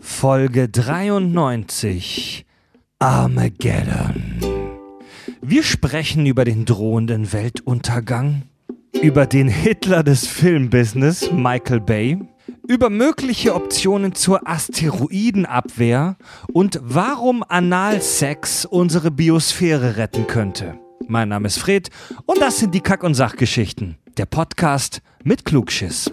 Folge 93 Armageddon. Wir sprechen über den drohenden Weltuntergang, über den Hitler des Filmbusiness, Michael Bay, über mögliche Optionen zur Asteroidenabwehr und warum Analsex unsere Biosphäre retten könnte. Mein Name ist Fred und das sind die Kack- und Sachgeschichten, der Podcast mit Klugschiss.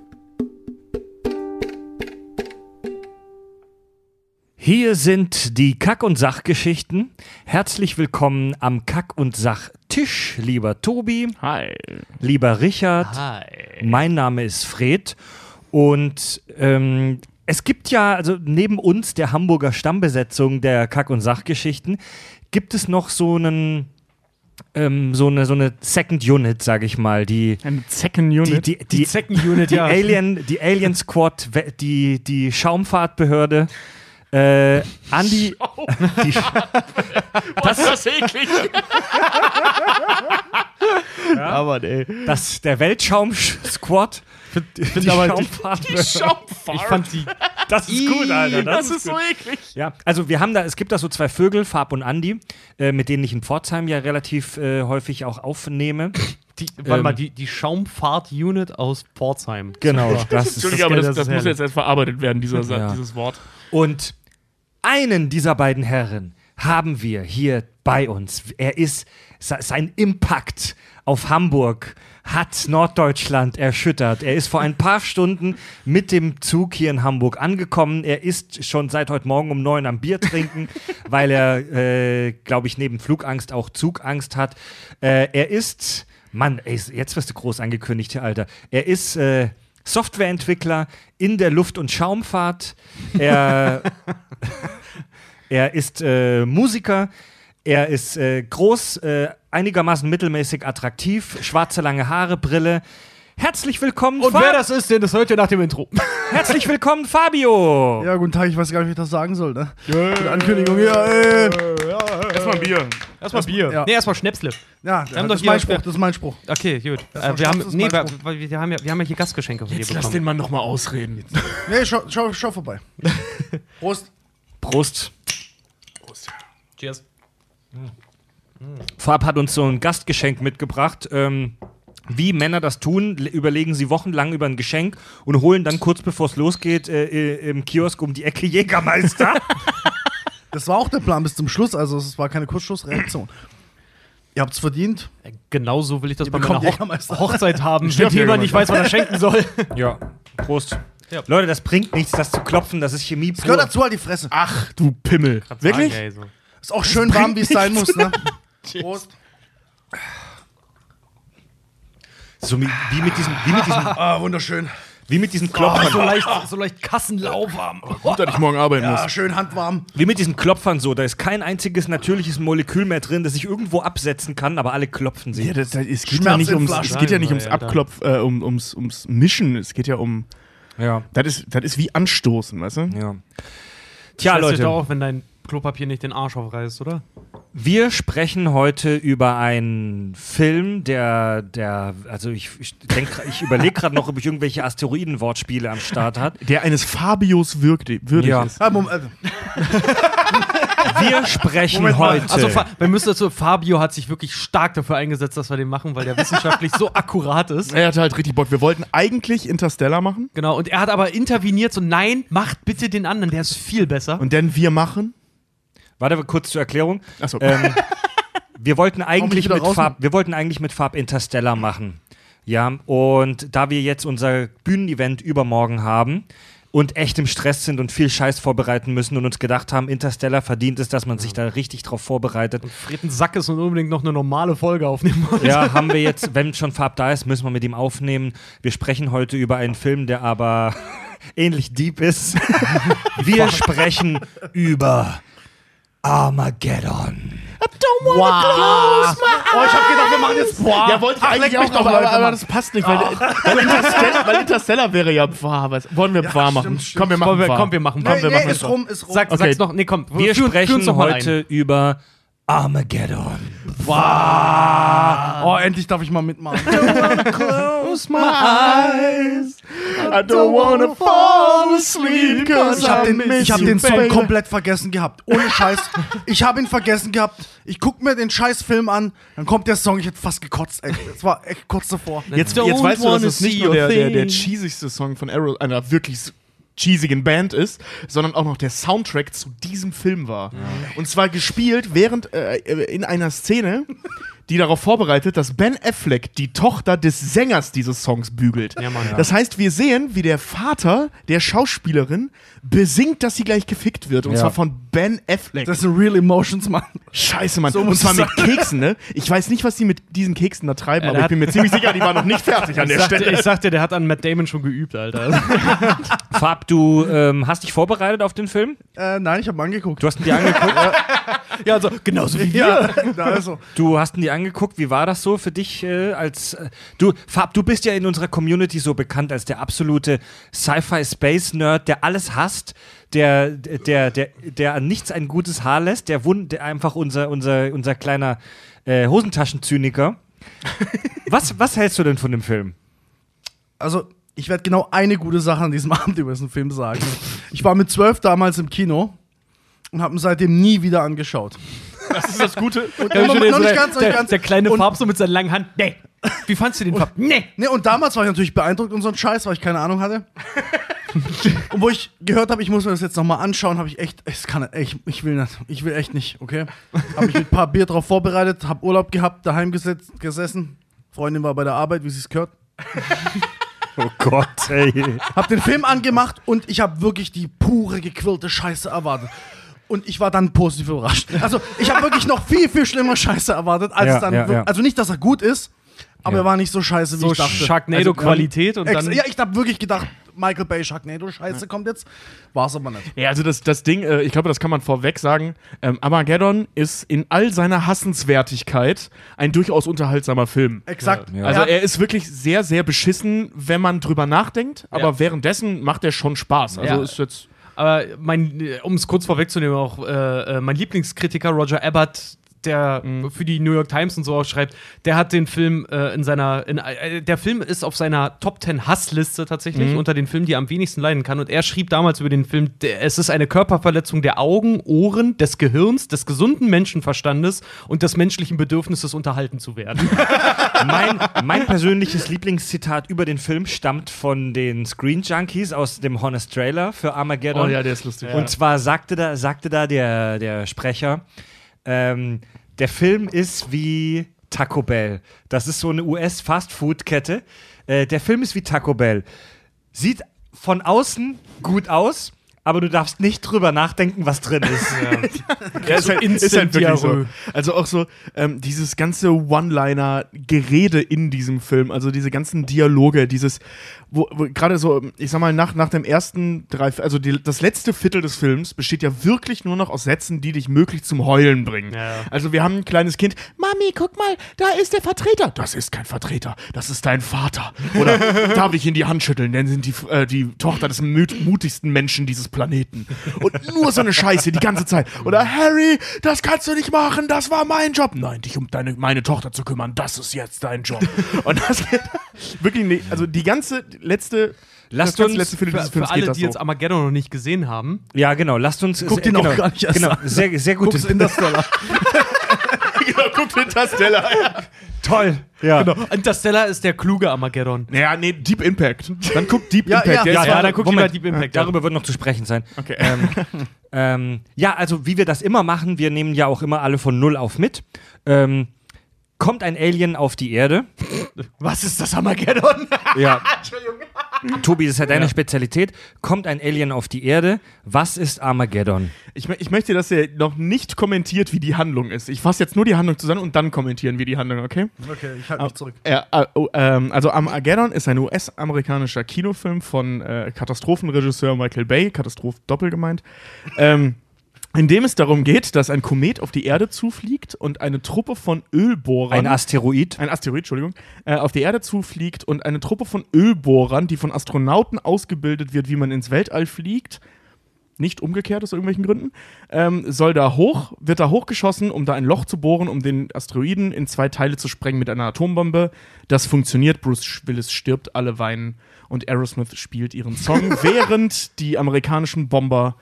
Hier sind die Kack- und Sachgeschichten. Herzlich willkommen am Kack- und Sachtisch, lieber Tobi. Hi. Lieber Richard. Hi. Mein Name ist Fred. Und ähm, es gibt ja, also neben uns, der Hamburger Stammbesetzung der Kack- und Sachgeschichten, gibt es noch so einen. Ähm, so, eine, so eine Second Unit, sage ich mal, die Eine Second Unit. Die- die- die- Second Unit, die ja. Alien, die Alien Squad, die, die Schaumfahrtbehörde. Äh, Andi, die, das ist das eklig. Aber ey. das, der Weltschaum-Squad. Die, die aber die- Schaumfahrtbehörde. Schaumfahrt. Ich fand die. Das ist gut, Alter. Das, Das, ist so eklig. Ja, also wir haben da, es gibt da so zwei Vögel, Farb und Andi, äh, mit denen ich in Pforzheim ja relativ äh, häufig auch aufnehme. Die, warte Ähm, mal, die, die Schaumfahrt-Unit aus Pforzheim. Genau, das ist Entschuldigung, aber das, das das, ist muss jetzt erst verarbeitet werden, dieser, Ja. dieses Wort. Und einen dieser beiden Herren haben wir hier bei uns. Er ist, se- sein Impact auf Hamburg hat Norddeutschland erschüttert. Er ist vor ein paar Stunden mit dem Zug hier in Hamburg angekommen. Er ist schon seit heute Morgen um neun am Bier trinken, weil er, äh, glaube ich, neben Flugangst auch Zugangst hat. Äh, er ist, Mann, ey, jetzt wirst du groß angekündigt hier, Alter. Er ist äh, Softwareentwickler in der Luft- und Schaumfahrt. Er er ist äh, Musiker. Er ist äh, groß, äh, einigermaßen mittelmäßig attraktiv, schwarze lange Haare, Brille. Herzlich willkommen, Und Fa- wer das ist, den das hört ihr nach dem Intro. Herzlich willkommen, Fabio. Ja, guten Tag, ich weiß gar nicht, wie ich das sagen soll, ne? Mit Ankündigung, ja, äh. Erstmal Bier. Erstmal Bier. Ja. Nee, erstmal Schnäpsle. Ja, haben das doch ist mein Spruch, das ist mein Spruch. Okay, gut. Äh, wir, haben, nee, wir, wir, haben ja, wir haben ja hier Gastgeschenke von dir Jetzt lass bekommen. den Mann noch mal ausreden. Nee, schau, schau, schau vorbei. Prost. Prost. Cheers. Fab hat uns so ein Gastgeschenk mitgebracht. Ähm, wie Männer das tun, le- überlegen sie wochenlang über ein Geschenk und holen dann kurz bevor es losgeht äh, äh, im Kiosk um die Ecke Jägermeister. Das war auch der Plan bis zum Schluss, also es war keine Kurzschlussreaktion. Ihr habt's verdient. Äh, Genauso will ich das Ihr bei meiner Ho. Hochzeit haben, wenn jemand nicht weiß, was er schenken soll. ja, Prost. Ja. Leute, das bringt nichts, das zu klopfen, das ist Chemie Es gehört dazu halt die Fresse. Ach, du Pimmel. Wirklich? Ey, so. Ist auch schön warm, wie es sein muss, ne? Prost. So wie, wie mit diesen, wie mit diesen, Ah, wunderschön. wie mit diesen so, Klopfern. leicht, so leicht Kassenlauwarm. Gut, dass ich morgen arbeiten Ja, muss. schön handwarm. Wie mit diesen Klopfern so, da ist kein einziges natürliches Molekül mehr drin, das ich irgendwo absetzen kann, aber alle klopfen sie. Ja, das, das, es, geht ja nicht ums, es geht ja nicht ums. Abklopf, äh, um, ums, ums Mischen. Es geht ja um. Ja. Das ist, das ist wie Anstoßen, weißt du? ja. Tja, dir Leute, auch, wenn dein Klopapier nicht den Arsch aufreißt, oder? wir sprechen heute über einen Film, der, der, also ich, ich denke, ich überlege gerade noch, ob ich irgendwelche Asteroiden-Wortspiele am Start hat. Der eines Fabios würdig, würdig Ja. ist. Ah, Moment, äh, Wir sprechen Moment mal. heute. Also, wir müssen dazu, Fabio hat sich wirklich stark dafür eingesetzt, dass wir den machen, weil der wissenschaftlich so akkurat ist. Er hatte halt richtig Bock. Wir wollten eigentlich Interstellar machen Genau, und er hat aber interveniert, so nein, macht bitte den anderen, der ist viel besser. und dann wir machen. Warte kurz zur Erklärung. Achso. Ähm, wir wollten eigentlich mit? Farb, wir wollten eigentlich mit Farb Interstellar machen. Ja, und da wir jetzt unser Bühnenevent übermorgen haben und echt im Stress sind und viel Scheiß vorbereiten müssen und uns gedacht haben, Interstellar verdient es, dass man sich da richtig drauf vorbereitet. Fred ein Sack ist und unbedingt noch eine normale Folge aufnehmen wollte. Ja, haben wir jetzt, wenn schon Farb da ist, müssen wir mit ihm aufnehmen. Wir sprechen heute über einen Film, der aber ähnlich deep ist. Wir sprechen über Armageddon. Wow. Oh, ich hab gedacht, wir machen jetzt boah. Ja, wollte ich Ach, eigentlich auch, doch, aber, Leute, aber, das passt nicht, weil, weil, Interstellar, weil Interstellar wäre ja wahr. Was, wollen wir wahr machen? stimmt. Komm, wir machen Komm, wir, komm, wir machen. Nee, Komm, wir nee, machen. ist rum, ist rum. Sag, Okay. Sag's noch. Nee, komm. Wir uns sprechen noch heute über Armageddon. Oh, endlich darf ich mal mitmachen. Close my eyes. I don't wanna fall asleep, cause Ich hab I den, ich hab den Song komplett vergessen gehabt. Ohne Scheiß. Ich habe ihn vergessen gehabt. Ich guck mir den scheiß Film an, dann kommt der Song, ich hätte fast gekotzt, ey. Es war echt kurz davor. Jetzt, Don't jetzt weißt du, dass wanna es nicht nur der, der, der cheesigste Song von Arrow, einer wirklich cheesigen Band ist, sondern auch noch der Soundtrack zu diesem Film war. Und zwar gespielt während äh, in einer Szene, die darauf vorbereitet, dass Ben Affleck die Tochter des Sängers dieses Songs bügelt. Ja, Mann, ja. Das heißt, wir sehen, wie der Vater der Schauspielerin besingt, dass sie gleich gefickt wird. Und Ja. zwar von Ben Affleck. Das sind Real Emotions, Mann. Scheiße, Mann. So und zwar mit Keksen, ne? Ich weiß nicht, was die mit diesen Keksen da treiben, Ja, aber ich bin mir ziemlich sicher, die waren noch nicht fertig an Ich der sagte, Stelle. ich sagte, der hat an Matt Damon schon geübt, Alter. Fab, du ähm, hast dich vorbereitet auf den Film? Äh, nein, ich habe angeguckt. Du hast ihn dir angeguckt. ja, also genauso wie ja, also. Du hast ihn dir angeguckt. Wie war das so für dich äh, als äh, du Fab? Du bist ja in unserer Community so bekannt als der absolute Sci-Fi Space Nerd, der alles hasst, der der der der an nichts ein gutes Haar lässt, der, wund, der einfach unser unser unser kleiner äh, Hosentaschenzyniker. Was was hältst du denn von dem Film? Also, ich werde genau eine gute Sache an diesem Abend über diesen Film sagen. Ich war mit zwölf damals im Kino und habe ihn seitdem nie wieder angeschaut. Das ist das Gute. Und Ja, noch, schon noch so nicht der, ganz, noch der, nicht ganz. der kleine und, Farb so mit seiner langen Hand. Nee. Wie fandst du den Farb? Nee. Nee, und damals war ich natürlich beeindruckt und so ein Scheiß, weil ich keine Ahnung hatte. und wo ich gehört habe, ich muss mir das jetzt nochmal anschauen, habe ich echt, es kann ich, ich will nicht, ich will echt nicht, okay? Habe ich mit ein paar Bier drauf vorbereitet, habe Urlaub gehabt, daheim gesetzt, gesessen. Freundin war bei der Arbeit, wie sie es gehört. Oh Gott, ey. Hab den Film angemacht und ich habe wirklich die pure gequirlte Scheiße erwartet. Und ich war dann positiv überrascht. Also, ich habe wirklich noch viel, viel schlimmer Scheiße erwartet, als Ja, es dann. ja, ja. Also nicht, dass er gut ist, aber Ja. er war nicht so scheiße, wie So ich dachte. Sharknado-Qualität und Ex dann. ja, ich habe wirklich gedacht, Michael Bay Sharknado Scheiße kommt jetzt. War es aber nicht. Ja, also das, das Ding, äh, ich glaube, das kann man vorweg sagen. Ähm, Armageddon ist in all seiner Hassenswertigkeit ein durchaus unterhaltsamer Film. Exakt. Ja. Also er ist wirklich sehr, sehr beschissen, wenn man drüber nachdenkt, aber Ja. währenddessen macht er schon Spaß. Also Ja. ist jetzt. Aber mein, um es kurz vorwegzunehmen, auch äh, äh, mein Lieblingskritiker Roger Ebert, der für die New York Times und so auch schreibt, der hat den Film äh, in seiner, in, äh, der Film ist auf seiner Top 10 Hassliste tatsächlich unter den Filmen, die er am wenigsten leiden kann. Und er schrieb damals über den Film, der, es ist eine Körperverletzung der Augen, Ohren, des Gehirns, des gesunden Menschenverstandes und des menschlichen Bedürfnisses, unterhalten zu werden. mein, mein persönliches Lieblingszitat über den Film stammt von den Screen Junkies aus dem Honest Trailer für Armageddon. Oh der ist lustig. Und zwar sagte da, sagte da der, der Sprecher, ähm, der Film ist wie Taco Bell. Das ist so eine US-Fastfood-Kette. Äh, der Film ist wie Taco Bell. Sieht von außen gut aus, aber du darfst nicht drüber nachdenken, was drin ist. Ja, ist, halt, ist halt wirklich so. Also auch so ähm, dieses ganze One-Liner-Gerede in diesem Film, also diese ganzen Dialoge, dieses, wo, wo gerade so, ich sag mal, nach, nach dem ersten drei, also die, das letzte Viertel des Films besteht ja wirklich nur noch aus Sätzen, die dich möglich zum Heulen bringen. Ja. Also wir haben ein kleines Kind, Mami, guck mal, da ist der Vertreter. Das ist kein Vertreter, das ist dein Vater. Oder darf ich ihn die Hand schütteln, denn sind die, äh, die Tochter des mut mutigsten Menschen dieses Planeten. Und nur so eine Scheiße die ganze Zeit. Oder Harry, das kannst du nicht machen, das war mein Job. Nein, dich um deine, meine Tochter zu kümmern, das ist jetzt dein Job. Und das wirklich, nee, also die ganze letzte, Lasst das uns letzte Viertel für, für alle, die so. jetzt Armageddon noch nicht gesehen haben, Ja, genau. Lasst uns. Guck den genau, auch gar nicht erst genau, an. Sehr, sehr gut. Guck's Interstellar. genau, guckt Interstellar. Toll. Ja. Genau. Interstellar ist der kluge Armageddon. Naja, nee, Deep Impact. Dann guckt Deep Ja, Impact. ja. Ja, ja, ja, dann guck Moment. Deep Impact. ja. Darüber wird noch zu sprechen sein. Okay. Ähm, ähm, ja, also wie wir das immer machen, wir nehmen ja auch immer alle von Null auf mit. Ähm, kommt ein Alien auf die Erde. Was ist das Armageddon? Ja. Tobi, das ist ja deine Spezialität. Kommt ein Alien auf die Erde. Was ist Armageddon? Ich, ich möchte, dass ihr noch nicht kommentiert, wie die Handlung ist. Ich fasse jetzt nur die Handlung zusammen und dann kommentieren wir die Handlung, okay? Okay, ich halte mich zurück. Ja, äh, oh, ähm, also Armageddon ist ein US-amerikanischer Kinofilm von äh, Katastrophenregisseur Michael Bay, Katastroph doppelt gemeint. ähm, in dem es darum geht, dass ein Komet auf die Erde zufliegt und eine Truppe von Ölbohrern. Ein Asteroid. ein Asteroid, Entschuldigung, äh, auf die Erde zufliegt und eine Truppe von Ölbohrern, die von Astronauten ausgebildet wird, wie man ins Weltall fliegt, nicht umgekehrt aus irgendwelchen Gründen, ähm, soll da hoch, wird da hochgeschossen, um da ein Loch zu bohren, um den Asteroiden in zwei Teile zu sprengen mit einer Atombombe. Das funktioniert, Bruce Willis stirbt, alle weinen und Aerosmith spielt ihren Song, während die amerikanischen Bomber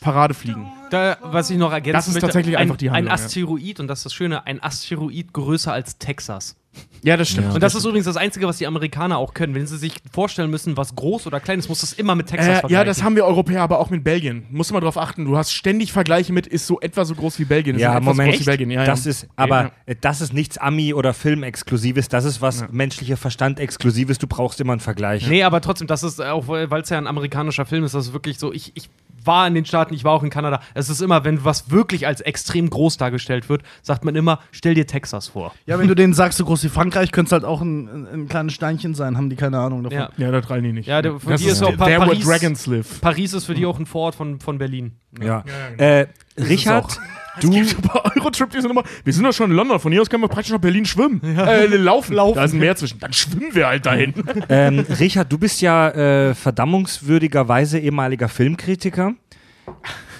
Parade fliegen. Da, was ich noch ergänzen Das ist möchte, tatsächlich ein, einfach die Handlung, Ein ja. Asteroid, und das ist das Schöne, ein Asteroid größer als Texas. Ja, das stimmt. Und das ist übrigens das Einzige, was die Amerikaner auch können. Wenn sie sich vorstellen müssen, was groß oder klein ist, muss das immer mit Texas Äh, vergleichen. ja, das haben wir Europäer aber auch mit Belgien. Musst du mal drauf achten. Du hast ständig Vergleiche mit, ist so etwa so groß wie Belgien. Ist Ja, Moment. Groß wie Belgien. Ja, das ja. ist, aber Ja. das ist nichts Ami- oder Filmexklusives. Das ist was menschlicher Verstand Exklusives. Du brauchst immer einen Vergleich. Nee, aber trotzdem, das ist, auch weil es ja ein amerikanischer Film ist, das ist wirklich so, ich, ich war in den Staaten, ich war auch in Kanada. Es ist immer, wenn was wirklich als extrem groß dargestellt wird, sagt man immer, stell dir Texas vor. Ja, wenn du denen sagst, so groß wie Frankreich, könnte es halt auch ein, ein, ein kleines Steinchen sein, haben die keine Ahnung davon. Ja. Ja, da rein die nicht. Ja, der- für das die ist ist auch Pa- Paris- Dragons live. Paris ist für die auch ein Vorort von, von Berlin. Ja. genau. Äh, Richard, du, Bei Eurotrip diese Nummer. Wir sind doch schon in London. Von hier aus können wir praktisch nach Berlin schwimmen. Äh, laufen. laufen. Da ist ein Meer zwischen. Dann schwimmen wir halt dahin. ähm, Richard, du bist ja äh, verdammungswürdigerweise ehemaliger Filmkritiker.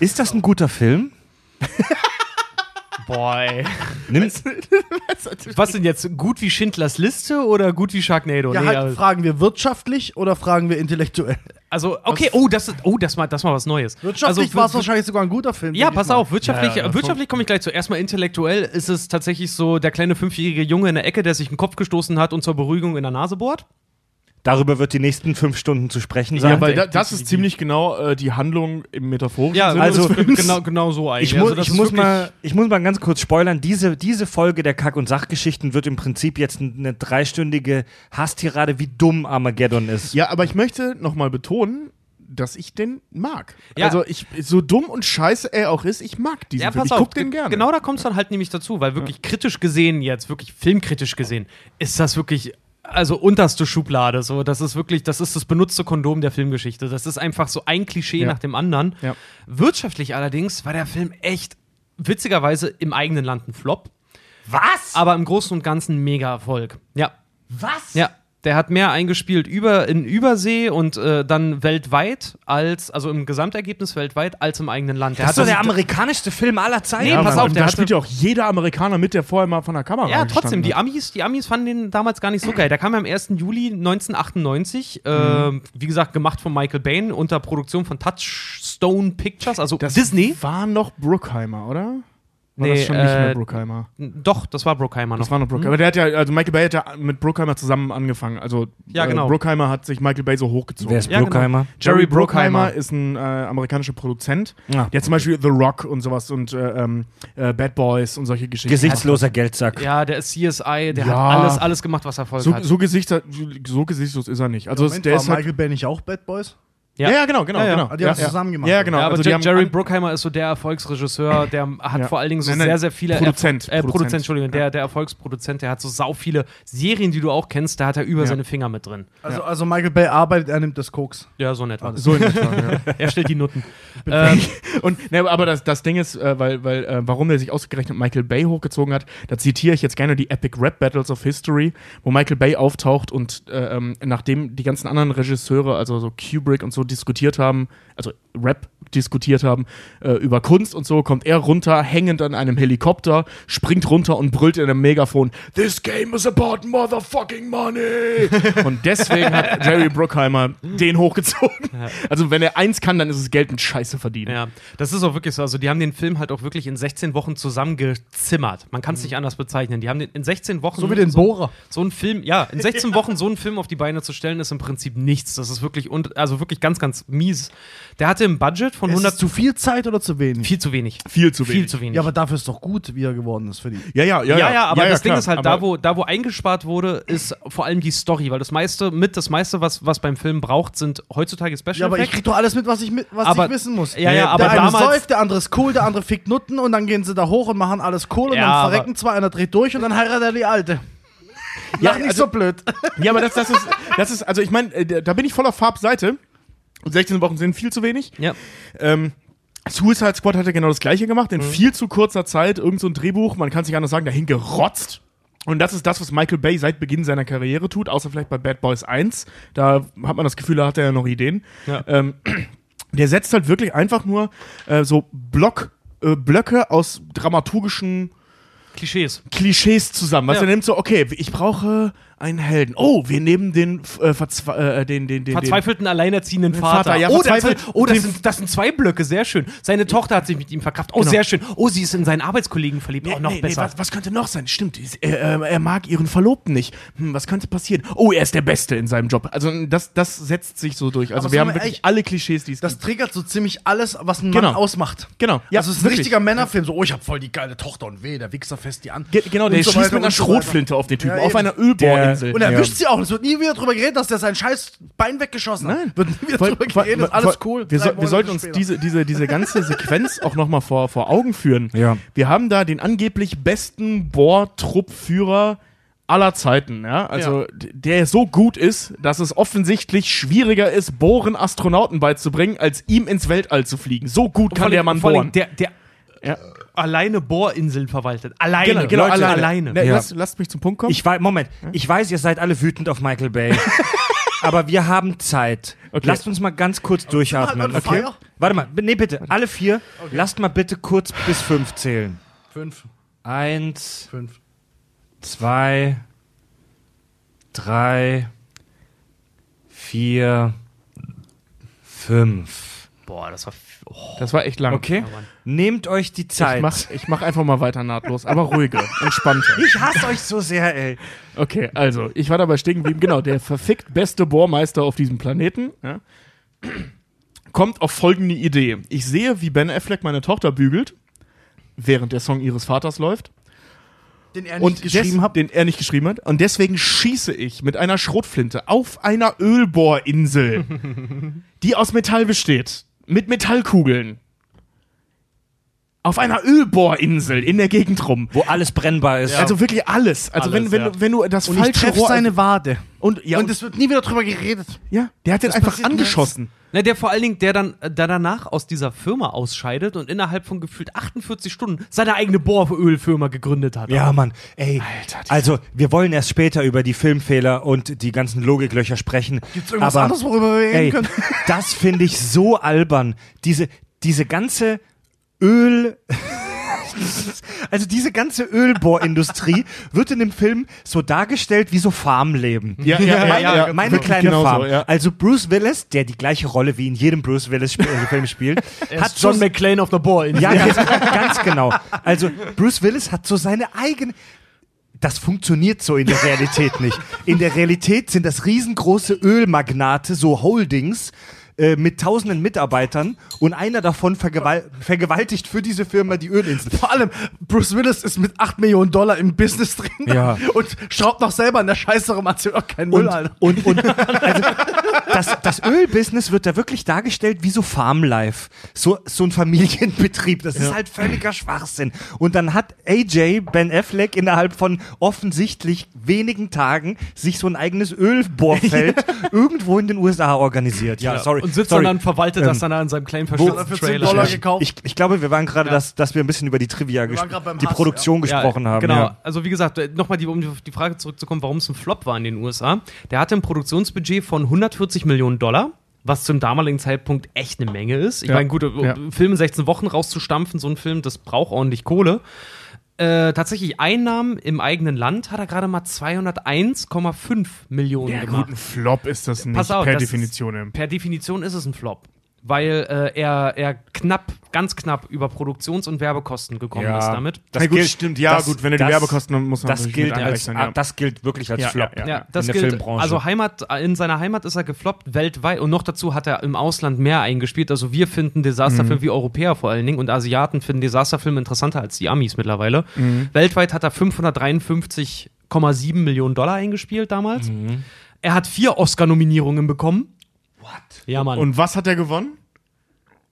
Ist das ein guter Film? Boy. Nimm, Was denn jetzt? Gut wie Schindlers Liste oder gut wie Sharknado? Ja, Nee, halt, also- fragen wir wirtschaftlich oder fragen wir intellektuell? also, okay, oh, das ist, oh, das mal, das mal was Neues. Wirtschaftlich also, war es wahrscheinlich sogar ein guter Film. Ja, pass mal. auf, wirtschaftlich, Ja, ja, wirtschaftlich komme ich gleich zu. Erstmal intellektuell ist es tatsächlich so der kleine fünfjährige Junge in der Ecke, der sich den Kopf gestoßen hat und zur Beruhigung in der Nase bohrt. Darüber wird die nächsten fünf Stunden zu sprechen sein. Ja, weil da, das ist ziemlich genau äh, die Handlung im metaphorischen Ja, Sinne also- des Films. genau, genau so eigentlich. ich, mu Also das ich, muss mal, ich muss mal ganz kurz spoilern. Diese, diese Folge der Kack- und Sachgeschichten wird im Prinzip jetzt eine dreistündige Hasstirade, wie dumm Armageddon ist. Ja, aber ich möchte nochmal betonen, dass ich den mag. Ja. Also ich, so dumm und scheiße er auch ist, ich mag diesen Ja, Film. Ich auf, guck den ge- gerne. genau da kommt es dann halt nämlich dazu, weil wirklich kritisch gesehen jetzt, wirklich filmkritisch gesehen, ist das wirklich, also unterste Schublade. So, das ist wirklich, das ist das benutzte Kondom der Filmgeschichte. Das ist einfach so ein Klischee Ja. nach dem anderen. Ja. Wirtschaftlich allerdings war der Film echt witzigerweise im eigenen Land ein Flop, Was? aber im Großen und Ganzen ein mega Erfolg. Ja. Was? Ja. Der hat mehr eingespielt über, in Übersee und äh, dann weltweit als, also im Gesamtergebnis weltweit, als im eigenen Land. Der Das ist doch hat der amerikanischste Film aller Zeiten. Nee, ja, pass Mann, auf, und der da spielt ja auch jeder Amerikaner mit, der vorher mal von der Kamera Ja, trotzdem, die. Amis, die Amis fanden den damals gar nicht so geil. Der kam ja am 1. Juli 1998, Mhm. äh, wie gesagt, gemacht von Michael Bain unter Produktion von Touchstone Pictures, also Das Disney. war noch Bruckheimer, oder? War Nee, das schon nicht äh, mehr Bruckheimer? Doch, das war Brookheimer noch. Das war noch Bruckheimer. Aber der hat ja, also Michael Bay hat ja mit Bruckheimer zusammen angefangen. Also Ja, genau. äh, Bruckheimer hat sich Michael Bay so hochgezogen. Wer ist Ja, genau. Bruckheimer? Jerry Bruckheimer. ist ein äh, amerikanischer Produzent. Ja. Der hat zum Beispiel The Rock und sowas und äh, ähm, äh, Bad Boys und solche Geschichten. Gesichtsloser Geldsack. Ja, der ist CSI, der Ja. hat alles, alles gemacht, was Erfolg So, hat. so, gesichter, so gesichtslos ist er nicht. Also Moment, der war ist halt, Michael Bay nicht auch Bad Boys? Ja. ja, genau, genau, Ja, ja. genau. Ah, die haben es ja. zusammen gemacht. Ja, genau. ja, aber also Jerry Bruckheimer ist so der Erfolgsregisseur, der hat Ja. vor allen Dingen so Nein, nein, sehr, sehr viele Produzent, Erf äh, Produzent, Produzent. Entschuldigung, der, der Erfolgsproduzent, der hat so sau viele Serien, die du auch kennst, da hat er über Ja. seine Finger mit drin. Also, also Michael Bay arbeitet, er nimmt das Koks. Ja, so nett. so in etwa, ja. Er stellt die Nutten. ähm, Und ne, aber das, das Ding ist, äh, weil, weil äh, warum er sich ausgerechnet Michael Bay hochgezogen hat, da zitiere ich jetzt gerne die Epic Rap Battles of History, wo Michael Bay auftaucht und äh, ähm, nachdem die ganzen anderen Regisseure, also so Kubrick und so diskutiert haben, also Rap diskutiert haben äh, über Kunst und so, kommt er runter, hängend an einem Helikopter, springt runter und brüllt in einem Megafon: This game is about motherfucking money. und deswegen hat Jerry Bruckheimer den hochgezogen. Also wenn er eins kann, dann ist es Geld mit Scheiße verdienen. Ja, das ist auch wirklich so. Also, die haben den Film halt auch wirklich in 16 Wochen zusammengezimmert. Man kann es nicht anders bezeichnen. Die haben den in 16 Wochen. So wie den so, Bohrer. so einen Film, ja, in 16 Wochen so einen Film auf die Beine zu stellen, ist im Prinzip nichts. Das ist wirklich, und, also wirklich ganz, ganz mies. Der hatte ein Budget von Ist 100 es zu viel Zeit oder zu wenig? Viel zu wenig. Viel zu Viel wenig. zu wenig. Ja, aber dafür ist doch gut, wie er geworden ist für die. Ja, ja, ja. ja, ja, aber das Ding klar. ist halt, Aber da wo, da wo eingespart wurde, ist vor allem die Story, weil das meiste, mit das meiste, was, was beim Film braucht, sind heutzutage Special Ja, aber ich Effects. krieg doch alles mit, was ich, mit, was Aber- ich wissen muss. Ja, ja, aber der eine damals- säuft, der andere ist cool, der andere fickt Nutten und dann gehen sie da hoch und machen alles cool und Ja, dann verrecken zwei, einer dreht durch und dann heiratet er die Alte. Ja, Lach nicht also- so blöd. Ja, aber das, das, ist, das ist, also ich meine, äh, da bin ich voll auf Farbseite. Und 16 Wochen sind viel zu wenig. ja. Ähm, Suicide Squad hat ja genau das gleiche gemacht, Mhm. in viel zu kurzer Zeit, irgend so ein Drehbuch, man kann sich anders sagen, dahin gerotzt. Und das ist das, was Michael Bay seit Beginn seiner Karriere tut, außer vielleicht bei Bad Boys 1. Da hat man das Gefühl, da hat er ja noch Ideen. Ja. Ähm, der setzt halt wirklich einfach nur äh, so Block, äh, Blöcke aus dramaturgischen Klischees. Klischees zusammen. Was Ja. er nimmt so, okay, ich brauche einen Helden. Oh, wir nehmen den, äh, äh, den, den, den, Verzweifelten alleinerziehenden Den Vater. Vater, ja, oh, verzweifelt- hat, oh das, sind, das sind zwei Blöcke, sehr schön. Seine Tochter hat sich mit ihm verkraft. Oh, Genau. sehr schön. Oh, sie ist in seinen Arbeitskollegen verliebt. Nee, oh, noch nee, besser. Nee, was, was könnte noch sein? Stimmt, er, äh, er mag ihren Verlobten nicht. Hm, was könnte passieren? Oh, er ist der Beste in seinem Job. Also das, das setzt sich so durch. Also Aber wir haben wir wirklich ehrlich, alle Klischees, die es Das gibt. triggert so ziemlich alles, was einen Genau. Mann ausmacht. Genau. Ja, also es ist ein richtiger Männerfilm. So, oh, ich habe voll die geile Tochter und weh, der Wichser fest die an. Ge genau, Und der so schießt mit einer so. Schrotflinte auf den Typen, Ja, auf einer Ölbohrinsel. Und er Ja. wischt sie auch. Es wird nie wieder drüber geredet, dass der sein scheiß Bein weggeschossen hat. Nein. Wird nie wieder Voll- drüber geredet. voll- Alles voll- cool. Wir, soll, wir sollten uns später. diese, diese, diese ganze Sequenz auch nochmal vor, vor Augen führen. Ja. Wir haben da den angeblich besten Bohrtruppführer aller Zeiten, ja. Also, d- der so gut ist, dass es offensichtlich schwieriger ist, Bohren Astronauten beizubringen, als ihm ins Weltall zu fliegen. So gut kann Vor der allem- Mann allem bohren. Der, der Ja. alleine Bohrinseln verwaltet. Alleine. Genau, genau, Leute, alleine. alleine. Ne, Ja. lasst, lasst mich zum Punkt kommen. Ich weiß, Moment, ich weiß, ihr seid alle wütend auf Michael Bay. aber wir haben Zeit. Okay. Lasst uns mal ganz kurz durchatmen. Okay? Warte mal, nee, bitte, alle vier. Lasst mal bitte kurz bis fünf zählen. Fünf. Eins, Fünf. zwei, drei, vier, fünf. Boah, das war. Oh. das war echt lang. Okay? Nehmt euch die Zeit. Ich mach, ich mach einfach mal weiter nahtlos, aber ruhiger, entspannter. Ich hasse euch so sehr, ey. Okay, also, ich war dabei stehen geblieben. Genau, der verfickt beste Bohrmeister auf diesem Planeten ja, kommt auf folgende Idee. Ich sehe, wie Ben Affleck meine Tochter bügelt, während der Song ihres Vaters läuft. Den er Und nicht geschrieben des- hat. Den er nicht geschrieben hat. Und deswegen schieße ich mit einer Schrotflinte auf einer Ölbohrinsel, die aus Metall besteht. Mit Metallkugeln. Auf einer Ölbohrinsel in der Gegend rum. Wo alles brennbar ist. Also wirklich alles. Also Alles, wenn, wenn, ja. du, wenn du das Und ich falsche treffe Rohr seine Wade. und ja, und es wird nie wieder drüber geredet. ja, der hat den Das einfach passiert angeschossen. Na, der vor allen Dingen, der dann, der danach aus dieser Firma ausscheidet und innerhalb von gefühlt 48 Stunden seine eigene Bohrölfirma gegründet hat. Ja, Mann, ey. Alter, also, wir wollen erst später über die Filmfehler und die ganzen Logiklöcher sprechen. Gibt's irgendwas aber, anderes, worüber wir reden ey, können? das finde ich so albern. Diese, diese ganze Öl. Also diese ganze Ölbohrindustrie wird in dem Film so dargestellt wie so Farmleben. Ja, ja, meine, ja, ja, meine kleine genauso, Farm. ja. Also Bruce Willis, der die gleiche Rolle wie in jedem Bruce Willis Sp äh, Film spielt, Er hat ist John so McClane auf der Bohrinsel. ja, ganz, ganz genau. Also Bruce Willis hat so seine eigene. Das funktioniert so in der Realität nicht. In der Realität sind das riesengroße Ölmagnate, so Holdings, äh, mit tausenden Mitarbeitern und einer davon vergewal vergewaltigt für diese Firma die Ölinsel. Vor allem, Bruce Willis ist mit 8 Millionen Dollar im Business drin Ja. und schraubt noch selber an der Scheiße rum, erzählt auch keinen Müll, Und, Alter. und, und also, das, das Ölbusiness wird da wirklich dargestellt wie so Farmlife. So, so ein Familienbetrieb. Das ist halt völliger Schwachsinn. Und dann hat AJ Ben Affleck innerhalb von offensichtlich wenigen Tagen sich so ein eigenes Ölbohrfeld irgendwo in den USA organisiert. Ja, sorry. Und sitzt sorry. dann und verwaltet das Ähm, dann in seinem kleinen Hat er verschützten für 10 Trailer. Dollar ich, gekauft. ich, ich glaube, wir waren gerade, dass, dass wir ein bisschen über die Trivia, waren ges- gerade beim die Hass, Produktion gesprochen haben. Genau, Ja. also wie gesagt, nochmal die, um auf die Frage zurückzukommen, warum es ein Flop war in den USA. Der hatte ein Produktionsbudget von 140 Millionen Dollar. Was zum damaligen Zeitpunkt echt eine Menge ist. Ich Ja. meine, gut, Ja. Film in 16 Wochen rauszustampfen, so ein Film, das braucht ordentlich Kohle. Äh, tatsächlich Einnahmen im eigenen Land hat er gerade mal 201,5 Millionen Ja, gemacht. gut, ein Flop ist das nicht Pass auf, per Definition. Ist, per Definition ist es ein Flop. Weil äh, er, er knapp, ganz knapp über Produktions- und Werbekosten gekommen Ja. ist damit. Das Na gut, gilt- stimmt, ja, das- gut, wenn du die das- Werbekosten muss man Das gilt, als, ja. das gilt wirklich als Ja, Flop. ja, Ja, das in der gilt. Filmbranche. Also Heimat, in seiner Heimat ist er gefloppt, weltweit. Und noch dazu hat er im Ausland mehr eingespielt. Also wir finden Desasterfilme, wie Europäer vor allen Dingen, und Asiaten finden Desasterfilme interessanter als die Amis mittlerweile. Weltweit hat er 553,7 Millionen Dollar eingespielt damals. Er hat vier Oscar-Nominierungen bekommen. What? Ja, Mann. Und was hat er gewonnen?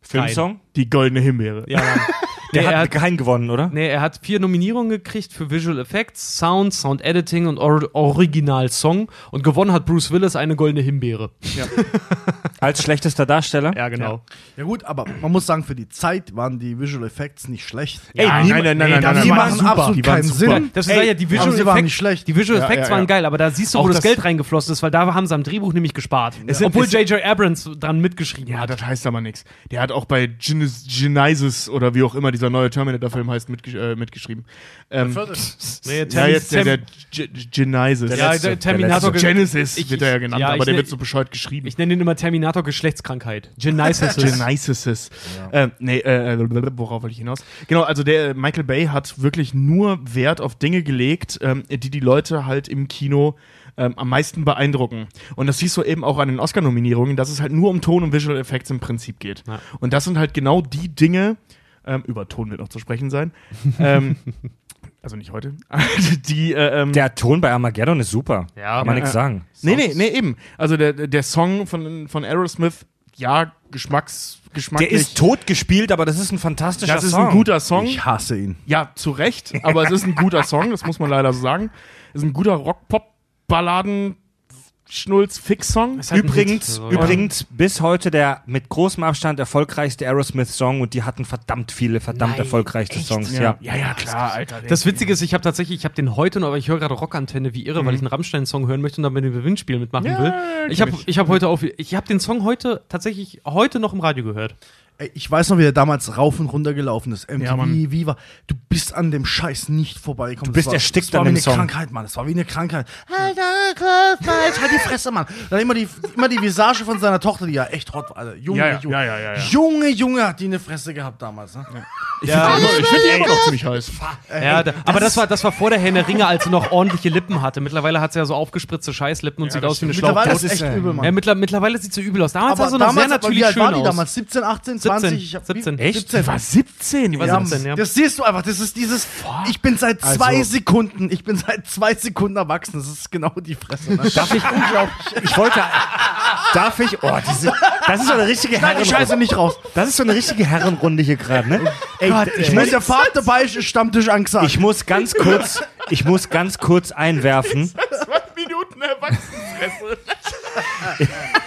Filmsong? Die goldene Himbeere. ja, Mann. Der Nee, er hat hat- keinen gewonnen, oder? Nee, er hat vier Nominierungen gekriegt für Visual Effects, Sound, Sound Editing und Or Original Song. Und gewonnen hat Bruce Willis eine goldene Himbeere. Als schlechtester Darsteller? Ja, genau. Ja gut, aber man muss sagen, für die Zeit waren die Visual Effects nicht schlecht. Ey, nein, niemand- nein, nein, nee, nein, da- nein, die nein, machen super. absolut Die waren keinen super. Sinn. Das war ja die Visual aber sie waren Effects. nicht schlecht. Die Visual Ja, Effects ja, waren ja. geil, aber da siehst du, wo das, das- Geld reingeflossen ist, weil da haben sie am Drehbuch nämlich gespart. Es sind- Obwohl J.J. Abrams dran mitgeschrieben Ja, hat. das heißt aber nichts. Der hat auch bei Genes- Genesis oder wie auch immer dieser neue Terminator-Film heißt, mitgesch äh, mitgeschrieben. Ähm, Nee, ja, jetzt der, der Genesis. Ja, letzte, der Terminator. der Genesis Ich- wird er ja genannt, ja, aber der nenn- wird so bescheuert geschrieben. Ich nenne ihn immer Terminator Geschlechtskrankheit. Genesis. Genesis. Äh, nee, äh, äh, worauf wollte ich hinaus? Genau, also der äh, Michael Bay hat wirklich nur Wert auf Dinge gelegt, ähm, die die Leute halt im Kino ähm, am meisten beeindrucken. Und das siehst du eben auch an den Oscar-Nominierungen, dass es halt nur um Ton und Visual Effects im Prinzip geht. Ja. Und das sind halt genau die Dinge, ähm, über Ton wird noch zu sprechen sein, ähm, also nicht heute, die äh, ähm, Der Ton bei Armageddon ist super. Ja, Kann man ja, nichts sagen. Nee, nee, nee, eben. Also der, der Song von, von Aerosmith, ja, Geschmacks, Der ist tot gespielt, aber das ist ein fantastischer das ist Song. ein guter Song. Ich hasse ihn. Ja, zu Recht, aber es ist ein guter Song, das muss man leider so sagen. Es ist ein guter Rock-Pop-Balladen, Schnulz, Fix-Song. Ist ein Übrigens. Also, übrigens bis heute der mit großem Abstand erfolgreichste Aerosmith-Song und die hatten verdammt viele, verdammt Nein, erfolgreichste echt? Songs. Ja, Ja. ja, ja, klar, Alter. Das Witzige ist, ich habe tatsächlich, ich habe den heute noch, aber ich höre gerade Rockantenne wie irre, weil ich einen Rammstein-Song hören möchte und dann bei dem Gewinnspiel mitmachen Ja, will. Ich habe ich. ich hab heute auf, ich habe den Song heute tatsächlich heute noch im Radio gehört. Ich weiß noch, wie der damals rauf und runter gelaufen ist. MTV, Ja, Mann. Viva. Du bist an dem Scheiß nicht vorbeigekommen. Du bist Das war, erstickt das war an wie dem eine Song. Krankheit, Mann. Das war wie eine Krankheit. Halt die Fresse, Mann. Dann immer die, immer die Visage von seiner Tochter, die ja echt hot war. Alter. Junge, Ja, ja, Junge. ja, ja, ja, ja. Junge, Junge, hat die eine Fresse gehabt damals. Ne? Ich finde find die immer noch ziemlich heiß. Ja, da, aber das war, das war vor der Herr der Ringe, als sie noch ordentliche Lippen hatte. Mittlerweile hat sie ja so aufgespritzte Scheißlippen und sieht das aus wie eine Mittlerweile Schlauchboot. ist echt übel, Mann. Ja, mittler, mittlerweile sieht sie übel aus. Damals sah aber sie noch sehr natürlich wie schön war die aus. damals? 17, 18, 20? 17, Ich hab, 17. Wie, Echt? 17. war 17, die war war 17, ja. Das siehst du einfach, das ist dieses, ich bin seit zwei Also- Sekunden, ich bin seit zwei Sekunden erwachsen, das ist genau die Fresse. Ne? Darf ich unglaublich. Ich wollte. Darf ich? Oh, diese, das ist so eine richtige Schneid die Scheiße Herrenrunde. nicht raus. Das ist so eine richtige Herrenrunde hier gerade, ne? Ey, ich, Wenn muss, der Vater ist Stammtisch angesagt. ich muss ganz kurz, ich muss ganz kurz einwerfen. zwei Minuten Erwachsenenfresse.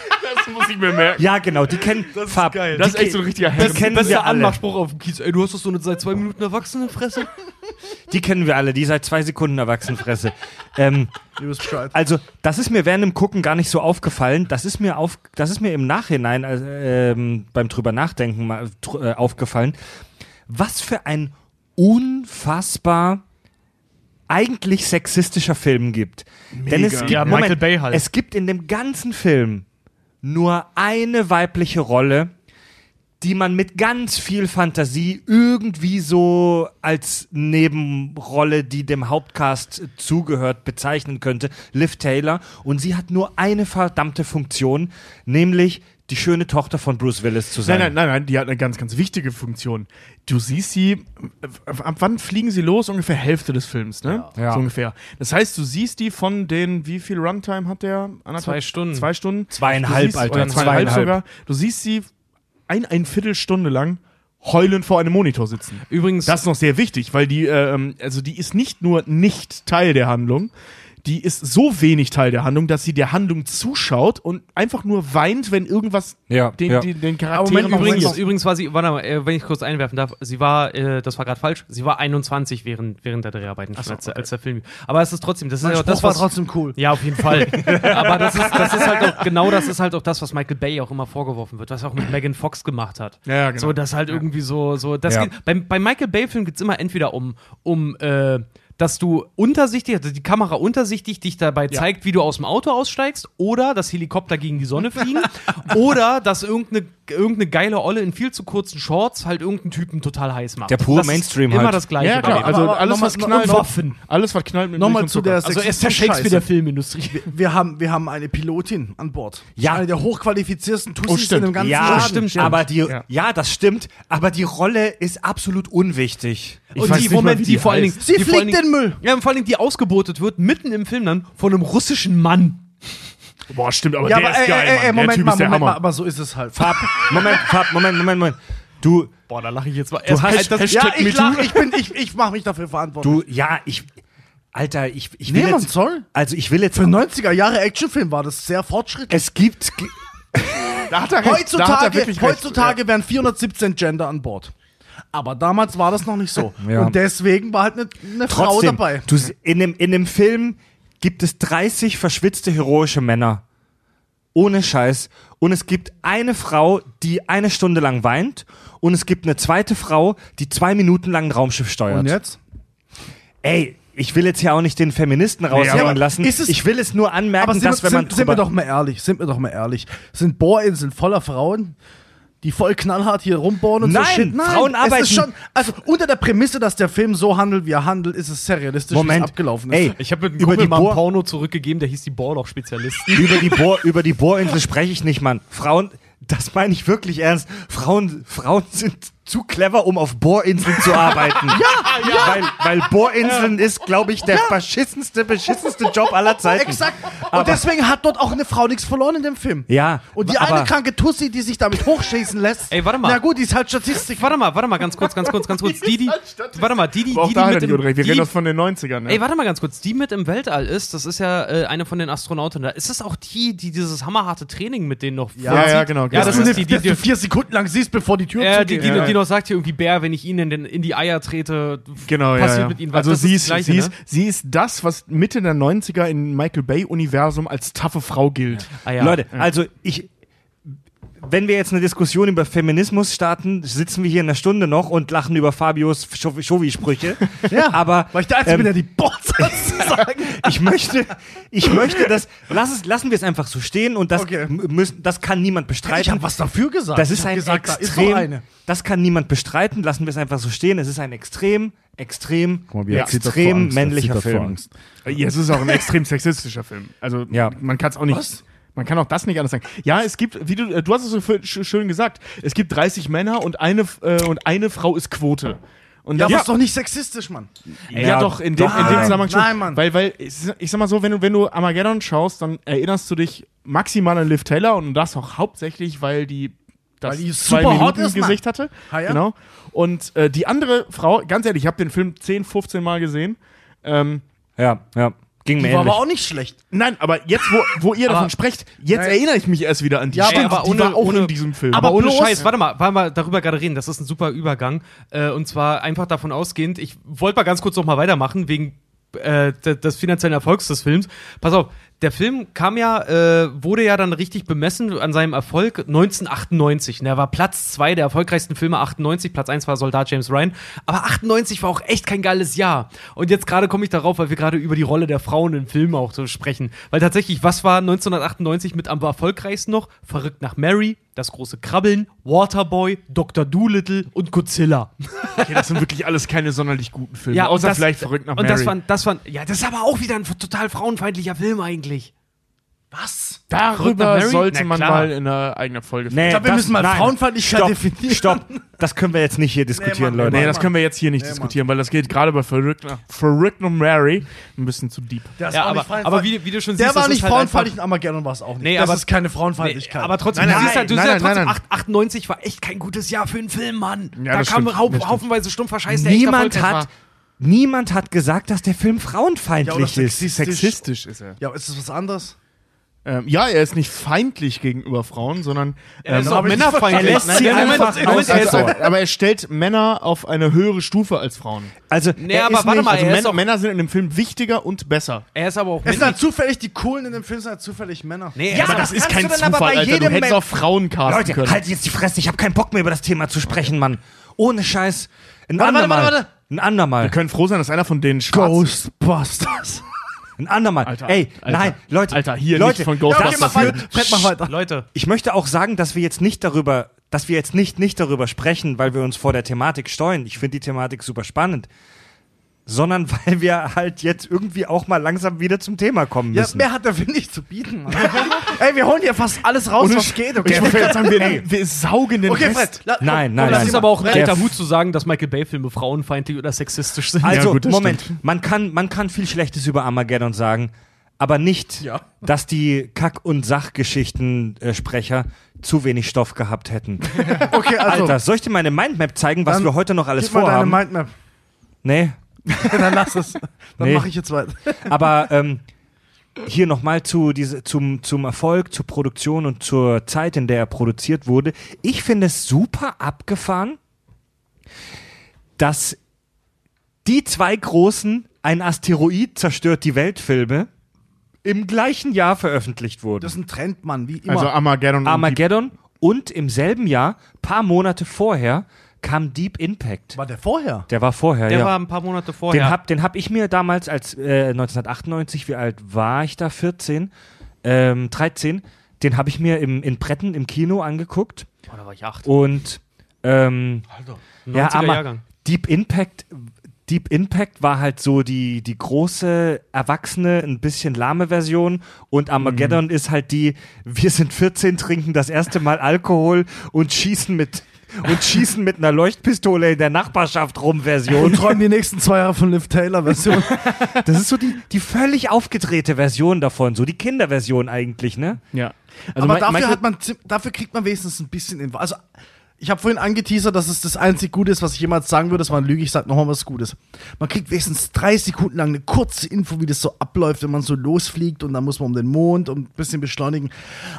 das muss ich mir merken. Ja, genau, die kennen Fab. geil. Das ist echt so ein richtiger kennen Bester wir alle. Anmachspruch auf dem Kiez. Ey, du hast doch so eine seit zwei Minuten Erwachsenenfresse. Die kennen wir alle, die seit zwei Sekunden Erwachsenenfresse. ähm, also, das ist mir während dem Gucken gar nicht so aufgefallen. Das ist mir auf, das ist mir im Nachhinein äh, ähm, beim drüber nachdenken mal tr- äh, aufgefallen. Was für ein unfassbar eigentlich sexistischer Film gibt. Denn es gibt, Ja, Michael Bay halt. es gibt in dem ganzen Film nur eine weibliche Rolle, die man mit ganz viel Fantasie irgendwie so als Nebenrolle, die dem Hauptcast zugehört, bezeichnen könnte. Liv Taylor. Und sie hat nur eine verdammte Funktion, nämlich die schöne Tochter von Bruce Willis zu sein. Nein, nein, nein, nein, die hat eine ganz, ganz wichtige Funktion. Du siehst sie, äh, ab wann fliegen sie los? Ungefähr Hälfte des Films, ne? Ja. So ungefähr. Das heißt, du siehst die von den, wie viel Runtime hat der? Anderthalb- Zwei Stunden. Zwei Stunden? Zweieinhalb, siehst, Alter, zweieinhalb, zweieinhalb. sogar. Du siehst sie ein, ein Viertelstunde lang heulend vor einem Monitor sitzen. Übrigens, Das ist noch sehr wichtig, weil die, ähm, also die ist nicht nur nicht Teil der Handlung, die ist so wenig Teil der Handlung, dass sie der Handlung zuschaut und einfach nur weint, wenn irgendwas Ja, den, ja. den, den Aber Charakteren Moment, übrigens, übrigens war sie, warte mal, äh, wenn ich kurz einwerfen darf, sie war, äh, das war gerade falsch, sie war 21 während, während der Dreharbeiten, schon, als, als der Film. Aber es ist trotzdem, das ist ja das, war trotzdem cool. Ja, auf jeden Fall. Aber das ist, das ist halt auch, genau das ist halt auch das, was Michael Bay auch immer vorgeworfen wird, was er auch mit Megan Fox gemacht hat. Ja, genau. So, das halt irgendwie so, so, das Ja. geht, beim, bei Michael Bay-Filmen geht es immer entweder um, um, äh, dass du untersichtig, also die Kamera untersichtig dich dabei zeigt, wie du aus dem Auto aussteigst, oder dass Helikopter gegen die Sonne fliegen, oder dass irgendeine, irgendeine geile Olle in viel zu kurzen Shorts halt irgendeinen Typen total heiß macht. Der pure das Mainstream Immer halt. das Gleiche. Ja, klar. Also Aber- aber alles, was knallt. noch- Waffen. Alles, was knallt mit Nochmal zu der. Also er ist der Shakespeare der. Filmindustrie. Wir haben, wir haben eine Pilotin an Bord. Ja. Eine der hochqualifiziertsten Tussis Oh, in dem ganzen Ja, Laden. stimmt, stimmt. Aber die, Ja. ja. das stimmt. Aber die Rolle ist absolut unwichtig. Ich und weiß die, nicht mal, Moment, wie die, die vor allen Dingen. Sie fliegt den Müll. Ja, und vor allen Dingen, die ausgebotet wird, mitten im Film dann, von einem russischen Mann. Boah, stimmt, aber Ja, der aber ist ey, geil, ey, ey, der Moment Typ mal, ist der Moment mal, Hammer. aber so ist es halt. Fab, Moment, Fab, Moment, Moment, Moment. Du, Boah, da lache ich jetzt mal. Du hast- das, Ja, ich lach, ich bin, ich, ich mache mich dafür verantwortlich. du, ja, ich, Alter, ich, ich will Nee, man jetzt, soll. also ich will jetzt, Für 90er Jahre Actionfilm war das sehr fortschrittlich. es gibt, Da hat er recht. Heutzutage, recht. heutzutage wären 417 Gender an Bord. Aber damals war das noch nicht so. Ja. Und deswegen war halt eine, eine Frau dabei. du, in dem, in dem Film gibt es 30 verschwitzte heroische Männer. Ohne Scheiß. Und es gibt eine Frau, die eine Stunde lang weint. Und es gibt eine zweite Frau, die zwei Minuten lang ein Raumschiff steuert. Und jetzt? Ey, ich will jetzt hier auch nicht den Feministen raushängen aber lassen. ich will es nur anmerken, dass wir, wenn man sind, sind wir doch mal ehrlich, sind wir doch mal ehrlich. Sind Bohrinseln voller Frauen, die voll knallhart hier rumbohren und Nein, so Shit? Frauen es arbeiten- Ist schon, also unter der Prämisse, dass der Film so handelt, wie er handelt, ist es sehr realistisch, wie Moment. es abgelaufen ist. Ey, ich habe mit einem Über Kumpel die mal Porno zurückgegeben, der hieß die Bohrloch-Spezialisten. über die Bohr, über die Bohrinsel spreche ich nicht, Mann. Frauen, das meine ich wirklich ernst. Frauen, Frauen sind zu clever, um auf Bohrinseln zu arbeiten. ja, ja. Weil, weil Bohrinseln ist, glaube ich, der verschissenste, beschissenste Job aller Zeiten. Exakt. Aber- Und deswegen hat dort auch eine Frau nichts verloren in dem Film. Ja. Und die aber, eine kranke Tussi, die sich damit hochschießen lässt. Ey, warte mal. Na gut, die ist halt Statistik. Warte mal, warte mal, ganz kurz, ganz kurz, ganz kurz. Die, die, warte mal, die, die, die, die er mit im. Wir die, reden das von den 90ern. Ne? Ey, warte mal ganz kurz. Die mit im Weltall ist, das ist ja äh, eine von den Astronauten da. Ist das auch die, die dieses hammerharte Training mit denen noch ja, ja, genau. Ja, genau. das dass ist die, die, die, du vier Sekunden lang siehst, bevor die Tür äh, die, zugeht. die, Ja. die noch sagt hier irgendwie, Bär, wenn ich ihnen in, den, in die Eier trete, Genau, ja, passiert ja. mit ihnen was. Also sie ist, Gleiche, sie, ist, ne? sie ist das, was Mitte der 90er im Michael Bay-Universum als taffe Frau gilt. Ah, ja. Leute, also ich. Wenn wir jetzt eine Diskussion über Feminismus starten, sitzen wir hier in einer Stunde noch und lachen über Fabios Schowi-Sprüche. Ja, aber Weil ich der Einzige ähm, bin, der die Bots hat zu sagen. ich möchte, ich möchte das, lass es, lassen wir es einfach so stehen und das Okay. müssen, das kann niemand bestreiten. Ich habe was dafür gesagt. das ist ein gesagt, da ist extrem, noch eine. das kann niemand bestreiten. Lassen wir es einfach so stehen. Es ist ein extrem, extrem, mal, vor extrem. Er männlicher Film. Ja, es ist auch ein extrem sexistischer Film. Also Ja. man kann es auch nicht. Was? Man kann auch das nicht anders sagen. Ja, es gibt, wie du, äh, du hast es so schön gesagt, es gibt 30 Männer und eine, äh, und eine Frau ist Quote. Und Ja, das aber ist doch nicht sexistisch, Mann. Ja, Ja, doch, in dem, in dem nein, Zusammenhang schon. nein, Mann. Weil, weil, ich sag mal so, wenn du, wenn du Armageddon schaust, dann erinnerst du dich maximal an Liv Taylor und das auch hauptsächlich, weil die das Weil die zwei super hot Minuten ist, Mann. Gesicht hatte. Ah, ja? Genau. Und äh, die andere Frau, ganz ehrlich, ich habe den Film 10, 15 Mal gesehen. Ähm, Ja, ja. Ging mir Die war ähnlich. aber auch nicht schlecht. nein, aber jetzt, wo, wo ihr davon Aber- sprecht, jetzt Nein. erinnere ich mich erst wieder an die. Ja, Stimmt, aber die ohne- war auch ohne- in diesem Film. Aber, ohne bloß- Scheiß, warte mal, wollen wir darüber gerade reden. Das ist ein super Übergang. Äh, und zwar einfach davon ausgehend, ich wollte mal ganz kurz noch mal weitermachen, wegen äh, de- des finanziellen Erfolgs des Films. Pass auf, der Film kam ja, äh, wurde ja dann richtig bemessen an seinem Erfolg 1998. Und er war Platz zwei der erfolgreichsten Filme 98. Platz eins war Soldat James Ryan. Aber 98 war auch echt kein geiles Jahr. Und jetzt gerade komme ich darauf, weil wir gerade über die Rolle der Frauen in Filmen auch so sprechen. Weil tatsächlich, was war 1998 mit am erfolgreichsten noch? Verrückt nach Mary, Das große Krabbeln, Waterboy, Dr. Doolittle und Godzilla. okay, das sind wirklich alles keine sonderlich guten Filme. Ja, und außer das- vielleicht verrückt nach Und Mary. das war, das war, ja, das ist aber auch wieder ein total frauenfeindlicher Film eigentlich. Was? Verrückt nach Darüber sollte Na man klar. mal in einer eigenen Folge Nee, glaub, wir das- müssen mal nein. Frauenfeindlichkeit Stopp, definieren. Stopp. Das können wir jetzt nicht hier diskutieren, Mann, Leute. Nee, Mann, das können wir jetzt hier nicht Nee, diskutieren, weil das geht gerade bei Verrückt nach Mary ein bisschen zu deep. Der ist Ja, aber, aber wie, wie du schon der siehst, war das nicht halt frauenfeindlich, in Armageddon war es auch nicht. Nee, das aber- ist keine Nee, Frauenfeindlichkeit. aber trotzdem, Nein, du nein, siehst ja, du nein, siehst nein, trotzdem, nein, 8, 98 war echt kein gutes Jahr für einen Film, Mann. Ja, da das kam das haufenweise stumpfer Scheiß, der Niemand hat, niemand hat gesagt, dass der Film Ja, oder frauenfeindlich ist. sexistisch. Sexistisch ist er. ja, ist das was anderes? Ähm, ja, er ist nicht feindlich gegenüber Frauen, sondern Er ist ähm, auch männerfeindlich. Er lässt sie nein, einfach Moment, er ist aber er stellt Männer auf eine höhere Stufe als Frauen. Also, Nee, er aber warte nicht, mal, Also er Männer, auch- Männer sind in dem Film wichtiger und besser. er ist aber auch Es sind halt zufällig die Coolen in dem Film, sind halt zufällig Männer. Nee, Ja, aber das das ist Kein du denn aber Zufall, bei Alter. Du jedem hättest Men- auch Frauen casten Leute, können. halt jetzt die Fresse. Ich habe keinen Bock mehr über das Thema zu sprechen, Mann. Ohne Scheiß. Ein Warte, warte, warte, warte. Ein andermal. Wir können froh sein, dass einer von denen schwarz ist. Ghostbusters. Ein andermal. Alter, Ey, Alter, nein, Leute. Alter, hier Leute, nicht von Ja, okay, Ghostbusters. weiter. Fred, mach weiter. Leute, Ich möchte auch sagen, dass wir jetzt nicht darüber, dass wir jetzt nicht, nicht darüber sprechen, weil wir uns vor der Thematik steuern. Ich finde die Thematik super spannend. Sondern weil wir halt jetzt irgendwie auch mal langsam wieder zum Thema kommen Ja, müssen. mehr hat der Film nicht zu bieten. Ey, wir holen hier fast alles raus, was geht, Ich okay? wollte gerade sagen, wir, wir saugen den Okay, Rest. Fred. la- Nein, nein, das nein. ist aber auch ein Der- alter Hut zu sagen, dass Michael Bay-Filme frauenfeindlich oder sexistisch sind. Also, Ja, gut, Moment, stimmt. man kann, man kann viel Schlechtes über Armageddon sagen, aber nicht, Ja. dass die Kack- und Sachgeschichten-Sprecher zu wenig Stoff gehabt hätten. Okay, also, Alter, soll ich dir meine Mindmap zeigen, was Dann wir heute noch alles gib mal deine vorhaben? Mindmap. nee, Dann lass es. Dann Nee. mache ich jetzt weiter. aber ähm, hier nochmal zu diese, zum, zum Erfolg, zur Produktion und zur Zeit, in der er produziert wurde. Ich finde es super abgefahren, dass die zwei großen Ein Asteroid zerstört die Weltfilme im gleichen Jahr veröffentlicht wurden. Das ist ein Trend, Mann, wie immer. Also Armageddon. und Armageddon und im selben Jahr, paar Monate vorher, kam Deep Impact. war der vorher? Der war vorher, Der ja. war ein paar Monate vorher. Den hab, den hab ich mir damals als äh, 1998, wie alt war ich da? 14, ähm, 13. Den habe ich mir im, in Bretten im Kino angeguckt oh, da war ich acht. und ähm, 90er ja, aber Jahrgang. Deep Impact, Deep Impact war halt so die, die große, erwachsene, ein bisschen lahme Version und Armageddon Mhm. ist halt die, wir sind 14, trinken das erste Mal Alkohol und schießen mit und schießen mit einer Leuchtpistole in der Nachbarschaft rum Version. Und träumen die nächsten zwei Jahre von Liv Taylor Version. Das ist so die, die völlig aufgedrehte Version davon, so die Kinderversion eigentlich, ne? Ja. Also Aber dafür, hat man, dafür kriegt man wenigstens ein bisschen Info. Also, ich habe vorhin angeteasert, dass es das einzig Gute ist, was ich jemals sagen würde. Das war eine Lüge. Ich sag nochmal was Gutes. Man kriegt wenigstens drei Sekunden lang eine kurze Info, wie das so abläuft, wenn man so losfliegt und dann muss man um den Mond und ein bisschen beschleunigen.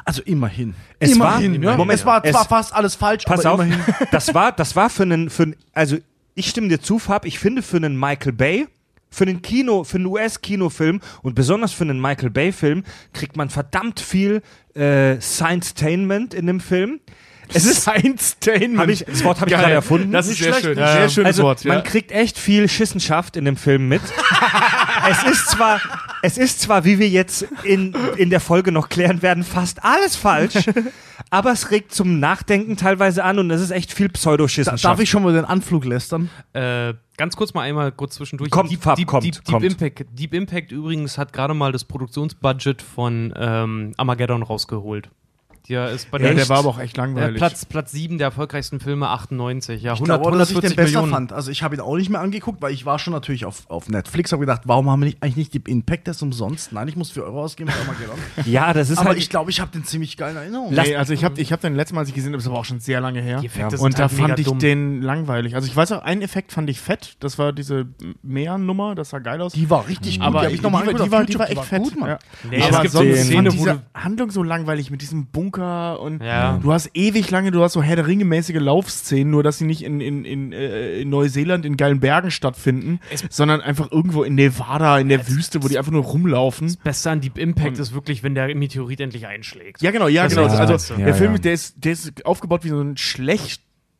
Also immerhin. Es immerhin. war- ja. Moment, es war es- zwar fast alles falsch, Pass aber auf, immerhin. das war, das war für einen, für einen, also ich stimme dir zu, Fab, ich finde für einen Michael Bay, für einen Kino, für einen US-Kinofilm und besonders für einen Michael Bay-Film kriegt man verdammt viel äh, Science-Tainment in dem Film. Es ist, ich, das Wort habe ich gerade erfunden. Das ist sehr schön. nicht Sehr schönes also, Wort, ja. Man kriegt echt viel Schissenschaft in dem Film mit. es ist zwar, es ist zwar, wie wir jetzt in, in der Folge noch klären werden, fast alles falsch, aber es regt zum Nachdenken teilweise an und es ist echt viel Da, Pseudoschissenschaft. darf ich schon mal den Anflug lästern? Äh, ganz kurz mal einmal kurz zwischendurch. Kommt, Deep, Fab, Deep, kommt, Deep, Deep, kommt. Impact, Deep Impact übrigens hat gerade mal das Produktionsbudget von ähm, Armageddon rausgeholt. Der ist bei Ja, der, der war aber auch echt äh, langweilig. Platz, Platz 7 der erfolgreichsten Filme, 98. Ja, Ich 100, glaube, dass ich den 140 besser Millionen. fand. Also ich habe ihn auch nicht mehr angeguckt, weil ich war schon natürlich auf, auf Netflix, habe gedacht, warum haben wir nicht, eigentlich nicht die Impact das umsonst? Nein, ich muss 4 Euro ausgeben ja, das ist Aber halt. ich glaube, ich habe den ziemlich geil in Erinnerung. Nee, also ich habe ich hab den letzten Mal, als ich gesehen habe, das war auch schon sehr lange her. Die Effekte Und sind da halt mega fand ich dumm. den langweilig. Also ich weiß auch, einen Effekt fand ich fett. Das war diese Meernummer, das sah geil aus. Die war richtig gut. aber die habe ich nochmal die, die, war, die war echt fett. gut, Mann. ja. Nee, es aber gibt sonst so eine fand Szene, wo diese Handlung so langweilig mit diesem Bunker und Ja. du hast ewig lange, du hast so Herr der Ringe-mäßige Laufszenen, nur dass sie nicht in, in, in, äh, in Neuseeland in geilen Bergen stattfinden, sondern einfach irgendwo in Nevada, in der Wüste, wo die einfach nur rumlaufen. Beste an Deep Impact Und- ist wirklich, wenn der Meteorit endlich einschlägt. Ja, genau, ja, Das genau. das Also der Ja, Film. Der, ist, der ist aufgebaut wie so ein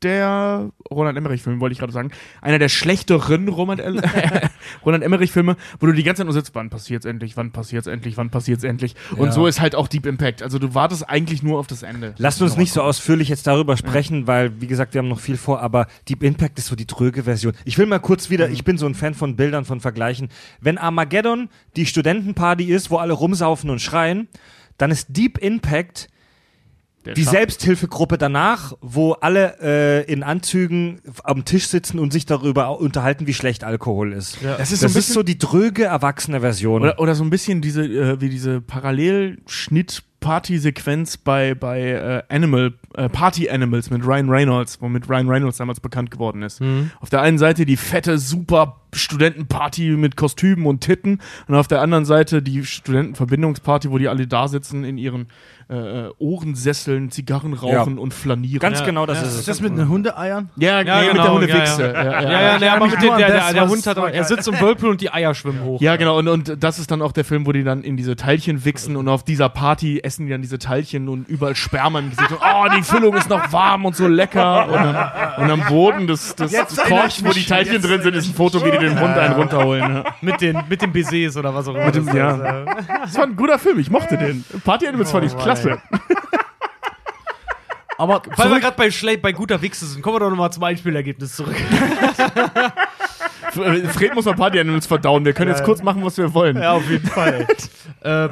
schlechter Roland Emmerich-Film, wollte ich gerade sagen. Einer der schlechteren Roland, Roland Emmerich-Filme, wo du die ganze Zeit nur sitzt, wann passiert's endlich, wann passiert's endlich, wann passiert's endlich. Und Ja. so ist halt auch Deep Impact. Also du wartest eigentlich nur auf das Ende. Lasst uns nicht so ausführlich jetzt darüber sprechen, weil, wie gesagt, wir haben noch viel vor, aber Deep Impact ist so die tröge Version. Ich will mal kurz wieder, Mhm. ich bin so ein Fan von Bildern, von Vergleichen. Wenn Armageddon die Studentenparty ist, wo alle rumsaufen und schreien, dann ist Deep Impact Der die Selbsthilfegruppe danach, wo alle äh, in Anzügen am Tisch sitzen und sich darüber unterhalten, wie schlecht Alkohol ist. Ja. Das ist so ein Das ist bisschen so die dröge erwachsene Version. Oder, oder so ein bisschen diese, äh, wie diese Parallelschnitt-Party-Sequenz bei, bei äh, Animal, äh, Party Animals mit Ryan Reynolds, womit Ryan Reynolds damals bekannt geworden ist. Auf der einen Seite die fette, super Studentenparty mit Kostümen und Titten und auf der anderen Seite die Studentenverbindungsparty, wo die alle da sitzen in ihren äh, äh, Ohrensesseln, Zigarren rauchen und flanieren. Ganz Ja. genau, das Ja. ist Ist es. das mit den Hundeeiern? ja, Ja, nee, mit genau, der Hundewichse. ja, Ja, ja, Ja, ja, aber mit an der, der, der Hund hat, er sitzt im Whirlpool und die Eier schwimmen hoch. Ja, genau. Und, und das ist dann auch der Film, wo die dann in diese Teilchen wichsen und auf dieser Party essen die dann diese Teilchen und überall Sperma im Gesicht. Und, oh, die Füllung ist noch warm und so lecker. Und, am- und am Boden des, des, Korbs, wo die Teilchen jetzt drin sind, ist ein Foto, wie die den Hund einen runterholen. Ja. Mit den, mit den Baisers oder was auch immer. Mit dem- das ja. ist, äh, Das war ein guter Film, ich mochte den. Party Animals fand ich Mann, klasse. Aber Weil wir gerade bei Schlecht, bei guter Wichse sind, kommen wir doch nochmal zum Einspielergebnis zurück. Fred muss mal Party Animals verdauen. Wir können jetzt kurz machen, was wir wollen. auf jeden Fall. äh,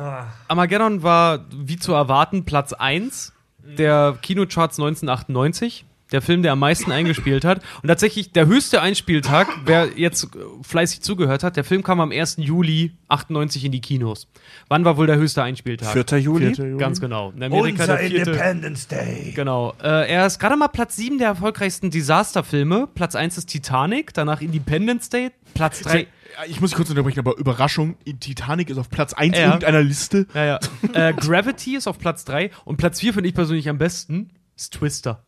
Armageddon war, wie zu erwarten, Platz 1 der Kinocharts 1998. Der Film, der am meisten eingespielt hat. Und tatsächlich der höchste Einspieltag, wer jetzt äh, fleißig zugehört hat, der Film kam am 1. Juli 98 in die Kinos. Wann war wohl der höchste Einspieltag? 4. Juli. Ganz genau. In Amerika der vierte. Independence Day. Genau. Äh, er ist gerade mal Platz 7 der erfolgreichsten Disasterfilme. Platz 1 ist Titanic, danach Independence Day, Platz 3. Ich muss kurz unterbrechen, aber Überraschung, Titanic ist auf Platz 1 Ja. irgendeiner Liste. Ja, ja. äh, Gravity ist auf Platz 3 und Platz 4 finde ich persönlich am besten ist Twister.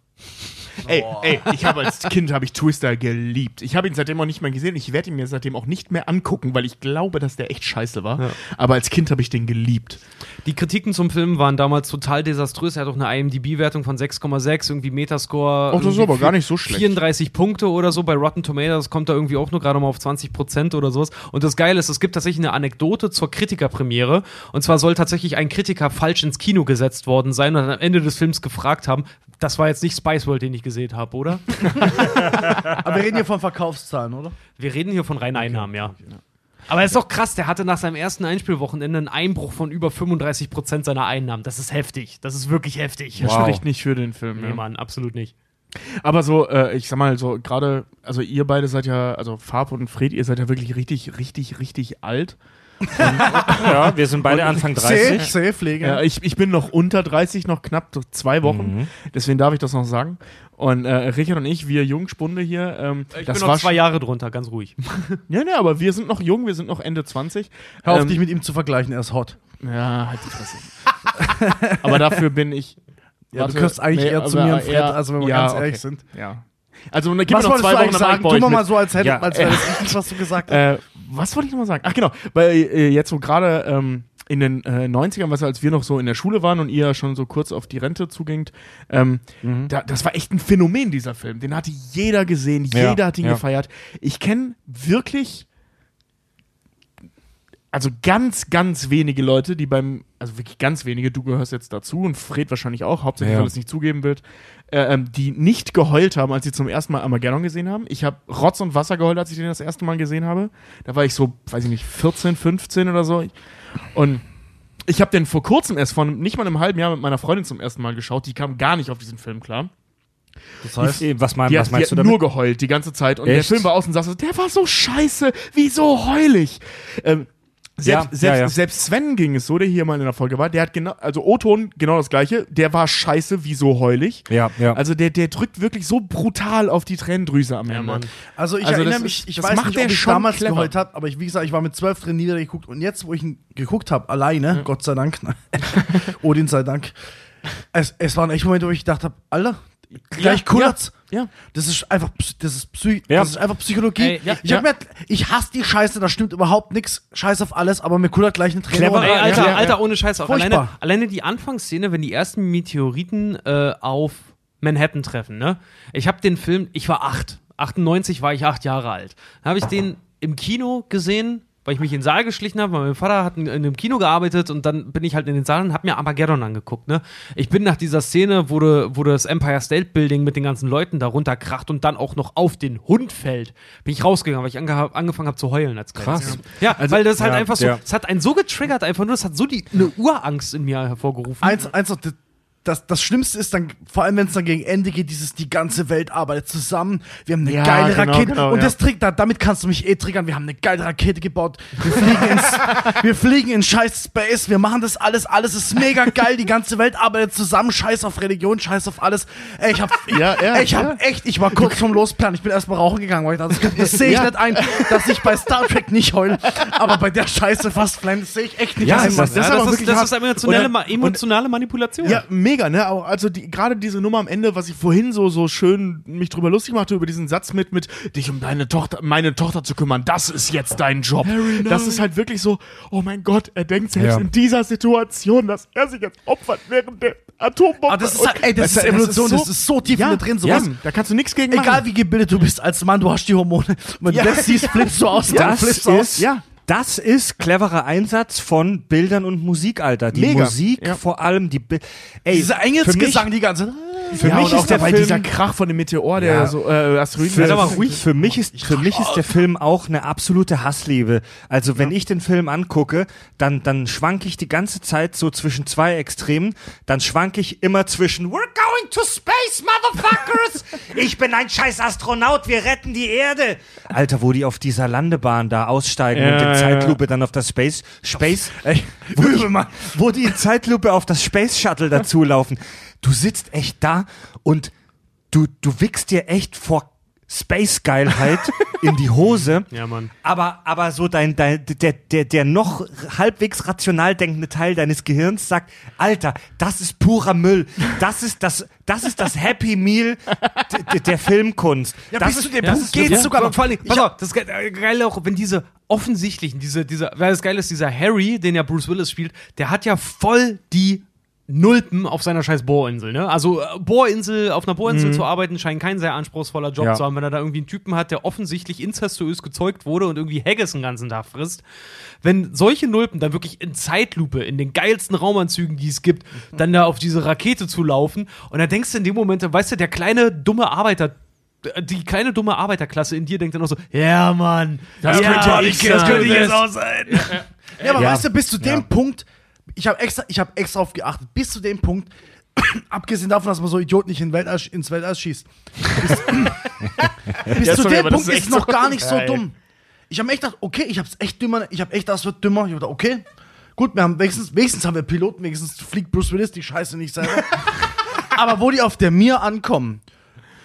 Ey, ey, ich habe als Kind habe ich Twister geliebt. Ich habe ihn seitdem auch nicht mehr gesehen. Ich werde ihn mir seitdem auch nicht mehr angucken, weil ich glaube, dass der echt scheiße war. Aber als Kind habe ich den geliebt. Die Kritiken zum Film waren damals total desaströs. Er hat auch eine IMDb-Wertung von 6,6, irgendwie Metascore. Ach, das ist aber gar nicht so schlecht. 34 Punkte oder so. Bei Rotten Tomatoes kommt er irgendwie auch nur gerade mal auf 20 Prozent oder sowas. Und das Geile ist, es gibt tatsächlich eine Anekdote zur Kritikerpremiere. Und zwar soll tatsächlich ein Kritiker falsch ins Kino gesetzt worden sein und am Ende des Films gefragt haben, das war jetzt nicht Spice World, den ich gesehen habe, oder? Aber wir reden hier von Verkaufszahlen, oder? Wir reden hier von reinen Einnahmen, ja. Aber es ist doch krass, der hatte nach seinem ersten Einspielwochenende einen Einbruch von über 35 Prozent seiner Einnahmen. Das ist heftig. Das ist wirklich heftig. Das Wow. spricht nicht für den Film. Nee, ja. Mann, absolut nicht. Aber so, äh, ich sag mal, so gerade, also ihr beide seid ja, also Farb und Fred, ihr seid ja wirklich richtig, richtig, richtig alt. Ja, wir sind beide Anfang Safe, 30. safe, Pflege. Ja, ich, ich bin noch unter 30, noch knapp zwei Wochen. Mhm. Deswegen darf ich das noch sagen. Und äh, Richard und ich, wir Jungspunde hier, ähm, Ich das bin war noch zwei Jahre drunter, ganz ruhig. Ja, ne, aber wir sind noch jung, wir sind noch Ende 20. Hör auf, Ähm, dich mit ihm zu vergleichen, er ist hot. Ja, halt die Fresse. aber dafür bin ich. Ja, du gehörst eigentlich eher zu mir und Fred, eher- also wenn wir ja, ganz ehrlich okay. sind. Ja. Also, gib Was mir noch zwei Wochen, sagen? Tu mal so, als, hätte, Ja. als wäre das richtig, was du gesagt hast. Äh, was wollte ich nochmal sagen? Ach genau, weil äh, jetzt so gerade ähm, in den äh, 90ern, was als wir noch so in der Schule waren und ihr schon so kurz auf die Rente zugingt, ähm, da, das war echt ein Phänomen, dieser Film. Den hatte jeder gesehen, Ja, jeder hat ihn ja. gefeiert. Ich kenne wirklich also ganz, ganz wenige Leute, die beim, also wirklich ganz wenige, du gehörst jetzt dazu und Fred wahrscheinlich auch, hauptsächlich, Ja. weil es nicht zugeben wird, äh, ähm, die nicht geheult haben, als sie zum ersten Mal Armageddon gesehen haben. Ich habe Rotz und Wasser geheult, als ich den das erste Mal gesehen habe. Da war ich so, weiß ich nicht, 14, 15 oder so. Und ich habe den vor kurzem erst von nicht mal einem halben Jahr mit meiner Freundin zum ersten Mal geschaut. Die kam gar nicht auf diesen Film klar. Das heißt, was, mein, Die was hat, meinst die du hat damit? nur geheult die ganze Zeit. Und der Echt? Film war außen saß so, der war so scheiße, wieso heulig? Ähm, selbst, Ja, selbst, ja, ja. selbst Sven ging es so, der hier mal in der Folge war, der hat genau, also O-Ton genau das gleiche, der war scheiße, wieso heulig? Ja, ja. Also der, der drückt wirklich so brutal auf die Tränendrüse am Ende. Mann. Also ich Also erinnere das mich, ich das weiß macht nicht, der ob ich damals clever. geheult habe, aber ich, wie gesagt, ich war mit zwölf drin niedergeguckt und jetzt, wo ich ihn geguckt habe, alleine, Gott sei Dank, Odin sei Dank, es, es waren echt Momente, wo ich gedacht habe, Alter, gleich kullert's. Ja. Das ist einfach, das ist, Psy Ja. das ist einfach Psychologie. Ey, ja, ich, hab mir, ich hasse die Scheiße, da stimmt überhaupt nichts. Scheiß auf alles, aber mir kullert gleich eine Träne. Clever. Ey, Alter, ja, Alter, ohne Scheiß. Auch Furchtbar. alleine, alleine die Anfangsszene, wenn die ersten Meteoriten äh, auf Manhattan treffen, ne? Ich habe den Film, ich war acht. 98 war ich acht Jahre alt. Dann habe ich den im Kino gesehen, weil ich mich in den Saal geschlichen habe, weil mein Vater hat in, in einem Kino gearbeitet und dann bin ich halt in den Saal und habe mir Armageddon angeguckt, ne? Ich bin nach dieser Szene, wo, de, wo das Empire State Building mit den ganzen Leuten da runterkracht und dann auch noch auf den Hund fällt, bin ich rausgegangen, weil ich ange angefangen habe zu heulen als Krass. Kind. Ja, weil das halt ja, einfach so, ja. es hat einen so getriggert einfach nur, es hat so die eine Urangst in mir hervorgerufen. Eins, eins noch, das, das, Schlimmste ist dann, vor allem wenn es dann gegen Ende geht, dieses, die ganze Welt arbeitet zusammen, wir haben eine Ja, geile genau, Rakete. genau, und ja. das triggert, da- damit kannst du mich eh triggern, wir haben eine geile Rakete gebaut, wir fliegen ins, wir fliegen in scheiß Space, wir machen das alles, alles ist mega geil, die ganze Welt arbeitet zusammen, scheiß auf Religion, scheiß auf alles. Ey, ich hab, ich, Ja, ja, ey, ich hab echt, ich war kurz vom Losplan, ich bin erstmal rauchen gegangen, weil ich dachte, das, das sehe ich Ja. nicht ein, dass ich bei Star Trek nicht heule, aber bei der Scheiße fast das sehe ich echt nicht Ja, ein. das- das das, ist, das ist emotionale, Und- Ma- emotionale Manipulation. Ja, mega, ne? Aber also die, gerade diese Nummer am Ende, was ich vorhin so, so schön mich drüber lustig machte, über diesen Satz mit, mit dich um deine Tochter, meine Tochter zu kümmern, das ist jetzt dein Job. das ist halt wirklich so, oh mein Gott, er denkt selbst Ja. in dieser Situation, dass er sich jetzt opfert während der Atombombe. Ah, das ist halt, ey, das Weißt ist Evolution, das ist so tief ja, in dir drin, ja, sowas. da kannst du nichts gegen machen. Egal wie gebildet du bist als Mann, du hast die Hormone. Wenn Ja. du das siehst, flippst du aus. dann Das flippst du aus. ist, Ja. Das ist cleverer Einsatz von Bildern und Musik, Alter. Die Mega. Musik, Ja. vor allem die Bi Ey, mich, Engelsgesang die ganze für ja, mich und auch ist der dabei Film, dieser Krach von dem Meteor, der Ja. so äh, Asteroiden. Für, doch mal ruhig. für mich ist für mich ist der Film auch eine absolute Hassliebe. Also wenn ich den Film angucke, dann dann schwank ich die ganze Zeit so zwischen zwei Extremen. Dann schwank ich immer zwischen We're going to space, motherfuckers! Ich bin ein scheiß Astronaut, wir retten die Erde! Alter, wo die auf dieser Landebahn da aussteigen Ja, und in ja, Zeitlupe dann auf das Space, Space, Ey, wo die, wo die in Zeitlupe auf das Space Shuttle dazulaufen. Du sitzt echt da und du, du wickst dir echt vor Space-Geilheit in die Hose. Ja, Mann. Aber, aber so dein, dein, der, der, der noch halbwegs rational denkende Teil deines Gehirns sagt, Alter, das ist purer Müll. Das ist das, das ist das Happy Meal der Filmkunst. Ja, das bis ist, zu dem das Punkt geht's wirklich- sogar noch. Vor allem, Ich pass hab- auf, das äh, Geile auch, wenn diese offensichtlichen, diese, dieser, weil das Geile ist, dieser Harry, den ja Bruce Willis spielt, der hat ja voll die Nulpen auf seiner scheiß Bohrinsel, ne? Also äh, Bohrinsel, auf einer Bohrinsel zu arbeiten, scheint kein sehr anspruchsvoller Job Ja. zu haben, wenn er da irgendwie einen Typen hat, der offensichtlich inzestuös gezeugt wurde und irgendwie Haggis den ganzen Tag frisst. Wenn solche Nulpen dann wirklich in Zeitlupe, in den geilsten Raumanzügen, die es gibt, dann da auf diese Rakete zu laufen und dann denkst du in dem Moment, weißt du, der kleine, dumme Arbeiter die kleine dumme Arbeiterklasse in dir denkt dann auch so, ja, Mann, Das ja, könnte auch nicht- das könnte jetzt auch sein. Ja, aber Ja. weißt du, bis zu dem Ja. Punkt, ich habe extra, ich habe extra auf geachtet, bis zu dem Punkt, abgesehen davon, dass man so Idioten nicht in Weltall, ins Weltall schießt, bis, bis Ja, zu sorry, dem Punkt ist es noch so gar nicht so geil. dumm. Ich habe echt gedacht, okay, ich habe es echt dümmer, ich habe echt, das wird dümmer. Ich habe gedacht, okay, gut, wir haben wenigstens, wenigstens haben wir Piloten, wenigstens fliegt Bruce Willis die Scheiße nicht selber. aber wo die auf der Mir ankommen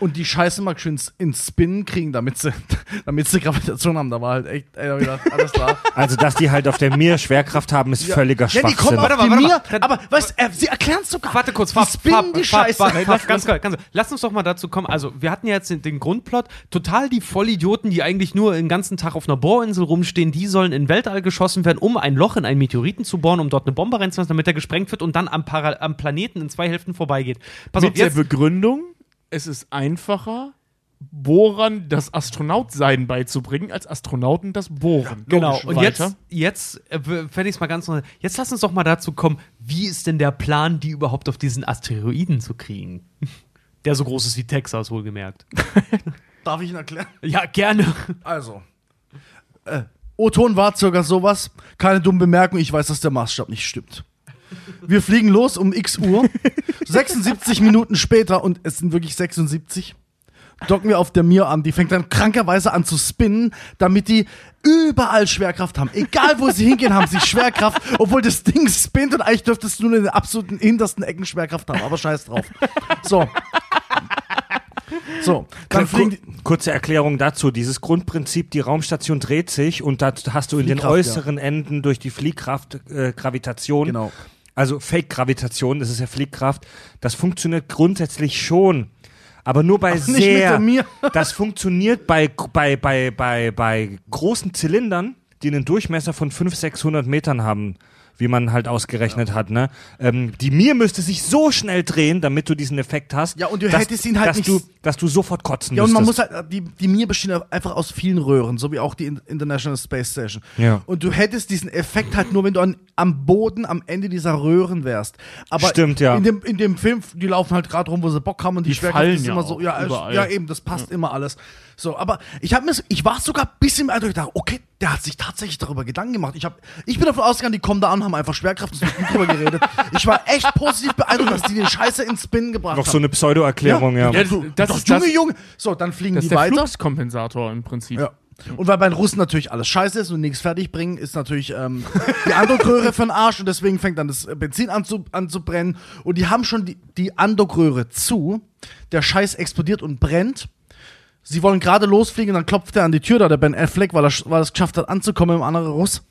und die Scheiße mal schön ins, Spinnen kriegen, damit sie, damit sie Gravitation haben, da war halt echt, ey, da gedacht, alles klar. Also, dass die halt auf der Mir Schwerkraft haben, ist völliger Ja, die Schwachsinn. kommen auf Warte mal, die warte. Mir, Dann- aber weißt du, äh, sie erklären es sogar. Warte kurz, die Fab, spinnen Fab, die Scheiße. Fab, Fab, ganz klar, ganz klar. Lass uns doch mal dazu kommen. Also, wir hatten ja jetzt den, den Grundplot. Total die Vollidioten, die eigentlich nur den ganzen Tag auf einer Bohrinsel rumstehen, die sollen in Weltall geschossen werden, um ein Loch in einen Meteoriten zu bohren, um dort eine Bombe reinzulassen, damit er gesprengt wird und dann am, Para am Planeten in zwei Hälften vorbeigeht. Pass Mit auf, der jetzt. Begründung, es ist einfacher, Bohrern das Astronautsein beizubringen, als Astronauten das Bohren. Genau, und weiter. jetzt, jetzt äh, fände ich es mal ganz neu. Jetzt lass uns doch mal dazu kommen, wie ist denn der Plan, die überhaupt auf diesen Asteroiden zu kriegen? Der so groß ist wie Texas, wohlgemerkt. Darf ich ihn erklären? Ja, gerne. Also. Äh, O-Ton war circa sowas. Keine dumme Bemerkung, ich weiß, dass der Maßstab nicht stimmt. Wir fliegen los um x Uhr. 76 Minuten später, und es sind wirklich 76, docken wir auf der Mir an. Die fängt dann krankerweise an zu spinnen, damit die überall Schwerkraft haben. Egal wo sie hingehen, haben sie Schwerkraft, obwohl das Ding spinnt und eigentlich dürftest du nur in den absoluten hintersten Ecken Schwerkraft haben. Aber scheiß drauf. So. So, dann die. Kurze Erklärung dazu. Dieses Grundprinzip, die Raumstation dreht sich und da hast du in den äußeren Enden durch die Fliehkraft äh, Gravitation. Genau. Also Fake-Gravitation, das ist ja Fliehkraft. Das funktioniert grundsätzlich schon. Aber nur bei mit sehr. Das funktioniert bei, bei, bei, bei, bei großen Zylindern, die einen Durchmesser von 500, 600 Metern haben, wie man halt ausgerechnet hat. Ne? Ähm, die Mir müsste sich so schnell drehen, damit du diesen Effekt hast. Ja, und du dass, hättest ihn halt dass nicht- Du, dass du sofort kotzen Ja, und man muss halt, die, die Mir bestehen einfach aus vielen Röhren, so wie auch die In- International Space Station. Ja. Und du hättest diesen Effekt halt nur, wenn du an, am Boden am Ende dieser Röhren wärst. Aber Stimmt, ja. In dem, in dem Film, die laufen halt gerade rum, wo sie Bock haben und die, Die Schwerkraft fallen ist ja immer auch so, ja, überall. ja, eben, das passt immer alles. So, aber ich habe mir, ich war sogar ein bisschen beeindruckt, ich dachte, okay, der hat sich tatsächlich darüber Gedanken gemacht. Ich, hab, ich bin davon ausgegangen, die kommen da an, haben einfach Schwerkraft und drüber geredet. Ich war echt positiv beeindruckt, dass die den Scheiße ins Spin gebracht Noch haben. so eine Pseudo-Erklärung, ja. Ja, Du, das doch, ist das- Junge, Junge. So, dann fliegen Das die ist der weiter. Fluxkompensator im Prinzip. Ja. Und weil bei den Russen natürlich alles scheiße ist und nichts fertig bringen, ist natürlich ähm, die Andockröhre für den Arsch und deswegen fängt dann das Benzin an zu, an zu brennen. Und die haben schon die, die Andockröhre zu. Der Scheiß explodiert und brennt. Sie wollen gerade losfliegen dann klopft er an die Tür da, der Ben Affleck, weil er, weil er es geschafft hat, anzukommen im anderen Russ.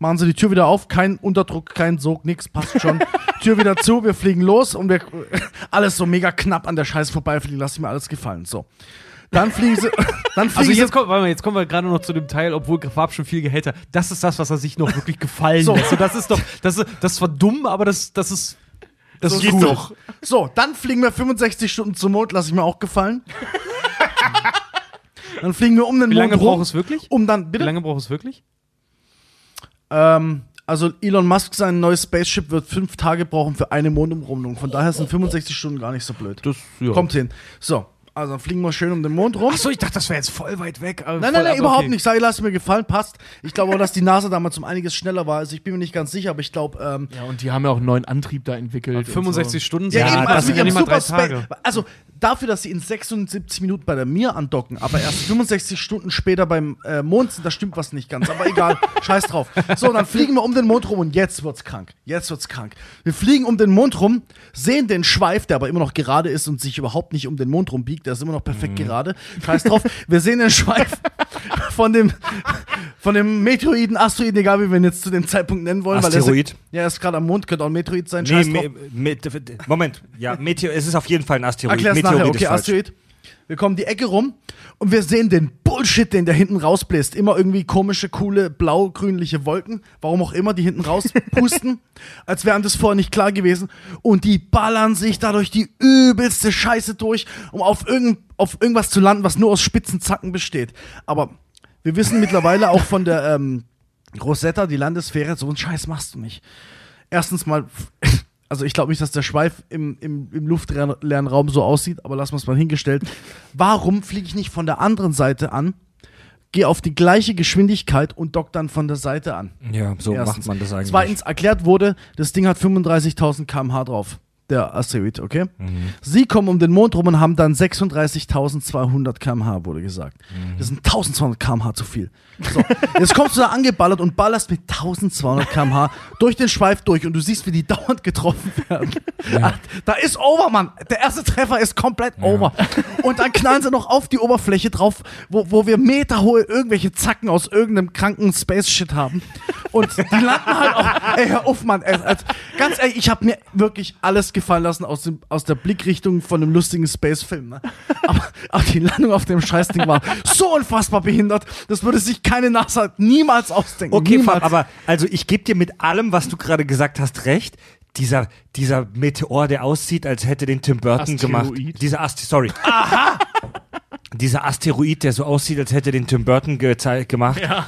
Machen sie die Tür wieder auf, kein Unterdruck, kein Sog, nix, passt schon. Tür wieder zu, wir fliegen los und wir alles so mega knapp an der Scheiße vorbeifliegen, lass ich mir alles gefallen. So. Dann fliegen sie, dann fliegen Also sie jetzt, kommt, warte mal, jetzt kommen wir gerade noch zu dem Teil, obwohl Fab schon viel Gehälter. Das ist das, was er sich noch wirklich gefallen So. lässt. So, das ist doch, das ist, das war dumm, aber das, das ist, das So ist ist gut. doch. So, dann fliegen wir 65 Stunden zum Mond, lasse ich mir auch gefallen. Dann fliegen wir um den Wie lange Mond rum, braucht es wirklich? um dann Wie bitte. lange braucht es wirklich? Ähm, also Elon Musk sein neues Spaceship wird fünf Tage brauchen für eine Mondumrundung. Von daher sind 65 Stunden gar nicht so blöd. Das, ja. Kommt hin. So, Also dann fliegen wir schön um den Mond rum. Achso, ich dachte, das wäre jetzt voll weit weg. Nein, nein, nein, ab- überhaupt okay. nicht. Sag, lass mir gefallen, passt. Ich glaube auch, dass die NASA damals um einiges schneller war. Also ich bin mir nicht ganz sicher, aber ich glaube, ähm, Ja, und die haben ja auch einen neuen Antrieb da entwickelt. und 65 Stunden Ja, sind eben, das also sind ja nicht mal drei Super Tage. Also dafür, dass sie in 76 Minuten bei der Mir andocken, aber erst 65 Stunden später beim äh, Mond sind, da stimmt was nicht ganz. Aber egal, scheiß drauf. So, dann fliegen wir um den Mond rum und jetzt wird's krank. Jetzt wird's krank. Wir fliegen um den Mond rum, sehen den Schweif, der aber immer noch gerade ist und sich überhaupt nicht um den Mond rumbiegt. Der ist immer noch perfekt gerade. Scheiß drauf. Wir sehen den Schweif von dem, von dem Meteoriden, Asteroiden, egal wie wir ihn jetzt zu dem Zeitpunkt nennen wollen. Weil Asteroid. er ist, ja, er ist gerade am Mond, könnte auch ein Meteorid sein. Nee, Scheiß drauf. me, mit, Moment, ja, Meteor, es ist auf jeden Fall ein Asteroid. Erklär's Meteorit nachher, okay, falsch. Wir kommen die Ecke rum und wir sehen den Bullshit, den der hinten rausbläst. Immer irgendwie komische, coole, blau-grünliche Wolken, warum auch immer, die hinten rauspusten, als wären das vorher nicht klar gewesen. Und die ballern sich dadurch die übelste Scheiße durch, um auf, irgend, auf irgendwas zu landen, was nur aus spitzen Zacken besteht. Aber wir wissen mittlerweile auch von der ähm, Rosetta, die Landesfähre, so einen Scheiß machst du nicht. Erstens mal, also ich glaube nicht, dass der Schweif im, im, im luftleeren Raum so aussieht, aber lassen wir es mal hingestellt. Warum fliege ich nicht von der anderen Seite an, gehe auf die gleiche Geschwindigkeit und dock dann von der Seite an? Ja, so Erstens. macht man das eigentlich. Zweitens erklärt wurde, das Ding hat 35.000 km/h drauf. Der Asteroid, okay? Sie kommen um den Mond rum und haben dann 36.200 km/h, wurde gesagt. Das sind 1200 km/h zu viel. So, jetzt kommst du da angeballert und ballerst mit 1200 km/h durch den Schweif durch und du siehst, wie die dauernd getroffen werden. Ah, Da ist over, Mann. Der erste Treffer ist komplett over. Und dann knallen sie noch auf die Oberfläche drauf, wo, wo wir meterhohe irgendwelche Zacken aus irgendeinem kranken Space-Shit haben. Und die landen halt auch. Ey, hör auf, Mann. Ey, also, ganz ehrlich, ich habe mir wirklich alles gefallen lassen aus, dem, aus der Blickrichtung von einem lustigen Space-Film. Ne? Aber, aber die Landung auf dem Scheißding war so unfassbar behindert. Das würde sich keine NASA niemals ausdenken. Okay, niemals. Aber also ich gebe dir mit allem, was du gerade gesagt hast, recht. Dieser, dieser Meteor, der aussieht, als hätte den Tim Burton Asteroid? gemacht. Dieser Ast sorry. Aha! dieser Asteroid, der so aussieht, als hätte den Tim Burton gezei- gemacht. Ja.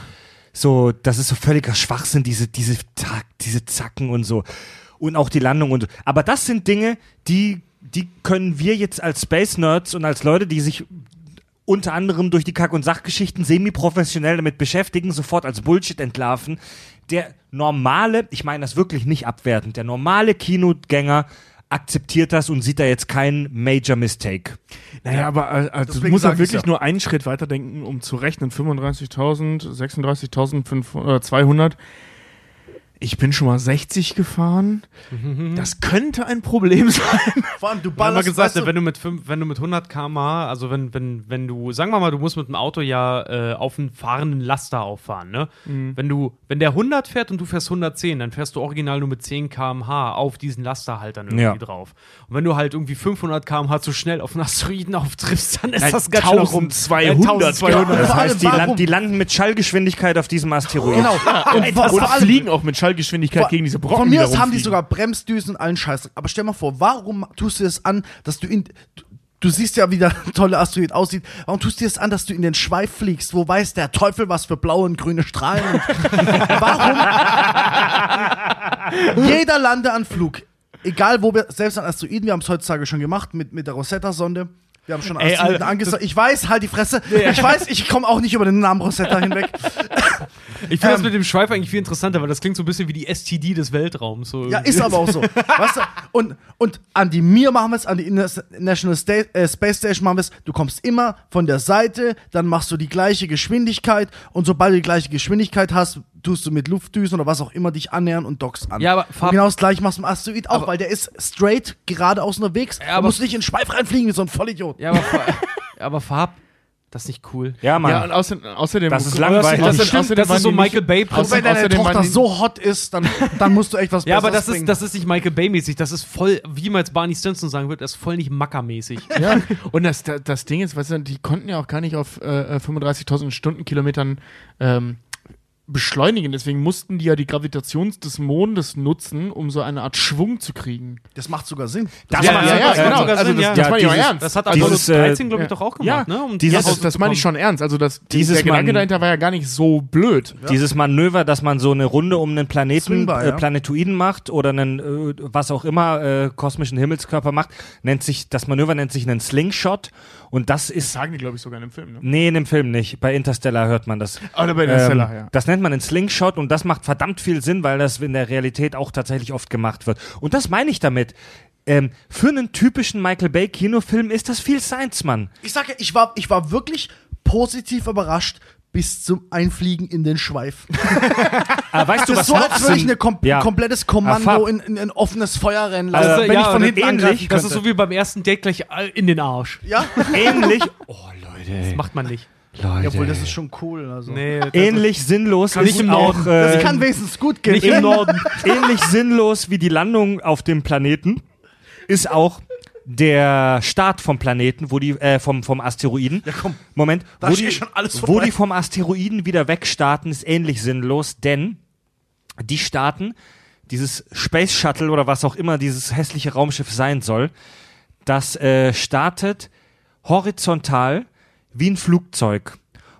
So, das ist so völliger Schwachsinn, diese, diese, diese Zacken und so. Und auch die Landung und so. Aber das sind Dinge, die, die können wir jetzt als Space Nerds und als Leute, die sich unter anderem durch die Kack- und Sachgeschichten semi-professionell damit beschäftigen, sofort als Bullshit entlarven. Der normale, ich meine das wirklich nicht abwertend, der normale Kinogänger akzeptiert das und sieht da jetzt keinen Major Mistake. Naja, aber äh, also sag ich's wirklich ja. nur einen Schritt weiterdenken, um zu rechnen. 35.000, 36.200. Ich bin schon mal 60 gefahren. Das könnte ein Problem sein. Vor allem, du haben mal ballerst, gesagt, weißt du, wenn du mit fünf, wenn du mit 100 km/h, also wenn, wenn, wenn du, sagen wir mal, du musst mit dem Auto ja äh, auf einen fahrenden Laster auffahren, ne? Wenn du, wenn der 100 fährt und du fährst 110, dann fährst du original nur mit 10 km/h auf diesen Lasterhaltern irgendwie Ja. drauf. Und wenn du halt irgendwie 500 km/h zu schnell auf einen Asteroiden auftriffst, dann ist Nein, das ganz schön nach rum. 1200. 1200. Das heißt, die, die landen mit Schallgeschwindigkeit auf diesem Asteroid. Genau. Und vor, Und allem, fliegen auch mit Schallgeschwindigkeit Vor- gegen diese Brocken. Von mir aus haben die sogar Bremsdüsen und allen Scheiß. Aber stell mal vor, warum tust du es an, dass du in. Du, du siehst ja, wie der tolle Asteroid aussieht. Warum tust du es an, dass du in den Schweif fliegst? Wo weiß der Teufel, was für blaue und grüne Strahlen? Warum? Jeder Landeanflug, egal wo wir, selbst an Asteroiden, wir haben es heutzutage schon gemacht mit, mit der Rosetta-Sonde. Wir haben schon Ey, Asteroiden Alter, angesagt. Ich weiß, halt die Fresse. Ich weiß, ich komme auch nicht über den Namen Rosetta hinweg. Ich finde das Ähm, mit dem Schweif eigentlich viel interessanter, weil das klingt so ein bisschen wie die STD des Weltraums. So Ja, ist aber auch so. weißt du? Und, und an die Mir machen wir es, an die National Sta äh, Space Station machen wir es. Du kommst immer von der Seite, dann machst du die gleiche Geschwindigkeit und sobald du die gleiche Geschwindigkeit hast, tust du mit Luftdüsen oder was auch immer dich annähern und dockst an. Ja, aber und Farb- genau das gleiche machst du im Asteroid auch, weil der ist straight geradeaus unterwegs. Ja, aber- musst nicht in den Schweif reinfliegen wie so ein Vollidiot. Ja, aber, aber Farb, das ist nicht cool. Ja, Mann. Ja, und außer, außerdem. Das ist langweilig. Das, außerdem- stimmt, außerdem das ist so Michael Bay. Und wenn deine außerdem Tochter so hot ist, dann, dann musst du echt was Ja, aber das ist, das ist nicht Michael Bay-mäßig. Das ist voll, wie man jetzt Barney Stinson sagen würde, das ist voll nicht Macker-mäßig. Ja, und das, das, das Ding ist, weißt du, die konnten ja auch gar nicht auf äh, 35.000 Stundenkilometern ähm, beschleunigen. Deswegen mussten die ja die Gravitation des Mondes nutzen, um so eine Art Schwung zu kriegen. Das macht sogar Sinn. Das Ja, macht ja, sogar- ja, äh, genau. sogar also Sinn, das, ja. das Ja, meine ich auch dieses- ernst. Das hat Apollo Dieses, äh, 13, glaube ich, ja. doch auch Ja, gemacht, ne? Um dieses- das, das meine ich schon ernst. Also das, Dieses der Gedanke dahinter war ja gar nicht so blöd. Dieses Manöver, dass man so eine Runde um einen Planeten, Swingbar, äh. Planetoiden macht oder einen, äh, was auch immer, äh, kosmischen Himmelskörper macht, nennt sich, das Manöver nennt sich einen Slingshot und das Das ist, sagen die, glaube ich, sogar in dem Film. Ne? nee, in dem Film nicht, bei Interstellar hört man das. Oder bei Ähm, Interstellar, ja. Das nennt man einen Slingshot und das macht verdammt viel Sinn, weil das in der Realität auch tatsächlich oft gemacht wird. Und das meine ich damit. Ähm, für einen typischen Michael Bay Kinofilm ist das viel Science, Mann. Ich sage ja, ich war, ich war wirklich positiv überrascht bis zum Einfliegen in den Schweif. Aber weißt du, Das was ist so, als würde ich ein kom Ja. komplettes Ah, Kommando Fab. in, in ein offenes Feuer rennen Also, lassen, wenn ja, ich von hinten ähnlich, Das ist so wie beim ersten Date gleich in den Arsch. ja? ähnlich. Oh, Leute. Das macht man nicht. Leute. Obwohl, das ist schon cool. Also. Nee, das ähnlich sinnlos Kann ist auch äh, Das kann wenigstens gut gehen. nicht im Norden. ähnlich sinnlos wie die Landung auf dem Planeten ist auch der Start vom Planeten, wo die äh, vom vom Asteroiden. Ja, komm. Moment, Da wo die, schon alles wo vorbei. die vom Asteroiden wieder wegstarten, ist ähnlich sinnlos, denn die starten dieses Space Shuttle oder was auch immer dieses hässliche Raumschiff sein soll, das äh, startet horizontal wie ein Flugzeug.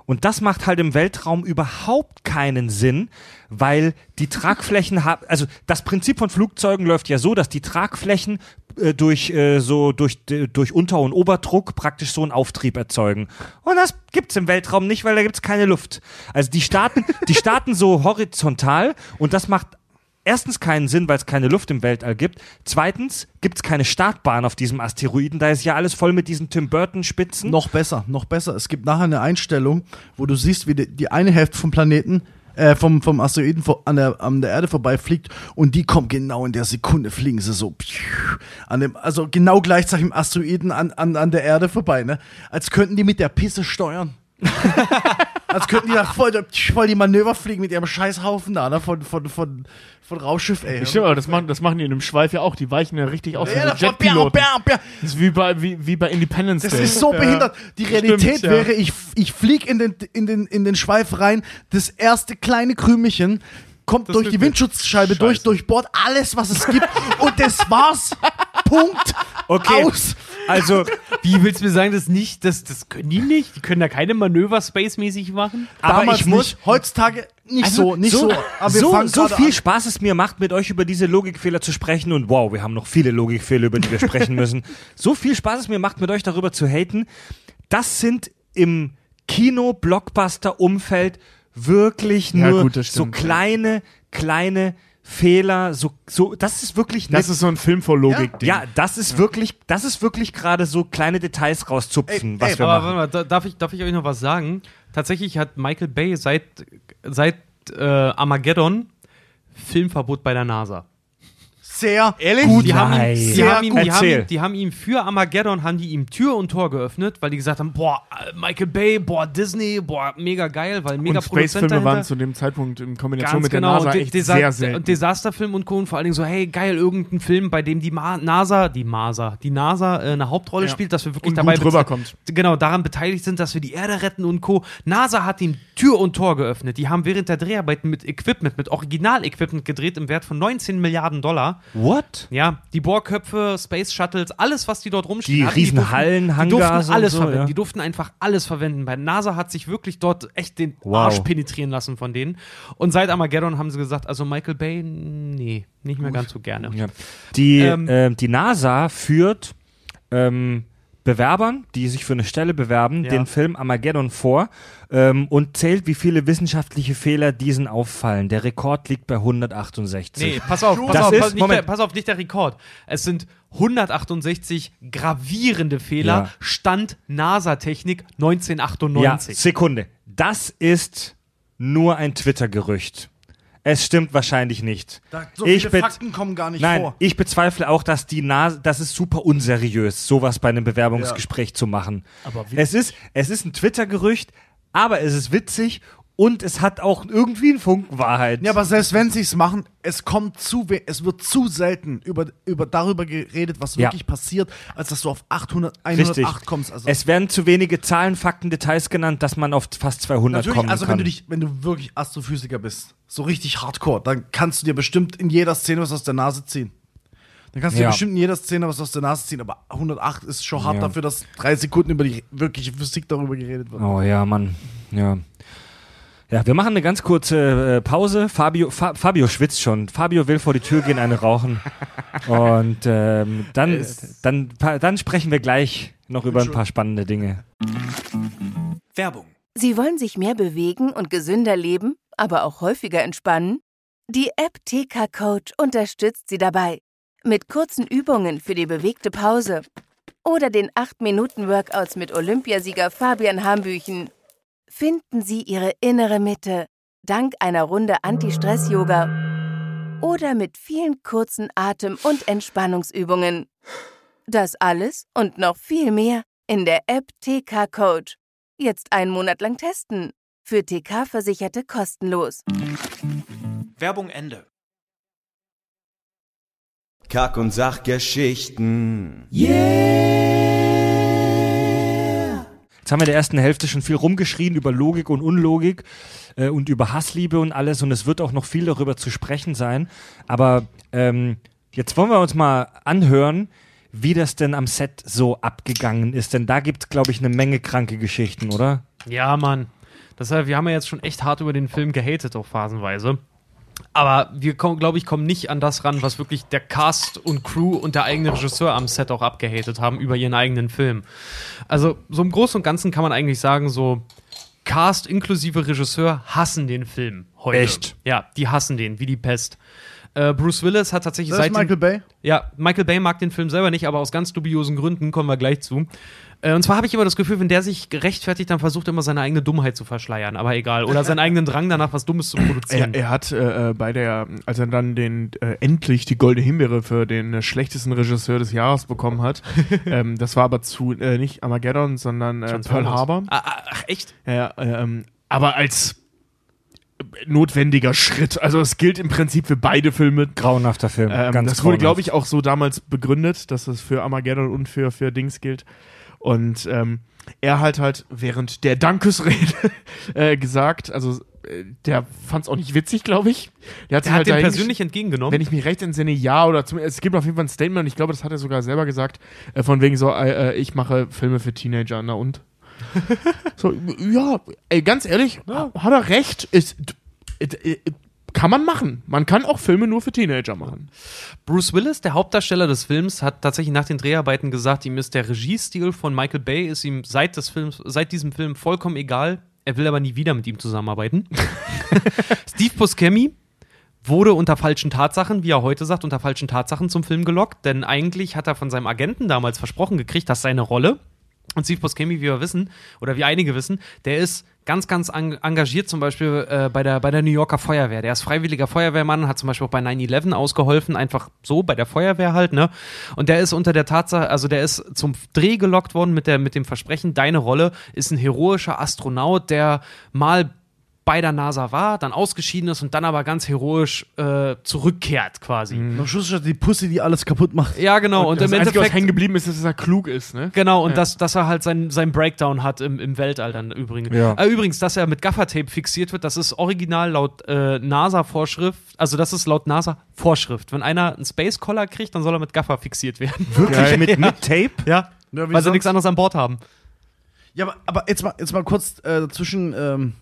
Und das macht halt im Weltraum überhaupt keinen Sinn, weil die Tragflächen haben, also das Prinzip von Flugzeugen läuft ja so, dass die Tragflächen äh, durch äh, so durch durch Unter- und Oberdruck praktisch so einen Auftrieb erzeugen. Und das gibt's im Weltraum nicht, weil da gibt's keine Luft. Also die starten, die starten so horizontal und das macht erstens keinen Sinn, weil es keine Luft im Weltall gibt. Zweitens gibt es keine Startbahn auf diesem Asteroiden. Da ist ja alles voll mit diesen Tim Burton-Spitzen. Noch besser, noch besser. Es gibt nachher eine Einstellung, wo du siehst, wie die, die eine Hälfte vom Planeten, äh, vom, vom Asteroiden an, der, an der Erde vorbeifliegt und die kommt genau in der Sekunde, fliegen sie so. An dem, also genau gleichzeitig im Asteroiden an, an, an der Erde vorbei, ne? Als könnten die mit der Pisse steuern. Als könnten die da voll, voll die Manöver fliegen mit ihrem Scheißhaufen da, ne? Von, von, von, von Rausschiff, ey. Stimmt, aber das machen, das machen die in einem Schweif ja auch. Die weichen ja richtig aus. Ja, wie so Jetpiloten. bam, bam, bam. Das ist wie bei, wie, wie bei Independence Das Day. ist so behindert. Die Realität Stimmt, ja. wäre, ich, ich flieg in den, in, den, in den Schweif rein, das erste kleine Krümelchen kommt durch die Windschutzscheibe durch, Scheiße. durchbohrt alles, was es gibt und das war's. Punkt. Okay. Aus. Also, Wie willst du mir sagen, das nicht? Das, das können die nicht? Die können da keine Manöver spacemäßig machen? aber Damals ich muss. nicht, heutzutage nicht Also, so, nicht so. Aber wir so, so viel an. Spaß es mir macht, mit euch über diese Logikfehler zu sprechen und wow, wir haben noch viele Logikfehler, über die wir sprechen müssen. So viel Spaß es mir macht, mit euch darüber zu haten. Das sind im Kino-Blockbuster-Umfeld wirklich Ja, nur gut, so stimmt, ja. kleine, kleine Fehler. So, so, das ist wirklich Das ne- ist so ein Film vor Logik. ja, das ist wirklich, das ist wirklich gerade so kleine Details rauszupfen, Ey, was ey, wir Aber machen. warte mal, da, darf, ich, darf ich euch noch was sagen? Tatsächlich hat Michael Bay seit, seit äh, Armageddon Filmverbot bei der NASA. Sehr Ehrlich? Die haben, ihm, die, haben ihm, gut. die, haben ihm, die haben ihm für Armageddon haben die ihm Tür und Tor geöffnet, weil die gesagt haben, boah, Michael Bay, boah, Disney, boah, mega geil, weil mega Und Space-Filme waren zu dem Zeitpunkt in Kombination Ganz mit der genau, NASA und, De echt Desa sehr selten. und Desasterfilm und Co. Und vor allen Dingen so, hey, geil, irgendein Film, bei dem die Ma NASA, die NASA, die NASA äh, eine Hauptrolle Ja. spielt, dass wir wirklich Und dabei gut rüberkommt. Genau, daran beteiligt sind, dass wir die Erde retten und Co. NASA hat ihm Tür und Tor geöffnet. Die haben während der Dreharbeiten mit Equipment, mit Original-Equipment gedreht im Wert von 19 Milliarden Dollar. What? Ja, die Bohrköpfe, Space Shuttles, alles, was die dort rumstehen Die hatten, riesen durften- Hallen, die Hangars durften alles so, verwenden. ja. Die durften einfach alles verwenden. Bei NASA hat sich wirklich dort echt den Wow. Arsch penetrieren lassen von denen. Und seit Armageddon haben sie gesagt, also Michael Bay, nee, nicht mehr ganz so gerne. Ja. Die, Ähm, ähm, die NASA führt ähm, Bewerbern, die sich für eine Stelle bewerben, Ja. den Film Armageddon vor ähm, und zählt, wie viele wissenschaftliche Fehler diesen auffallen. Der Rekord liegt bei 168. Nee, pass auf, pass Das auf, ist- pass, nicht der, pass auf, nicht der Rekord. Es sind 168 gravierende Fehler, Ja. Stand NASA-Technik Ja, 1998. Sekunde. Das ist nur ein Twitter-Gerücht. Es stimmt wahrscheinlich nicht. Da, so Ich viele Fakten kommen gar nicht Nein, vor. ich bezweifle auch, dass die NASA, das ist super unseriös, sowas bei einem Bewerbungsgespräch zu machen. Aber wie- es ist, es ist ein Twitter-Gerücht, aber es ist witzig und es hat auch irgendwie einen Funken Wahrheit. Ja, aber selbst wenn sie es machen, es kommt zu, es wird zu selten über, über darüber geredet, was Ja. wirklich passiert, als dass du auf 800, 108 Richtig. kommst. Also es werden zu wenige Zahlen, Fakten, Details genannt, dass man auf fast 200 natürlich, kommen also kann. wenn du dich, wenn du wirklich Astrophysiker bist, so richtig Hardcore, dann kannst du dir bestimmt in jeder Szene was aus der Nase ziehen. Dann kannst du Ja. dir bestimmt in jeder Szene was aus der Nase ziehen, aber 108 ist schon hart Ja. dafür, dass drei Sekunden über die wirkliche Physik darüber geredet wird. Oh ja, Mann. Ja. Ja, wir machen eine ganz kurze äh, Pause. Fabio, Fa Fabio schwitzt schon. Fabio will vor die Tür gehen, eine rauchen. Und ähm, dann, dann, dann sprechen wir gleich noch über ein paar spannende Dinge. Werbung. Sie wollen sich mehr bewegen und gesünder leben, aber auch häufiger entspannen? Die App TK Coach unterstützt Sie dabei. Mit kurzen Übungen für die bewegte Pause. Oder den 8-Minuten-Workouts mit Olympiasieger Fabian Hambüchen. Finden Sie Ihre innere Mitte dank einer Runde Anti-Stress-Yoga. Oder mit vielen kurzen Atem- und Entspannungsübungen. Das alles und noch viel mehr in der App TK Coach. Jetzt einen Monat lang testen. Für TK-Versicherte kostenlos. Werbung Ende. Kack- und Sachgeschichten. Jetzt haben wir in der ersten Hälfte schon viel rumgeschrien über Logik und Unlogik äh, und über Hassliebe und alles und es wird auch noch viel darüber zu sprechen sein. Aber ähm, jetzt wollen wir uns mal anhören, wie das denn am Set so abgegangen ist. Denn da gibt es, glaube ich, eine Menge kranke Geschichten, oder? Ja, Mann. Deshalb, wir haben ja jetzt schon echt hart über den Film gehatet, auch phasenweise. Aber wir, glaube ich, kommen nicht an das ran, was wirklich der Cast und Crew und der eigene Regisseur am Set auch abgehatet haben über ihren eigenen Film. Also, so im Großen und Ganzen kann man eigentlich sagen, so Cast inklusive Regisseur hassen den Film heute. Echt? Ja, die hassen den, wie die Pest. Äh, Bruce Willis hat tatsächlich Das ist seit Michael Bay. ja, Michael Bay mag den Film selber nicht, aber aus ganz dubiosen Gründen kommen wir gleich zu. Äh, und zwar habe ich immer das Gefühl, wenn der sich gerechtfertigt, dann versucht er immer seine eigene Dummheit zu verschleiern, aber egal. Oder seinen eigenen Drang danach, was Dummes zu Er, produzieren. er hat äh, äh, bei der, als er dann den äh, endlich die Goldene Himbeere für den äh, schlechtesten Regisseur des Jahres bekommen hat, ähm, das war aber zu äh, nicht Armageddon, sondern äh, Pearl. Harbor. Ah, ah, ach, echt? Ja, ähm, aber als notwendiger Schritt. Also es gilt im Prinzip für beide Filme. Grauenhafter Film. Ähm, ganz das wurde, glaube grauenhaft. ich, auch so damals begründet, dass es für Armageddon und für, für Dings gilt. Und ähm, er halt halt während der Dankesrede äh, gesagt, also äh, der fand es auch nicht witzig, glaube ich. Der hat Der sich hat halt den persönlich entgegengenommen. wenn ich mich recht entsinne, ja, oder zumindest, es gibt auf jeden Fall ein Statement und ich glaube, das hat er sogar selber gesagt, äh, von wegen so, äh, äh, ich mache Filme für Teenager, na und? so, ja, ey, ganz ehrlich, ha- hat er recht, ist, äh, kann man machen. Man kann auch Filme nur für Teenager machen. Bruce Willis, der Hauptdarsteller des Films, hat tatsächlich nach den Dreharbeiten gesagt, ihm ist der Regiestil von Michael Bay ist ihm seit des Films, seit diesem Film vollkommen egal. Er will aber nie wieder mit ihm zusammenarbeiten. Steve Buscemi wurde unter falschen Tatsachen, wie er heute sagt, unter falschen Tatsachen zum Film gelockt, denn eigentlich hat er von seinem Agenten damals versprochen gekriegt, dass seine Rolle und Steve Buscemi, wie wir wissen, oder wie einige wissen, der ist ganz, ganz engagiert zum Beispiel äh, bei, der, bei der New Yorker Feuerwehr. Der ist freiwilliger Feuerwehrmann, hat zum Beispiel auch bei 9-11 ausgeholfen, einfach so bei der Feuerwehr halt, ne? Und der ist unter der Tatsache, also der ist zum Dreh gelockt worden mit, der, mit dem Versprechen, deine Rolle ist ein heroischer Astronaut, der mal bei der NASA war, dann ausgeschieden ist und dann aber ganz heroisch äh, zurückkehrt quasi. Am Schluss ist die Pussy, die alles kaputt macht. Ja, genau. Und, das im Einzige, was Endeffekt hängen geblieben ist, ist, dass er klug ist, ne? Genau, und Ja. dass, dass er halt seinen sein Breakdown hat im, im Weltall dann übrigens. Ja. Äh, übrigens, dass er mit Gaffertape fixiert wird, das ist original laut äh, NASA-Vorschrift, also das ist laut NASA-Vorschrift. Wenn einer einen Space Collar kriegt, dann soll er mit Gaffer fixiert werden. Wirklich mit, mit Tape? ja. Ja, Weil sie nichts anderes an Bord haben. Ja, aber, aber jetzt, mal, jetzt mal kurz äh, dazwischen. Ähm,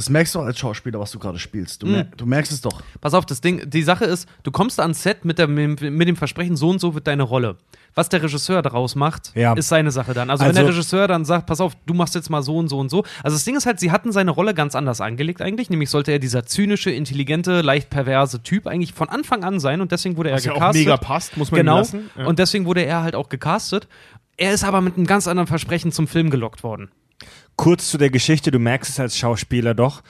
das merkst du als Schauspieler, was du gerade spielst. Du, mer du merkst es doch. Pass auf, das Ding, die Sache ist, du kommst ans Set mit, der, mit, dem Versprechen, so und so wird deine Rolle. Was der Regisseur daraus macht, Ja. ist seine Sache dann. Also, Also- wenn der Regisseur dann sagt, pass auf, du machst jetzt mal so und so und so. Also das Ding ist halt, sie hatten seine Rolle ganz anders angelegt eigentlich. Nämlich sollte er dieser zynische, intelligente, leicht perverse Typ eigentlich von Anfang an sein und deswegen wurde er Was ja auch gecastet. mega passt, muss man Genau. lassen. Ja. Und deswegen wurde er halt auch gecastet. Er ist aber mit einem ganz anderen Versprechen zum Film gelockt worden. Kurz zu der Geschichte, du merkst es als Schauspieler doch.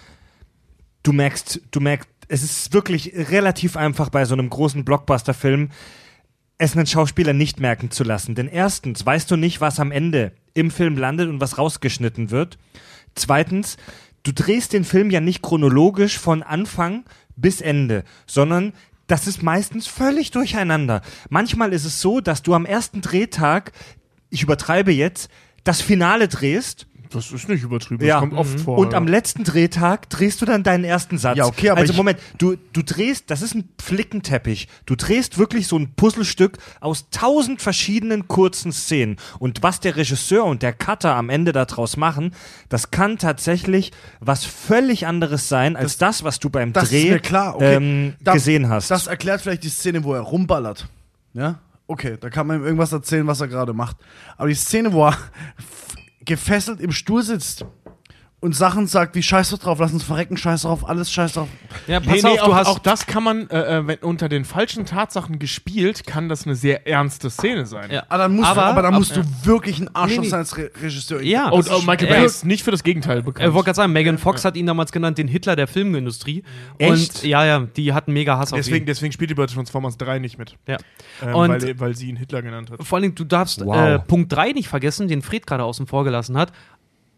Du merkst, du merkst, es ist wirklich relativ einfach bei so einem großen Blockbuster-Film, es einen Schauspieler nicht merken zu lassen. Denn erstens weißt du nicht, was am Ende im Film landet und was rausgeschnitten wird. Zweitens, du drehst den Film ja nicht chronologisch von Anfang bis Ende, sondern das ist meistens völlig durcheinander. Manchmal ist es so, dass du am ersten Drehtag, ich übertreibe jetzt, das Finale drehst Das ist nicht übertrieben, Ja. das kommt oft vor. und ja. am letzten Drehtag drehst du dann deinen ersten Satz. Ja, okay, aber also Moment, du, du drehst, das ist ein Flickenteppich. Du drehst wirklich so ein Puzzlestück aus tausend verschiedenen kurzen Szenen. Und was der Regisseur und der Cutter am Ende daraus machen, das kann tatsächlich was völlig anderes sein als das, was du beim Das Dreh ist mir klar, okay. ähm, Da- gesehen hast. Das erklärt vielleicht die Szene, wo er rumballert. Ja? Okay, da kann man ihm irgendwas erzählen, was er gerade macht. Aber die Szene, wo er gefesselt im Stuhl sitzt und Sachen sagt wie Scheiß doch drauf, lass uns verrecken, Scheiß drauf, alles Scheiß drauf. Ja, Nee, pass nee, auf, auch, du hast. auch das kann man, äh, äh, wenn unter den falschen Tatsachen gespielt, kann das eine sehr ernste Szene sein. Ja. Aber dann musst, Aber- du, aber dann ab- musst du wirklich ein Arschloch Nee, nee. sein als Re Regisseur. Ja. Und oh, Michael Ja. Bay ist nicht für das Gegenteil bekannt. Ich wollte gerade sagen, Megan Fox hat ihn damals genannt, den Hitler der Filmindustrie. Echt? Und ja, ja, die hat einen mega Hass auf deswegen, ihn. deswegen spielt die bei Transformers 3 nicht mit. Ja. Ähm, Und- weil, weil sie ihn Hitler genannt hat. Vor allen Dingen, du darfst Wow. äh, Punkt 3 nicht vergessen, den Fred gerade außen vor gelassen hat.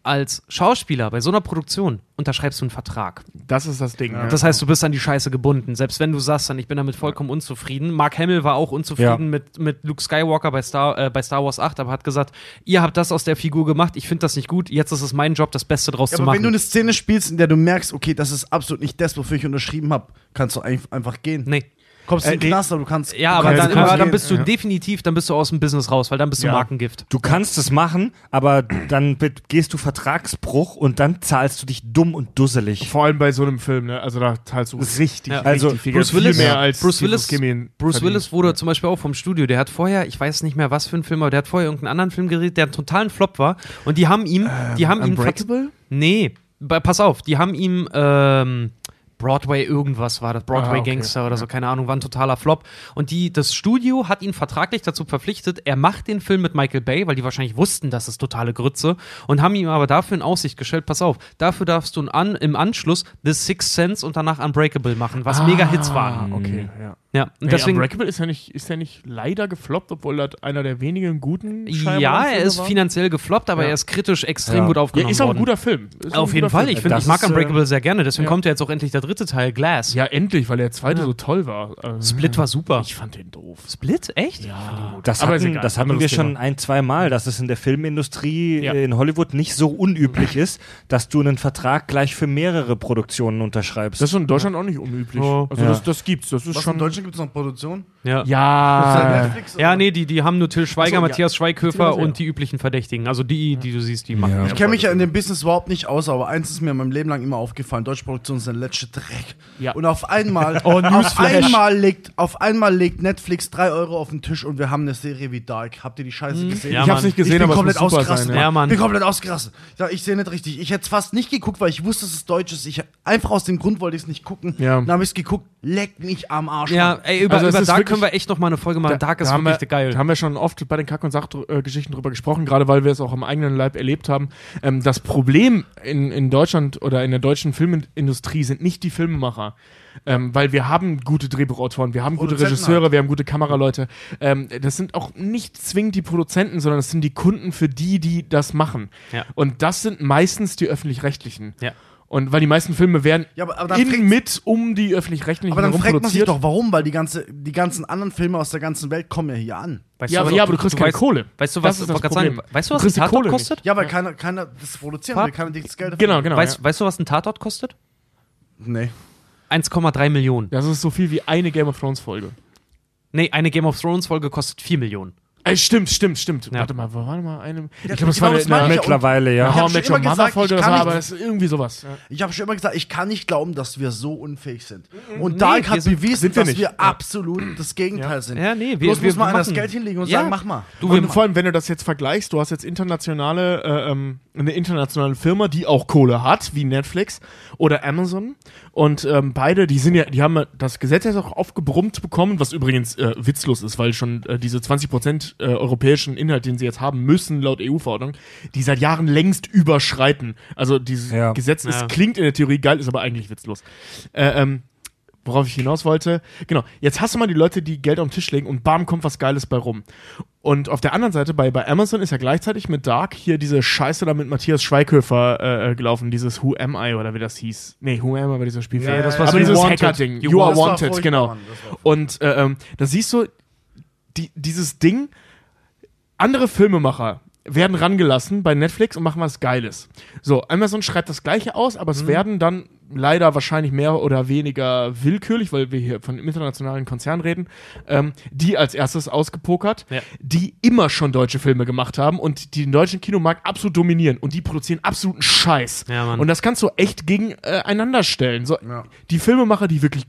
Als Schauspieler bei so einer Produktion unterschreibst du einen Vertrag. Das ist das Ding. Ja. Das heißt, du bist an die Scheiße gebunden. Selbst wenn du sagst, dann ich bin damit vollkommen unzufrieden. Mark Hamill war auch unzufrieden Ja. mit, mit Luke Skywalker bei Star, äh, bei Star Wars 8, aber hat gesagt, ihr habt das aus der Figur gemacht, ich finde das nicht gut, jetzt ist es mein Job, das Beste draus Ja, zu aber machen. wenn du eine Szene spielst, in der du merkst, okay, das ist absolut nicht das, wofür ich unterschrieben habe, kannst du ein- einfach gehen. nee. Kommst in Äh, den nee. Knast, aber du kannst. Ja, aber kannst dann, aber dann bist du Ja. definitiv, dann bist du aus dem Business raus, weil dann bist du Ja. Markengift. Du kannst es machen, aber dann gehst du Vertragsbruch und dann zahlst du dich dumm und dusselig. Vor allem bei so einem Film, ne? Also da zahlst du richtig, Ja. Also, richtig viel Bruce. Willis- viel mehr als Bruce Willis- Bruce. Willis wurde zum Beispiel auch vom Studio. Der hat vorher, ich weiß nicht mehr was für ein Film, aber der hat vorher irgendeinen anderen Film geredet, der einen totalen Flop war. Und die haben ihm, die haben ihm. Unbreakable? Nee, pass auf, die haben ihm. Ähm, Broadway irgendwas war das, Broadway Ah, okay. Gangster oder so, keine Ahnung, war ein totaler Flop. Und die, das Studio hat ihn vertraglich dazu verpflichtet, er macht den Film mit Michael Bay, weil die wahrscheinlich wussten, das ist totale Grütze, und haben ihm aber dafür in Aussicht gestellt, pass auf, dafür darfst du an, im Anschluss The Sixth Sense und danach Unbreakable machen, was mega Hits waren. Ah, okay, ja. Ja, und Nee, deswegen. Unbreakable ist ja nicht, ist ja nicht leider gefloppt, obwohl das einer der wenigen guten Ja, Scheinbar-Filme er ist war. finanziell gefloppt, aber Ja. er ist kritisch extrem Ja. gut Ja, aufgenommen ist auch ein guter Film. Ist Auf jeden Fall. Film. Ich, finde, Das ich mag ist, Unbreakable sehr gerne. Deswegen ja. kommt ja jetzt auch endlich der dritte Teil, Glass. Ja, endlich, weil der zweite so toll war. Äh, Split war super. Ich fand den doof. Split? Echt? Ja. Das hatten, das hatten wir schon ein, zwei Mal, dass es in der Filmindustrie Ja. äh, in Hollywood nicht so unüblich ist, dass du einen Vertrag gleich für mehrere Produktionen unterschreibst. Das ist in Deutschland auch nicht unüblich. Also Ja. das, das gibt's. Das ist Was schon. Gibt es noch Produktion? Ja. ja. Netflix Ja, nee, die, die haben nur Till Schweiger, so, ja. Matthias Schweighöfer ja. und die üblichen Verdächtigen. Also die, die du siehst, die machen. Ja. Ich kenne mich ja in dem Business überhaupt nicht aus, aber eins ist mir in meinem Leben lang immer aufgefallen: Deutsche Produktion ist der letzte Dreck. Ja. Und auf einmal, Oh, auf einmal legt, auf einmal legt Netflix 3 Euro auf den Tisch und wir haben eine Serie wie Dark. Habt ihr die Scheiße gesehen? Ja, ich hab's nicht gesehen, ich bin aber komplett es muss super ausgerastet. sein. Ja, Mann. Mann. Ich bin komplett ausgerastet. Ich, sag, ich sehe nicht richtig. Ich hätte es fast nicht geguckt, weil ich wusste, dass es deutsch ist. Ich, einfach aus dem Grund wollte ich es nicht gucken. Ja. Dann habe ich es geguckt. Leck mich am Arsch. Ja, ey, über, Also über Dark wirklich- können wir echt noch mal eine Folge machen. Dark ist da wirklich wir, geil. Da haben wir schon oft bei den Kack- und Sachgeschichten drüber gesprochen, gerade weil wir es auch am eigenen Leib erlebt haben. Ähm, das Problem in, in Deutschland oder in der deutschen Filmindustrie sind nicht die Filmemacher. Ähm, weil wir haben gute Drehbuchautoren, wir haben gute Regisseure, halt. wir haben gute Kameraleute. Ähm, das sind auch nicht zwingend die Produzenten, sondern das sind die Kunden für die, die das machen. Ja. Und das sind meistens die öffentlich-rechtlichen. Ja. Und weil die meisten Filme werden Ja, aber- aber dann in, mit um die öffentlich-rechtlichen aber dann fragt man sich doch, warum? Weil die, ganze, die ganzen anderen Filme aus der ganzen Welt kommen ja hier an. Weißt ja, was- aber, ja, aber du kriegst keine weißt, Kohle. Weißt du, Das was, ist das gerade Problem. sagen, weißt du, was Du ein Tatort Kohle nicht. kostet? Ja, weil keiner, keiner das produzieren will, keiner das Geld dafür Genau, hat. genau. weißt, ja. weißt du, was ein Tatort kostet? Nee. 1,3 Millionen. Das ist so viel wie eine Game of Thrones Folge. Nee, eine Game of Thrones Folge kostet 4 Millionen. Äh, stimmt, stimmt, stimmt. Ja. Warte mal, wo war denn mal eine? Ich Ja, glaube, das genau, war das eine, eine, ich ja. Mittlerweile, ja. Ich How schon Your immer Mother gesagt, Folge so, kann aber nicht- das ist irgendwie sowas. Ja. Ich habe schon immer gesagt, ich kann nicht glauben, dass wir so unfähig sind. Und Nee, Dark hat sind- bewiesen, sind wir dass nicht. wir Ja. absolut das Gegenteil sind. Ja, nee, wir- Bloß wir muss man das Geld hinlegen und Ja. sagen, mach mal. Du, Und vor allem, wenn du das jetzt vergleichst, du hast jetzt internationale, äh, ähm, eine internationale Firma, die auch Kohle hat, wie Netflix oder Amazon. Und ähm, beide, die sind ja, die haben das Gesetz jetzt auch aufgebrummt bekommen, was übrigens äh, witzlos ist, weil schon äh, diese 20% äh, europäischen Inhalt, den sie jetzt haben müssen, laut EU-Verordnung, die seit Jahren längst überschreiten. Also dieses Ja. Gesetz ist, Ja. klingt in der Theorie geil, ist aber eigentlich witzlos. Äh, ähm, worauf ich hinaus wollte, genau, jetzt hast du mal die Leute, die Geld auf den Tisch legen und bam, kommt was Geiles bei rum. Und auf der anderen Seite, bei, bei Amazon ist ja gleichzeitig mit Dark hier diese Scheiße da mit Matthias Schweighöfer äh, äh, gelaufen, dieses Who Am I oder wie das hieß. Nee, Who Am I war dieser Spielfilm. Ja, das war Aber so dieses. Hacker-Ding. You You, Are Wanted, genau. Und äh, ähm, da siehst du, die, dieses Ding, andere Filmemacher werden rangelassen bei Netflix und machen was Geiles. So, Amazon schreibt das Gleiche aus, aber Mhm. es werden dann leider wahrscheinlich mehr oder weniger willkürlich, weil wir hier von internationalen Konzernen reden, ähm, die als erstes ausgepokert, Ja. die immer schon deutsche Filme gemacht haben und die den deutschen Kinomarkt absolut dominieren und die produzieren absoluten Scheiß. Ja, und das kannst du echt gegeneinander stellen. So, Die Filmemacher, die wirklich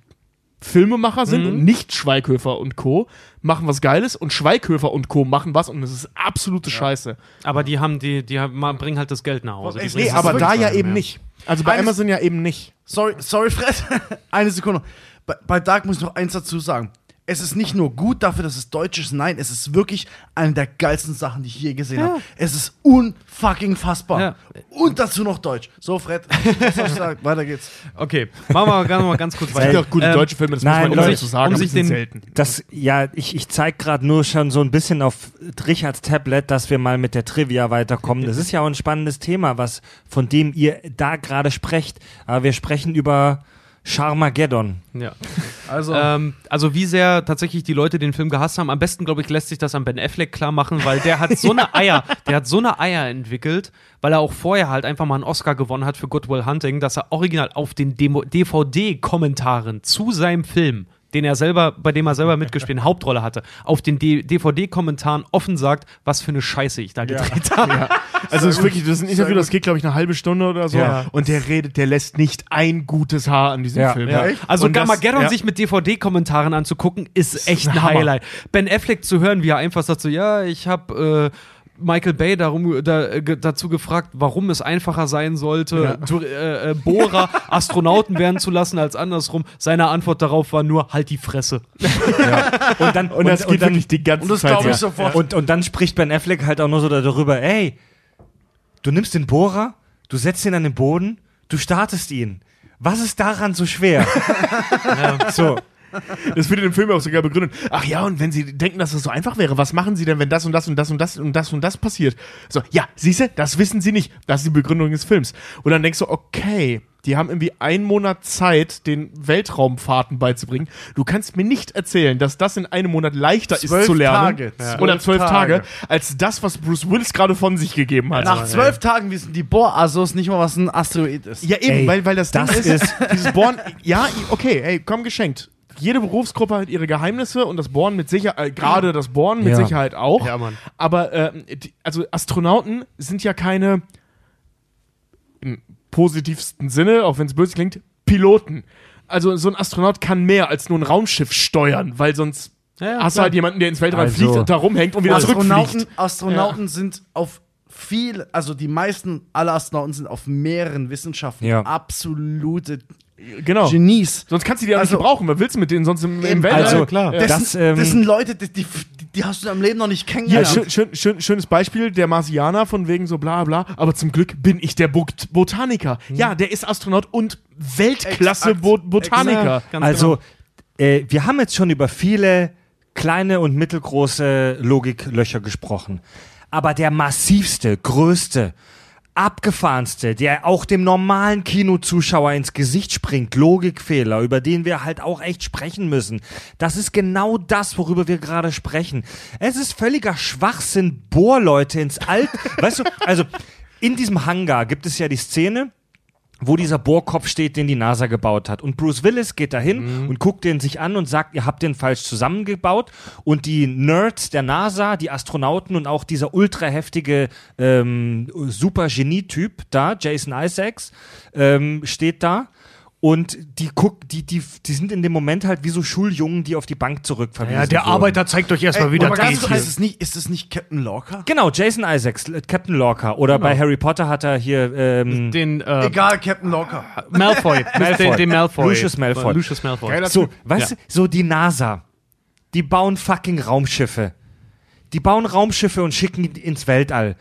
Filmemacher sind Mhm. und nicht Schweighöfer und Co. machen was Geiles und Schweighöfer und Co. machen was und es ist absolute Scheiße. Aber die haben, die, die haben, bringen halt das Geld nach Hause. Bringen Nee, aber da ja eben ja. nicht. Also bei Eines- Amazon ja eben nicht. Sorry, sorry, Fred. Eine Sekunde. Bei, bei Dark muss ich noch eins dazu sagen. Es ist nicht nur gut dafür, dass es deutsch ist, nein, es ist wirklich eine der geilsten Sachen, die ich je gesehen habe. Es ist unfucking fassbar. Ja. Und dazu noch deutsch. So, Fred, was soll ich sagen? Weiter geht's. Okay, machen wir mal ganz kurz Es gibt weiter. ja auch gute Ähm, deutsche Filme, das nein, muss man um immer sich- dazu sagen, um sich den- selten. Das, ja, ich, ich zeige gerade nur schon so ein bisschen auf Richards Tablet, dass wir mal mit der Trivia weiterkommen. Das ist ja auch ein spannendes Thema, was von dem ihr da gerade sprecht. Aber wir sprechen über Charmageddon. Ja. Also, Ähm, also wie sehr tatsächlich die Leute den Film gehasst haben. Am besten, glaube ich, lässt sich das an Ben Affleck klar machen, weil der hat so eine Eier, der hat so eine Eier entwickelt, weil er auch vorher halt einfach mal einen Oscar gewonnen hat für Good Will Hunting, dass er original auf den Demo- DVD-Kommentaren zu seinem Film den er selber, bei dem er selber mitgespielt, eine Hauptrolle hatte, auf den DVD-Kommentaren offen sagt, was für eine Scheiße ich da gedreht habe. Also es ist wirklich, das ist ein Interview, das geht, glaube ich, eine halbe Stunde oder so. Ja. Und der redet, der lässt nicht ein gutes Haar an diesem Ja. Film. Ja. Also Und das- Gamageddon ja. sich mit DVD-Kommentaren anzugucken, ist echt ein. Highlight. Ben Affleck zu hören, wie er einfach sagt so, ja, ich habe äh, Michael Bay darum, da, äh, dazu gefragt, warum es einfacher sein sollte, Tour- äh, äh, Bohrer Astronauten werden zu lassen als andersrum. Seine Antwort darauf war nur, halt die Fresse. Und dann, Und das geht dann, wirklich die ganze und das Zeit. glaube ich ja. sofort. Und, und dann spricht Ben Affleck halt auch nur so darüber, ey, du nimmst den Bohrer, du setzt ihn an den Boden, du startest ihn. Was ist daran so schwer? So, Das wird in dem Film auch sogar begründet. Ach ja, und wenn Sie denken, dass das so einfach wäre, was machen Sie denn, wenn das und das und das und das und das und das passiert? So, ja, siehst du, das wissen Sie nicht. Das ist die Begründung des Films. Und dann denkst du, okay, die haben irgendwie einen Monat Zeit, den Weltraumfahrten beizubringen. Du kannst mir nicht erzählen, dass das in einem Monat leichter ist Zwölf zu lernen. Tage. Ja. Zwölf Oder zwölf Tage. Tage. als das, was Bruce Willis gerade von sich gegeben hat. Nach zwölf Tagen wissen die Bohr-Assos nicht mal, was ein Asteroid ist. Ja, eben, Ey, weil, weil das, das Ding ist, ist- dieses Bohren, ja, okay, ey, komm geschenkt. Jede Berufsgruppe hat ihre Geheimnisse und das Bohren mit Sicherheit, äh, gerade das Bohren mit Ja. Sicherheit auch. Ja, Mann. Aber, ähm, die, also Astronauten sind ja keine, im positivsten Sinne, auch wenn es böse klingt, Piloten. Also so ein Astronaut kann mehr als nur ein Raumschiff steuern, weil sonst Ja, hast du halt jemanden, der ins Weltraum Also- fliegt und da rumhängt und wieder Astronauten, zurückfliegt. Astronauten sind auf viel, also die meisten aller Astronauten sind auf mehreren Wissenschaften Ja. absolute Genau. Genies. Sonst kannst du die ja Also- nicht gebrauchen. Was willst du mit denen sonst im, im Weltraum? also, klar. Ja. Das, Das, sind, ähm, das sind Leute, die, die, die hast du in deinem Leben noch nicht Ja, kennengelernt. schön, schön, schön, schönes Beispiel, der Marsianer von wegen so bla bla, aber zum Glück bin ich der Bot Botaniker. Ja, der ist Astronaut und Weltklasse Exakt. Bo Botaniker. Ganz also äh, wir haben jetzt schon über viele kleine und mittelgroße Logiklöcher gesprochen. Aber der massivste, größte, abgefahrenste, der auch dem normalen Kinozuschauer ins Gesicht springt, Logikfehler, über den wir halt auch echt sprechen müssen. Das ist genau das, worüber wir gerade sprechen. Es ist völliger Schwachsinn, Bohrleute ins Alt. weißt du, also in diesem Hangar gibt es ja die Szene, wo dieser Bohrkopf steht, den die NASA gebaut hat. Und Bruce Willis geht dahin und guckt den sich an und sagt, ihr habt den falsch zusammengebaut. Und die Nerds der NASA, die Astronauten und auch dieser ultra heftige ähm, Super-Genie-Typ da, Jason Isaacs, ähm, steht da. Und die guck, die, die, die sind in dem Moment halt wie so Schuljungen, die auf die Bank zurückverwiesen Ja, der wurden. Arbeiter zeigt euch erstmal, wie aber das ganz geht ist es nicht, ist es nicht Captain Lorca? Genau, Jason Isaacs, äh, Captain Lorca. Oder bei Harry Potter hat er hier ähm, Den äh, Egal, Captain Lorca. Malfoy. Malfoy. Den, den Malfoy. Lucius Malfoy. Lucius Malfoy. So, weißt du, so die NASA, die bauen fucking Raumschiffe. Die bauen Raumschiffe und schicken die ins Weltall.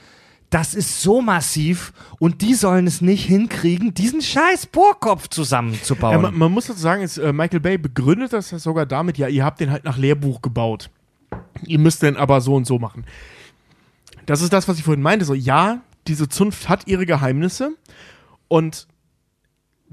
Das ist so massiv und die sollen es nicht hinkriegen, diesen scheiß Bohrkopf Ja, zusammenzubauen. man, man muss dazu sagen, ist, äh, Michael Bay begründet das sogar damit, ja, ihr habt den halt nach Lehrbuch gebaut. Ihr müsst den aber so und so machen. Das ist das, was ich vorhin meinte. So, ja, diese Zunft hat ihre Geheimnisse und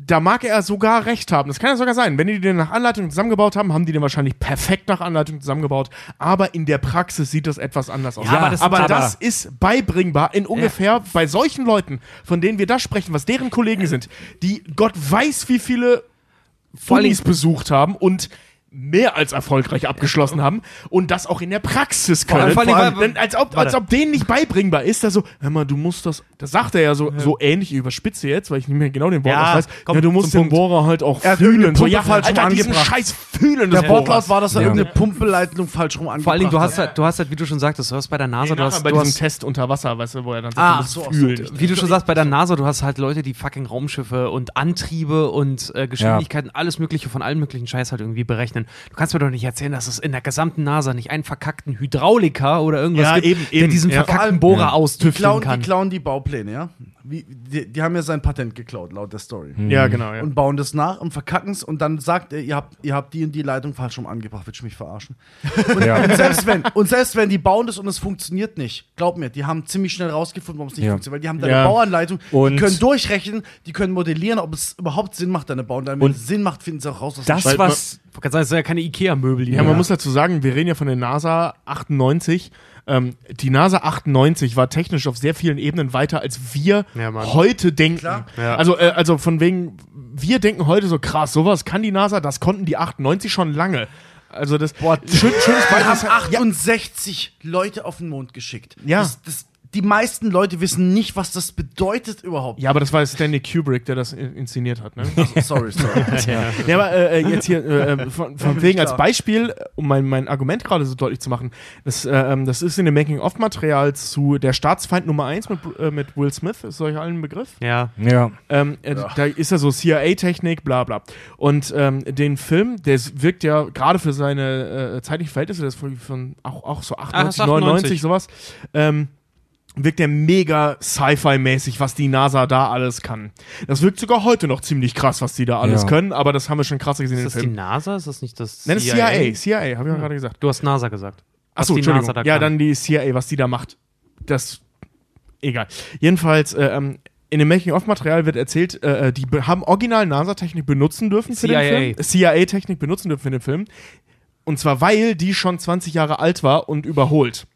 da mag er sogar recht haben. Das kann ja sogar sein. Wenn die den nach Anleitung zusammengebaut haben, haben die den wahrscheinlich perfekt nach Anleitung zusammengebaut. Aber in der Praxis sieht das etwas anders aus. Ja, aber das- aber aber- das ist beibringbar in ungefähr bei solchen Leuten, von denen wir da sprechen, was deren Kollegen sind, die Gott weiß, wie viele Unis besucht haben und mehr als erfolgreich abgeschlossen haben und das auch in der Praxis können. vor allem, weil- Denn als, ob, als ob denen nicht beibringbar ist, da so, hör mal, du musst das, das sagt er ja so, so ähnlich, ich überspitze jetzt, weil ich nicht mehr genau den Wort Ja, weiß, komm, ja, du musst den Bohrer halt auch Er hat fühlen. So, ja, falsch rum Alter, diesen angebracht. scheiß Fühlen des Der Wortlaut war, dass er Ja. irgendeine Pumpeleitung falsch rum angebracht Vor allen Dingen, du hat. hast halt, du hast halt, wie du schon sagtest, du hast bei der NASA, Nee, du hast, bei du diesem hast Test unter Wasser, weißt du, wo er dann sagt, Ah, du musst so, ach so, fühlen. wie du schon sagst, bei der NASA, du hast halt Leute, die fucking Raumschiffe und Antriebe und äh, Geschwindigkeiten, alles Mögliche von allen möglichen Scheiß halt irgendwie berechnen. Du kannst mir doch nicht erzählen, dass es in der gesamten NASA nicht einen verkackten Hydrauliker oder irgendwas Ja, gibt, eben, der eben, diesen ja. verkackten Bohrer ja. Die austüfteln klauen, kann. die klauen die Baupläne, ja? Wie, die, die haben ja sein Patent geklaut, laut der Story. Ja, genau, ja. Und bauen das nach und verkacken es und dann sagt er, ihr habt, ihr habt die und die Leitung falsch rum angebracht, willst du mich verarschen? Und, Ja. und, selbst wenn, und selbst wenn die bauen das und es funktioniert nicht, glaub mir, die haben ziemlich schnell rausgefunden, warum es nicht Ja. funktioniert, weil die haben deine Ja. Bauanleitung, Und- die können durchrechnen, die können modellieren, ob es überhaupt Sinn macht, deine Bauanleitung. Wenn Und es Sinn macht, finden sie auch raus, was das, was. Ich wollte gerade sagen, es sind ja keine Ikea-Möbel. die Ja, man muss dazu sagen, wir reden ja von der NASA 98. Ähm, die NASA 98 war technisch auf sehr vielen Ebenen weiter, als wir Ja, heute denken. Ja. Also, äh, also von wegen, wir denken heute so krass, sowas kann die NASA, das konnten die 98 schon lange. Also das Boah, schön, schönes Wir Beispiel. haben ist halt- ja, 68 Leute auf den Mond geschickt. Ja. Das, das, die meisten Leute wissen nicht, was das bedeutet überhaupt. ja, aber das war Stanley Kubrick, der das in- inszeniert hat. Ne? Sorry, sorry. Ja, aber äh, äh, jetzt hier äh, äh, von, von wegen als. Beispiel, um mein, mein Argument gerade so deutlich zu machen, das, äh, ähm, das ist in dem Making-of-Material zu Der Staatsfeind Nummer 1 mit, äh, mit Will Smith, ist euch allen ein Begriff? Ja. Ja. Ähm, äh, Da ist ja so CIA-Technik, bla bla. Und ähm, den Film, der wirkt ja gerade für seine äh, zeitlichen Verhältnisse, das ist von, von auch, auch so 98, Ah, das ist 99, 98. sowas, ähm, wirkt der mega Sci-Fi-mäßig, was die NASA da alles kann. Das wirkt sogar heute noch ziemlich krass, was die da alles Ja. können, aber das haben wir schon krasser gesehen Ist in das dem die Film. NASA? Ist das nicht das Nenn es CIA, CIA, habe ich ja gerade gesagt. Du hast NASA gesagt. Achso, die Entschuldigung. NASA da ja, dann die CIA, was die da macht. Das. Egal. Jedenfalls, äh, ähm, in dem Making-of-Material wird erzählt, äh, äh, die be- haben original NASA-Technik benutzen dürfen für CIA. den Film. CIA-Technik benutzen dürfen für den Film. Und zwar, weil die schon 20 Jahre alt war und überholt.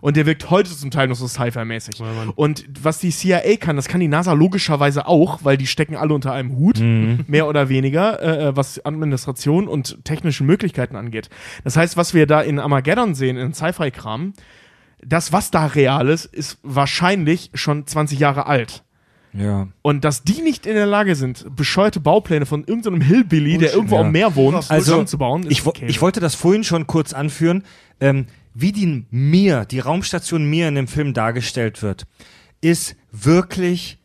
Und der wirkt heute zum Teil noch so Sci-Fi-mäßig. Mann. und was die CIA kann, das kann die NASA logischerweise auch, weil die stecken alle unter einem Hut, mehr oder weniger, äh, was Administration und technische Möglichkeiten angeht. Das heißt, was wir da in Armageddon sehen, in Sci-Fi-Kram, das, was da real ist, ist wahrscheinlich schon 20 Jahre alt. Ja. Und dass die nicht in der Lage sind, bescheuerte Baupläne von irgendeinem Hillbilly, der irgendwo ja. am Meer wohnt, Also, zusammenzubauen, ist ich, okay. ich wollte das vorhin schon kurz anführen, ähm, wie die Mir, die Raumstation Mir in dem Film dargestellt wird, ist wirklich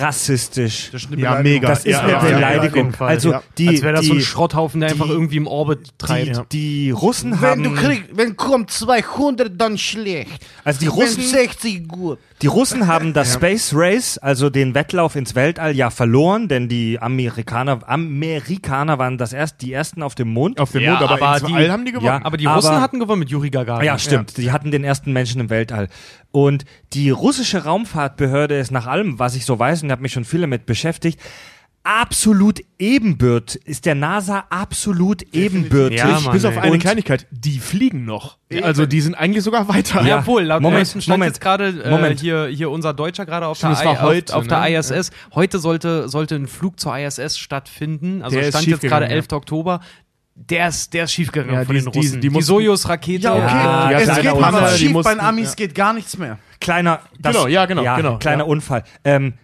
rassistisch. Das ist eine Ja, Beleidigung. mega. Das ist Ja, eine ja, ja, Beleidigung. also Ja. die, Als wäre das die, so ein Schrotthaufen, der einfach die- irgendwie im Orbit die, treibt. die Russen Wenn haben, du kriegst, wenn kommt 200, dann schlecht. also die Wenn Russen, 60 gut. die Russen haben das Space Race, also den Wettlauf ins Weltall, ja verloren, denn die Amerikaner, Amerikaner waren das erst, die ersten auf dem Mond. auf dem Ja, Mond, aber, aber ins die- All haben die gewonnen. Ja, Aber die Aber- Russen hatten gewonnen mit Juri Gagarin. Ja, stimmt. Die hatten den ersten Menschen im Weltall. Und die russische Raumfahrtbehörde ist nach allem, was ich so weiß, und habe mich schon viel damit beschäftigt, absolut ebenbürt, ist der NASA absolut ebenbürtig. Ja, Mann, Bis auf eine Und- Kleinigkeit, die fliegen noch. Also die sind eigentlich sogar weiter. Ja. Jawohl, laut Moment, Stand Moment, jetzt gerade äh, Moment. hier, hier unser Deutscher gerade auf, Stimmt, der, das war I- heute, auf, auf der ne? ISS. Heute sollte, sollte ein Flug zur ISS stattfinden. Also Der ist stand jetzt gerade ja. 11. Oktober. Der ist, der ist schiefgegangen Ja, von die- den die- Russen. die Die, mussten- Sojus-Rakete. Ja, okay. Ja, es geht Die schief, mussten- bei den Amis ja. geht gar nichts mehr. Kleiner, das, Genau, ja, genau, genau, kleiner ja. Unfall. Ähm,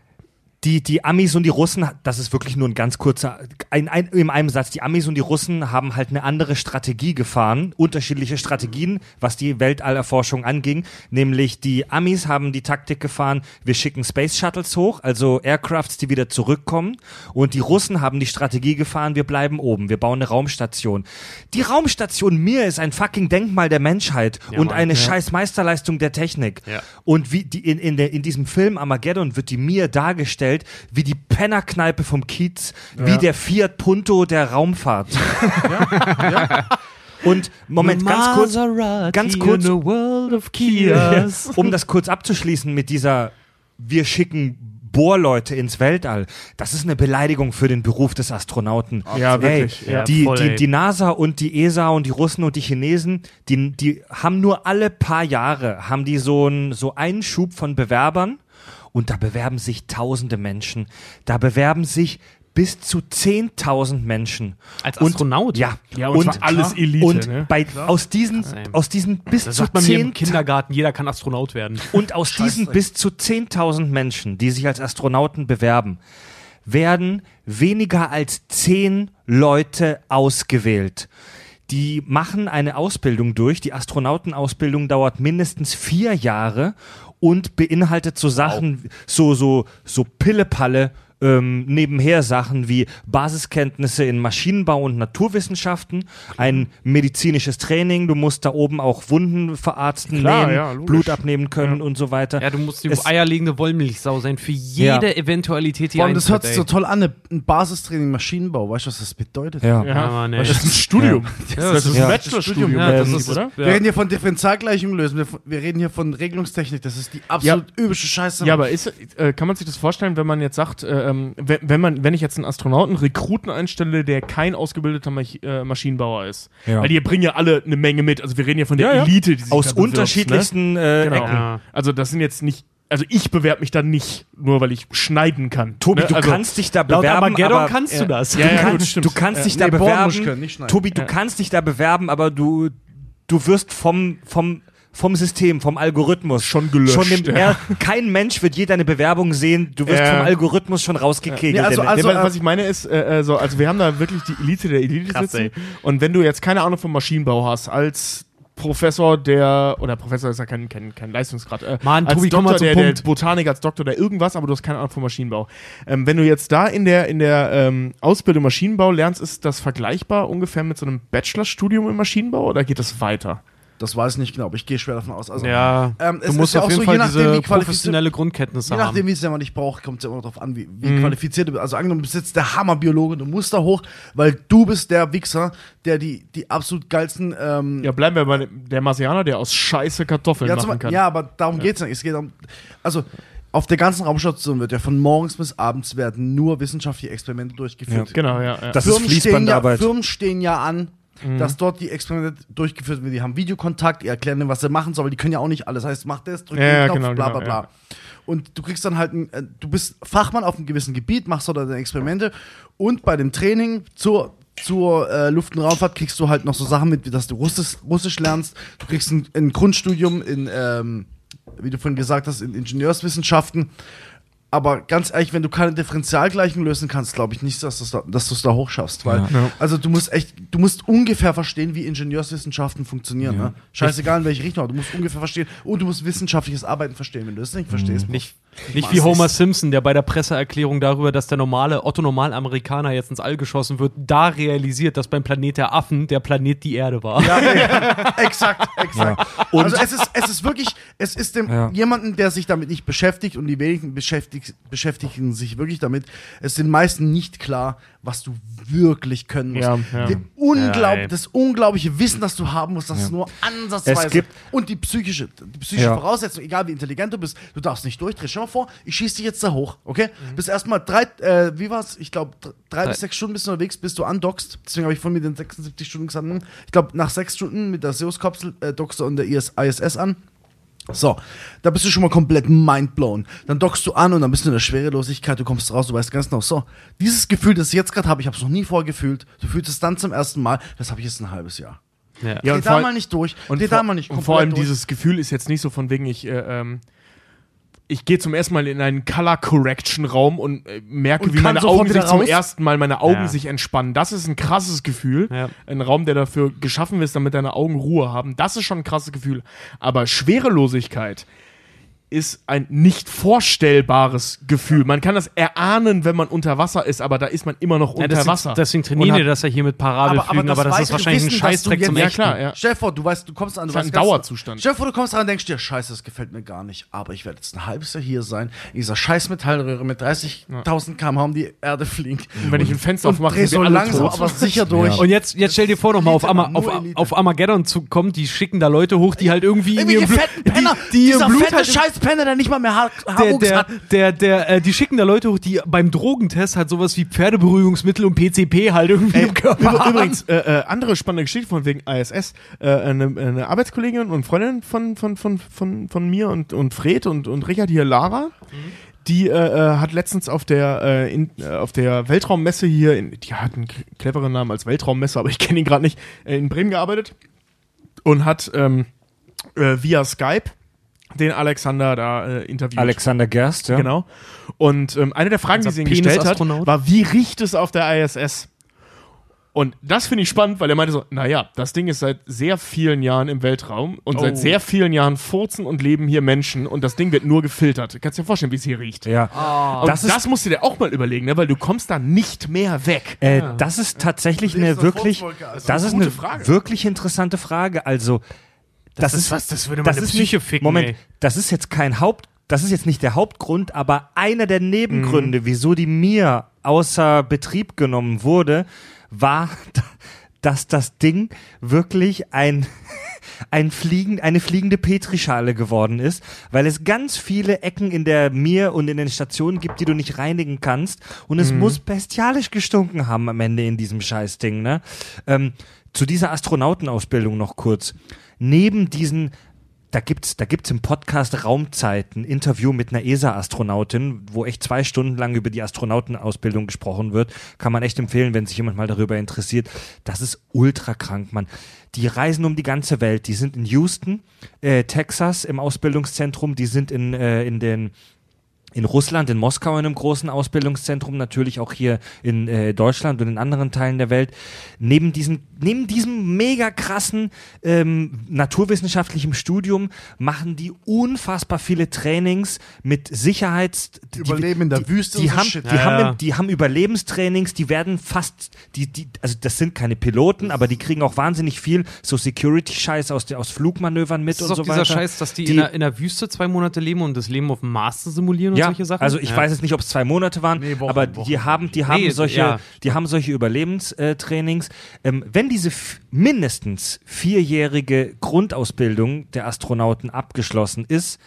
die, die Amis und die Russen, das ist wirklich nur ein ganz kurzer, ein, ein, in einem Satz, die Amis und die Russen haben halt eine andere Strategie gefahren, unterschiedliche Strategien, was die Weltallerforschung anging, nämlich die Amis haben die Taktik gefahren, wir schicken Space Shuttles hoch, also Aircrafts, die wieder zurückkommen und die Russen haben die Strategie gefahren, wir bleiben oben, wir bauen eine Raumstation. Die Raumstation Mir ist ein fucking Denkmal der Menschheit und Mann, eine scheiß Meisterleistung der Technik. Ja. Und wie die in, in, der, in diesem Film Armageddon wird die Mir dargestellt wie die Pennerkneipe vom Kiez, wie der Fiat Punto der Raumfahrt. Und Moment, ganz kurz, ganz kurz, um das kurz abzuschließen mit dieser wir schicken Bohrleute ins Weltall. Das ist eine Beleidigung für den Beruf des Astronauten. Ja, wirklich, Ey, ja. die, Voll, die, die NASA und die ESA und die Russen und die Chinesen, die, die haben nur alle paar Jahre, haben die so einen so einen Schub von Bewerbern und da bewerben sich tausende Menschen. Da bewerben sich bis zu 10.000 Menschen. Als Und- Astronaut? Ja, Ja, und zwar alles Elite, Und ne? bei, aus diesen, aus diesen bis Das zu sagt man mir im 10.000 Kindergarten, jeder kann Astronaut werden. und aus diesen bis zu 10.000 Menschen, die sich als Astronauten bewerben, werden weniger als 10 Leute ausgewählt. Die machen eine Ausbildung durch. Die Astronautenausbildung dauert mindestens vier Jahre und beinhaltet so Sachen, so, so, so Pillepalle, ähm, nebenher Sachen wie Basiskenntnisse in Maschinenbau und Naturwissenschaften, ein medizinisches Training, du musst da oben auch Wunden verarzten, Klar, nähen, ja. Blut abnehmen können und so weiter. Ja, du musst die Es- eierlegende Wollmilchsau sein für jede Ja. Eventualität, die Vor allem, das hört sich so toll an, ein Basistraining Maschinenbau. Weißt du, was das bedeutet? Ja. Ja, Mann, das ist ein Studium. Das, ist Ja. ein Bachelorstudium, Ja, das ist- oder? Wir reden hier von Differentialgleichungen lösen. Wir, wir reden hier von Regelungstechnik. Das ist die absolut übische Scheiße. Ja, aber ist, äh, kann man sich das vorstellen, wenn man jetzt sagt, äh, ähm, wenn, wenn, man, wenn ich jetzt einen Astronauten, Rekruten einstelle, der kein ausgebildeter Mach äh, Maschinenbauer ist? Ja. Weil die bringen ja alle eine Menge mit. Also wir reden ja von der Ja, ja. Elite, die sich Aus da bewirbt, unterschiedlichsten äh, Ne? Genau. Ecken. Ja. Also das sind jetzt nicht. Also ich bewerbe mich dann nicht, nur weil ich schneiden kann. Tobi, ne? du also, kannst dich da Laut bewerben, Armageddon aber kannst du das. Ja, du ja, gut, kannst, stimmt. du kannst Ja. dich da Nee, muss bewerben. können. Tobi, du kannst dich da bewerben, aber du, du wirst vom, vom, vom System, vom Algorithmus Schon gelöscht, Schon im, ja. er, kein Mensch wird je deine Bewerbung sehen. Du wirst Ja. vom Algorithmus schon rausgekegelt. Nee, also- also- weil, was ich meine ist, äh, äh, so, also wir haben da wirklich die Elite der Elite Krass, sitzen. ey. Und wenn du jetzt keine Ahnung vom Maschinenbau hast, als Professor der, oder Professor ist ja kein, kein, kein Leistungsgrad, äh, Mann, als Tobi, komm Doktor mal zum der, der Punkt. Botanik, als Doktor der irgendwas, aber du hast keine Ahnung vom Maschinenbau. Ähm, wenn du jetzt da in der, in der ähm, Ausbildung Maschinenbau lernst, ist das vergleichbar ungefähr mit so einem Bachelorstudium im Maschinenbau oder geht das weiter? Das weiß ich nicht genau, aber ich gehe schwer davon aus. Also, Ja, Ähm, es du musst ist ja auf auch jeden so, Fall je nachdem, diese wie qualifiziert- professionelle Grundkenntnisse Je nachdem, haben. wie es jemand nicht braucht, kommt es ja immer darauf an, wie, wie qualifiziert du bist. Also angenommen, du bist jetzt der Hammerbiologe, du musst da hoch, weil du bist der Wichser, der die, die absolut geilsten ähm, Ja, bleiben wir bei dem- der Marsianer, der aus Scheiße Kartoffeln Ja, machen kann. ja, aber darum geht's nicht. Es geht um, also auf der ganzen Raumstation wird ja von morgens bis abends werden nur wissenschaftliche Experimente durchgeführt. Genau, ja. ja. Das ist Firmen stehen, ja, Fließbandarbeit. Firmen stehen ja an, dass dort die Experimente durchgeführt werden. Die haben Videokontakt, die erklären denen, was sie machen sollen, aber die können ja auch nicht alles. Heißt, mach das, drück Ja, den ja, Knopf, genau, bla genau, bla bla. Und du kriegst dann halt, ein, äh, du bist Fachmann auf einem gewissen Gebiet, machst dort deine Experimente und bei dem Training zur zur äh, Luft- und Raumfahrt kriegst du halt noch so Sachen mit, wie dass du Russisch, Russisch lernst. Du kriegst ein, ein Grundstudium in, ähm, wie du vorhin gesagt hast, in Ingenieurswissenschaften. Aber ganz ehrlich, wenn du keine Differentialgleichung lösen kannst, glaube ich nicht, dass du es da, dass da hochschaffst. Weil, Ja. also du musst echt, du musst ungefähr verstehen, wie Ingenieurswissenschaften funktionieren. Ne? Scheißegal in welche Richtung, du musst ungefähr verstehen und du musst wissenschaftliches Arbeiten verstehen. Wenn du das nicht verstehst, Nicht, Ich nicht mach's wie Homer nicht. Simpson, der bei der Presseerklärung darüber, dass der normale Otto-Normal-Amerikaner jetzt ins All geschossen wird, da realisiert, dass beim Planet der Affen der Planet die Erde war. Ja, ja, exakt, exakt. Also es ist, es ist wirklich, es ist dem Ja. jemanden, der sich damit nicht beschäftigt und die wenigen beschäftigt, beschäftigen sich wirklich damit, es ist den meisten nicht klar, was du wirklich können musst. Ja, ja. Unglaub, Ja, das unglaubliche Wissen, das du haben musst, das ist nur ansatzweise. Es gibt- und die psychische, die psychische Ja. Voraussetzung, egal wie intelligent du bist, du darfst nicht durchdrehen. Stell dir mal vor, ich schieße dich jetzt da hoch, okay? Mhm. Bis erstmal drei, äh, wie war's? Ich glaube, drei bis sechs Stunden bist du unterwegs, bis du andockst. Deswegen habe ich von mir den 76 Stunden gesagt. hm, Ich glaube, nach sechs Stunden mit der Zeus-Kapsel äh, dockst du an der IS ISS an. So, da bist du schon mal komplett mindblown. Dann dockst du an und dann bist du in der Schwerelosigkeit, du kommst raus, du weißt ganz genau, so, dieses Gefühl, das ich jetzt gerade habe, ich habe es noch nie vorher gefühlt, du fühlst es dann zum ersten Mal, das habe ich jetzt ein halbes Jahr. Ja. Ja, Geh und da mal nicht durch, Und geh vor, da mal nicht und vor allem durch. dieses Gefühl ist jetzt nicht so von wegen, ich, äh, ähm, ich gehe zum ersten Mal in einen Color Correction Raum und äh, merke, Und wie meine Augen sich zum ersten Mal meine Augen Ja. sich entspannen. Das ist ein krasses Gefühl. Ja. Ein Raum, der dafür geschaffen ist, damit deine Augen Ruhe haben. Das ist schon ein krasses Gefühl. Aber Schwerelosigkeit ist ein nicht vorstellbares Gefühl. Man kann das erahnen, wenn man unter Wasser ist, aber da ist man immer noch Ja, unter deswegen, Wasser. deswegen trainieren wir das ja hier mit Parabelflügen, aber, das ist wahrscheinlich ein Wissen, dass Scheißdreck zum Echten. Ja, klar, ja. Stell dir vor, du weißt, du kommst an, du Das ist weißt ein Dauerzustand. Stell dir vor, du kommst ran und denkst dir, scheiße, das gefällt mir gar nicht, aber ich werde jetzt ein halbes Jahr hier sein, in dieser scheiß Metallröhre mit 30.000 km/h um die Erde fliegt. Und wenn ich ein Fenster und aufmache, dreh so langsam, tot. aber sicher durch. Und jetzt, jetzt stell dir vor, nochmal auf, Ama auf, auf Armageddon zu kommen, die schicken da Leute hoch, die halt irgendwie in ihrem Blut, fetten Penner, die, die ihr dieser Blut fette halt scheiß Penner, der nicht mal mehr Haar der, der, der, der, äh, die schicken da Leute hoch, die beim Drogentest halt sowas wie Pferdeberuhigungsmittel und PCP halt irgendwie im Körper übrigens, äh, äh, andere spannende Geschichte von wegen ISS. Äh, eine, eine Arbeitskollegin und Freundin von, von, von, von, von mir und, und Fred und, und Richard hier, Lara, die äh, äh, hat letztens auf der, äh, in, äh, auf der Weltraummesse hier, in, die hat einen cleveren Namen als Weltraummesse, aber ich kenne ihn gerade nicht, äh, in Bremen gearbeitet und hat ähm, äh, via Skype den Alexander da äh, interviewt. Alexander Gerst, ja. Genau. Und ähm, eine der Fragen, die sie ihm gestellt hat, war, wie riecht es auf der ISS? Und das finde ich spannend, weil er meinte so, naja, das Ding ist seit sehr vielen Jahren im Weltraum und seit sehr vielen Jahren furzen und leben hier Menschen und das Ding wird nur gefiltert. Kannst dir vorstellen, wie es hier riecht. Ja. Und Das das, ist- musst du dir auch mal überlegen, ne? weil du kommst da nicht mehr weg. Äh, Das ist tatsächlich eine wirklich, also. das ist Gute eine Frage. wirklich interessante Frage. Also, das, ist was, das würde das meine ist Psyche nicht, ficken, Moment, ey. das ist jetzt kein Haupt, das ist jetzt nicht der Hauptgrund, aber einer der Nebengründe, Mhm. wieso die mir außer Betrieb genommen wurde, war, dass das Ding wirklich ein ein Fliegen, eine fliegende Petrischale geworden ist, weil es ganz viele Ecken in der Mir und in den Stationen gibt, die du nicht reinigen kannst. Und es muss bestialisch gestunken haben am Ende in diesem Scheißding. Ne? Ähm, zu dieser Astronautenausbildung noch kurz. Neben diesen da gibt's, da gibt's im Podcast Raumzeit ein Interview mit einer ESA-Astronautin, wo echt zwei Stunden lang über die Astronautenausbildung gesprochen wird. Kann man echt empfehlen, wenn sich jemand mal darüber interessiert. Das ist ultra krank, Mann. Die reisen um die ganze Welt. Die sind in Houston, äh, Texas im Ausbildungszentrum. Die sind in, äh, in den in Russland, in Moskau in einem großen Ausbildungszentrum, natürlich auch hier in äh, Deutschland und in anderen Teilen der Welt. Neben diesem, neben diesem mega krassen ähm, naturwissenschaftlichen Studium machen die unfassbar viele Trainings mit Sicherheits... die- Überleben in der die, Wüste Die, und so haben, Shit. die, Ja, haben, ja. die haben Überlebenstrainings, die werden fast, die, die, also das sind keine Piloten, aber die kriegen auch wahnsinnig viel so Security-Scheiß aus, der- aus Flugmanövern mit Das ist und doch so dieser weiter. Scheiß, dass die, Die- in, der, in der Wüste zwei Monate leben und das Leben auf dem Mars simulieren und ja, solche Sachen. Also ich ja. weiß jetzt nicht, ob es zwei Monate waren, Nee, Wochen, aber Wochen. die haben, die haben Nee, solche, ja. die haben solche Überlebenstrainings. Ähm, wenn diese mindestens vierjährige Grundausbildung der Astronauten abgeschlossen ist,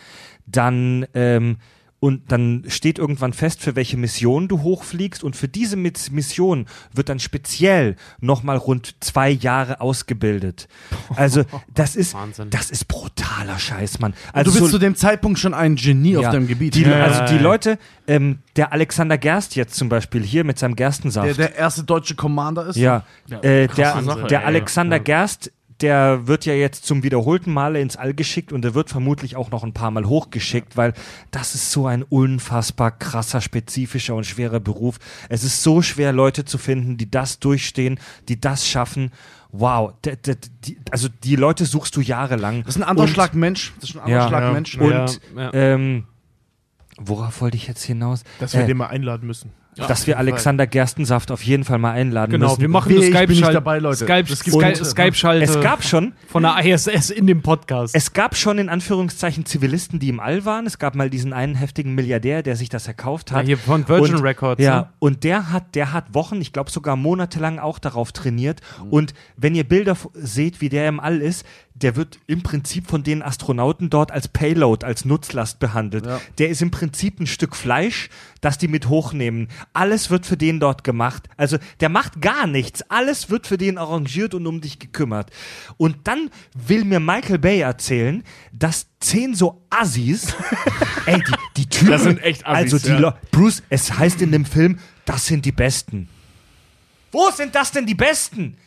dann ähm, und dann steht irgendwann fest, für welche Mission du hochfliegst und für diese Mis- Mission wird dann speziell nochmal rund zwei Jahre ausgebildet. Also das ist, Wahnsinn. das ist brutaler Scheiß, Mann. du Also bist so- zu dem Zeitpunkt schon ein Genie auf ja, deinem Gebiet. Die, Ja, also ja, die ja. Leute, ähm, der Alexander Gerst jetzt zum Beispiel hier mit seinem Gerstensaft. der, der erste deutsche Commander ist. ja, äh, der, Sache, der. Alexander Gerst, der wird ja jetzt zum wiederholten Male ins All geschickt und der wird vermutlich auch noch ein paar Mal hochgeschickt, weil das ist so ein unfassbar krasser, spezifischer und schwerer Beruf. Es ist so schwer, Leute zu finden, die das durchstehen, die das schaffen. Wow, die, also die Leute suchst du jahrelang. Das ist ein anderer Und- Schlag Mensch. Das ist ein anderer Ja, Schlag ja. Mensch. Und Ja, ja. Ähm, worauf wollte ich jetzt hinaus? Dass wir Äh, den mal einladen müssen. Dass wir Alexander Gerstensaft auf jeden Fall mal einladen Genau, müssen. wir machen eine ich bin nicht Skype-Schalte dabei, Leute. Skype, Skype, Gute. Skype-Schalte es gab schon, von der ISS in dem Podcast. es gab schon in Anführungszeichen Zivilisten, die im All waren. Es gab mal diesen einen heftigen Milliardär, der sich das erkauft ja, hat. hier von Virgin und, Records. Ja, ne? und der hat, der hat Wochen, ich glaube sogar monatelang auch darauf trainiert. Mhm. Und wenn ihr Bilder seht, wie der im All ist, der wird im Prinzip von den Astronauten dort als Payload, als Nutzlast behandelt. Ja. Der ist im Prinzip ein Stück Fleisch, das die mit hochnehmen. Alles wird für den dort gemacht. Also der macht gar nichts. Alles wird für den arrangiert und um dich gekümmert. Und dann will mir Michael Bay erzählen, dass zehn so Assis, ey, die, die Typen, Das sind echt Assis, also die ja. Bruce, es heißt in dem Film, das sind die Besten. Wo sind das denn die Besten?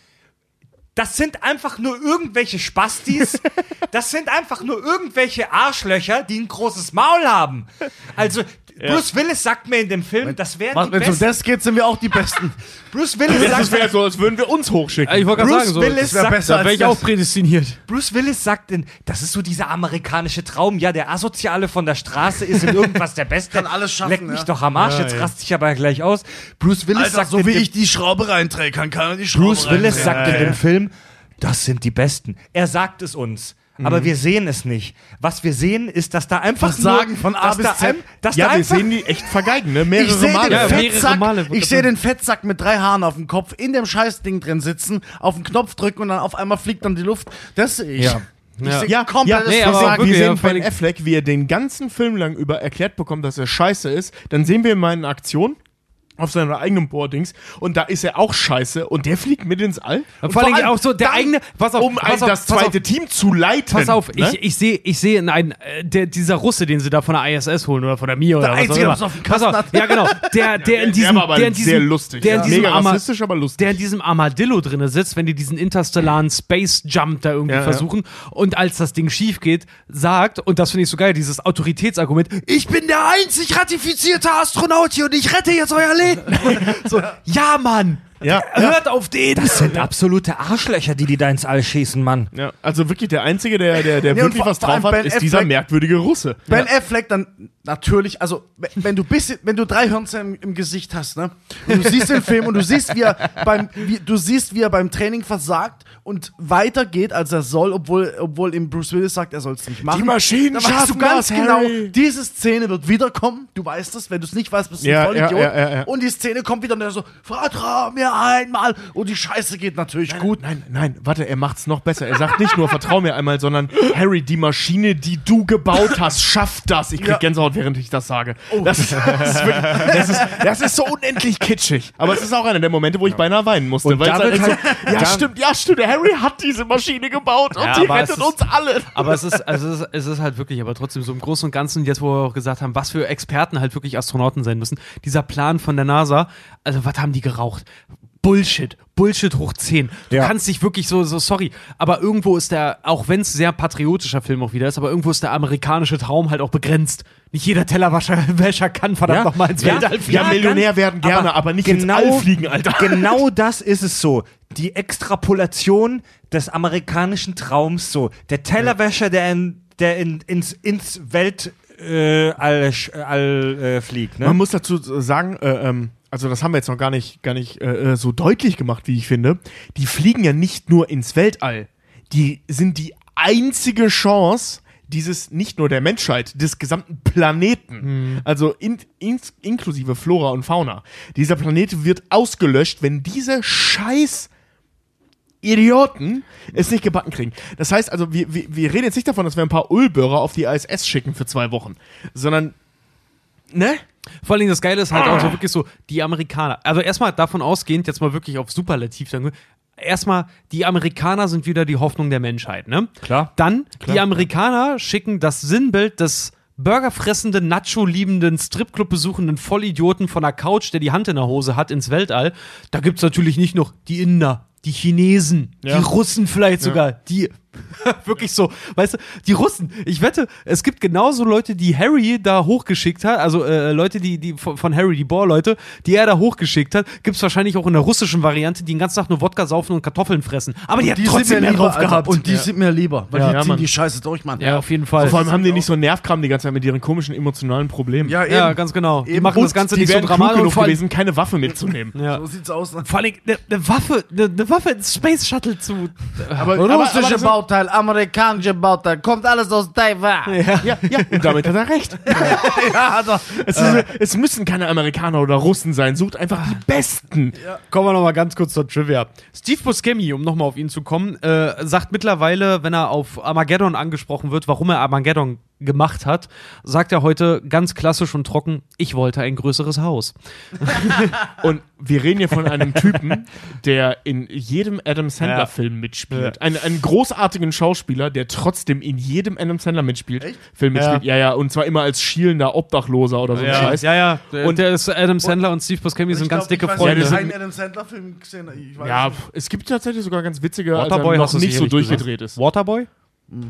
Das sind einfach nur irgendwelche Spastis. Das sind einfach nur irgendwelche Arschlöcher, die ein großes Maul haben. Also, Bruce Willis sagt mir in dem Film, das wären die Wenn es um das geht, sind wir auch die Besten. Bruce Willis Das sagt, wäre so, als würden wir uns hochschicken. Ich wollte gerade Bruce sagen, so, Willis das wär sagt, besser da wäre ich auch das. prädestiniert. Bruce Willis sagt in, das ist so dieser amerikanische Traum, ja, der Asoziale von der Straße ist in irgendwas der Beste. Kann alles schaffen, Leck mich ja. doch am Arsch, jetzt raste ich aber gleich aus. Bruce Willis Alter, sagt so wie ich die Schraube reinträge, kann keiner die Schraube Bruce Willis sagt in dem Film, das sind die Besten. Er sagt es uns. Aber wir sehen es nicht. Was wir sehen, ist, dass da einfach Versagen nur, von A dass bis da Z. ein- dass ja, da wir einfach, sehen die echt vergeigen, ne? Ich Mehrere sehe Male. den, Ja, mehrere Fettsack, Male, ich sehe den Fettsack mit drei Haaren auf dem Kopf in dem Scheißding drin sitzen, auf den Knopf drücken und dann auf einmal fliegt dann die Luft. Das sehe ich. Ja. Ich Ja. Ja, nee, aber wirklich, wir sehen Ben Affleck, wie er den ganzen Film lang über erklärt bekommt, dass er scheiße ist. Dann sehen wir ihn mal in Aktion auf seiner eigenen Boardings und da ist er auch scheiße und der fliegt mit ins All. Und vor allem allem auch so der dann, eigene. Pass auf, um pass auf, das pass auf, zweite Team zu leiten. Pass auf, ne? ich, ich sehe ich sehe nein, äh, der, dieser Russe, den sie da von der ISS holen oder von der MIA oder was Einzige, auch der immer. Pass auf, ja genau, der, der in der diesem, war aber der in diesem, sehr lustig. der in ja. diesem Mega rassistisch, aber lustig. der in diesem Armadillo drinne sitzt, wenn die diesen interstellaren Space Jump da irgendwie Ja, ja. versuchen und als das Ding schief geht, sagt, und das finde ich so geil, dieses Autoritätsargument, ich bin der einzig ratifizierte Astronaut hier und ich rette jetzt euer Leben. so, ja, Mann. Ja, Hört auf den. das sind absolute Arschlöcher, die die da ins All schießen, Mann. ja, also wirklich der Einzige, der, der, der Ja, wirklich was drauf hat, Ben ist dieser Affleck- merkwürdige Russe. Ben Affleck dann natürlich, also wenn- du bisschen, wenn du drei Hörnchen im, im Gesicht hast, ne, und du siehst den Film und du siehst, wie er beim, wie, du siehst, wie er beim Training versagt und weitergeht, als er soll, obwohl, obwohl ihm Bruce Willis sagt, er soll es nicht machen. Die Maschinen dann weißt du schaffen ganz das, genau, Harry. diese Szene wird wiederkommen. Du weißt es, wenn du es nicht weißt, bist du Ja, ein Vollidiot. ja, ja, ja, ja. Und die Szene kommt wieder und er so, vertrau mir einmal. Und die Scheiße geht natürlich gut. Nein, nein, warte, er macht's noch besser. Er sagt nicht nur, vertrau mir einmal, sondern Harry, die Maschine, die du gebaut hast, schafft das. Ich krieg Ja. Gänsehaut, während ich das sage. Das, ist, das, ist wirklich, das, ist, das ist so unendlich kitschig. Aber es ist auch einer der Momente, wo ich beinahe weinen musste. Und weil halt echt so, ja, stimmt, ja, stimmt. Harry hat diese Maschine gebaut und Ja, die rettet ist- uns alle. Aber es ist, also es ist, es ist halt wirklich, aber trotzdem so im Großen und Ganzen, jetzt wo wir auch gesagt haben, was für Experten halt wirklich Astronauten sein müssen. Dieser Plan von der NASA, also was haben die geraucht? Bullshit, Bullshit hoch 10. Du Ja. kannst dich wirklich so, so, sorry, aber irgendwo ist der, auch wenn es sehr patriotischer Film auch wieder ist, aber irgendwo ist der amerikanische Traum halt auch begrenzt. Nicht jeder Tellerwäscher Wäscher kann verdammt Ja. noch mal ins Ja. Weltall fliegen. Ja, Millionär werden gerne, aber, nicht ins All fliegen, Alter. Genau das ist es so. Die Extrapolation des amerikanischen Traums so. Der Tellerwäscher, der, in, der in, ins, ins Welt äh, all, all äh, fliegt. Ne? Man muss dazu sagen, äh, ähm, also das haben wir jetzt noch gar nicht, gar nicht äh, äh, so deutlich gemacht, wie ich finde. Die fliegen ja nicht nur ins Weltall. Die sind die einzige Chance dieses nicht nur der Menschheit, des gesamten Planeten, also in, ins, inklusive Flora und Fauna. Dieser Planet wird ausgelöscht, wenn diese scheiß Idioten es nicht gebacken kriegen. Das heißt also, wir, wir, wir reden jetzt nicht davon, dass wir ein paar Ulböhrer auf die ISS schicken für zwei Wochen, sondern, ne? Vor allen Dingen das Geile ist halt auch so wirklich so, die Amerikaner, also erstmal davon ausgehend, jetzt mal wirklich auf Superlativ, dann, erstmal, die Amerikaner sind wieder die Hoffnung der Menschheit, ne? Klar. Dann, die Amerikaner schicken das Sinnbild des burgerfressenden, Nacho-liebenden, Stripclub besuchenden Vollidioten von der Couch, der die Hand in der Hose hat, ins Weltall. Da gibt's natürlich nicht noch die Inder, die Chinesen, Ja. die Russen vielleicht sogar, die wirklich so, weißt du, die Russen, ich wette, es gibt genauso Leute, die Harry da hochgeschickt hat, also äh, Leute, die, die von, von Harry, die Bohr-Leute, die er da hochgeschickt hat, gibt's wahrscheinlich auch in der russischen Variante, die den ganzen Tag nur Wodka saufen und Kartoffeln fressen. Aber die, hat trotzdem mehr drauf Alter. gehabt. Und die sind mir lieber, weil Ja, die ja, ziehen Mann. die Scheiße durch, Mann. ja, auf jeden Fall. Vor allem haben die nicht so Nervkram die ganze Zeit mit ihren komischen emotionalen Problemen. Ja, eben. ja, ganz genau. Die Eben. machen das Und Ganze die nicht so dramatisch. und genug gewesen, keine Waffe mitzunehmen. Ja. So sieht's aus. Ne? Vor allem eine ne Waffe, eine ne Waffe ins Space Shuttle zu. Aber, Russische das- Bauteil, amerikanische Bauteil, kommt alles aus Taiwan. ja, ja, und damit hat er recht. Ja, also, Es, ist, es müssen keine Amerikaner oder Russen sein, sucht einfach die Besten. Kommen wir noch mal ganz kurz zur Trivia. Steve Buscemi, um nochmal auf ihn zu kommen, äh, sagt mittlerweile, wenn er auf Armageddon angesprochen wird, warum er Armageddon gemacht hat, sagt er heute ganz klassisch und trocken, ich wollte ein größeres Haus. Und wir reden hier von einem Typen, der in jedem Adam Sandler-Film mitspielt. Ein, einen großartigen Schauspieler, der trotzdem in jedem Adam Sandler mitspielt. Echt? Film mitspielt. Ja. ja, Und zwar immer als schielender Obdachloser oder so ein Scheiß. ja, ja. Und Und- der ist Adam Sandler und Steve Buscemi sind Ich ganz glaub, dicke ich weiß Freunde. Ja, Ich habe keinen Adam Sandler-Film gesehen. Ich weiß Ja, nicht. es gibt tatsächlich sogar ganz witzige, als Waterboy er hast noch du nicht so durchgedreht ist. Waterboy?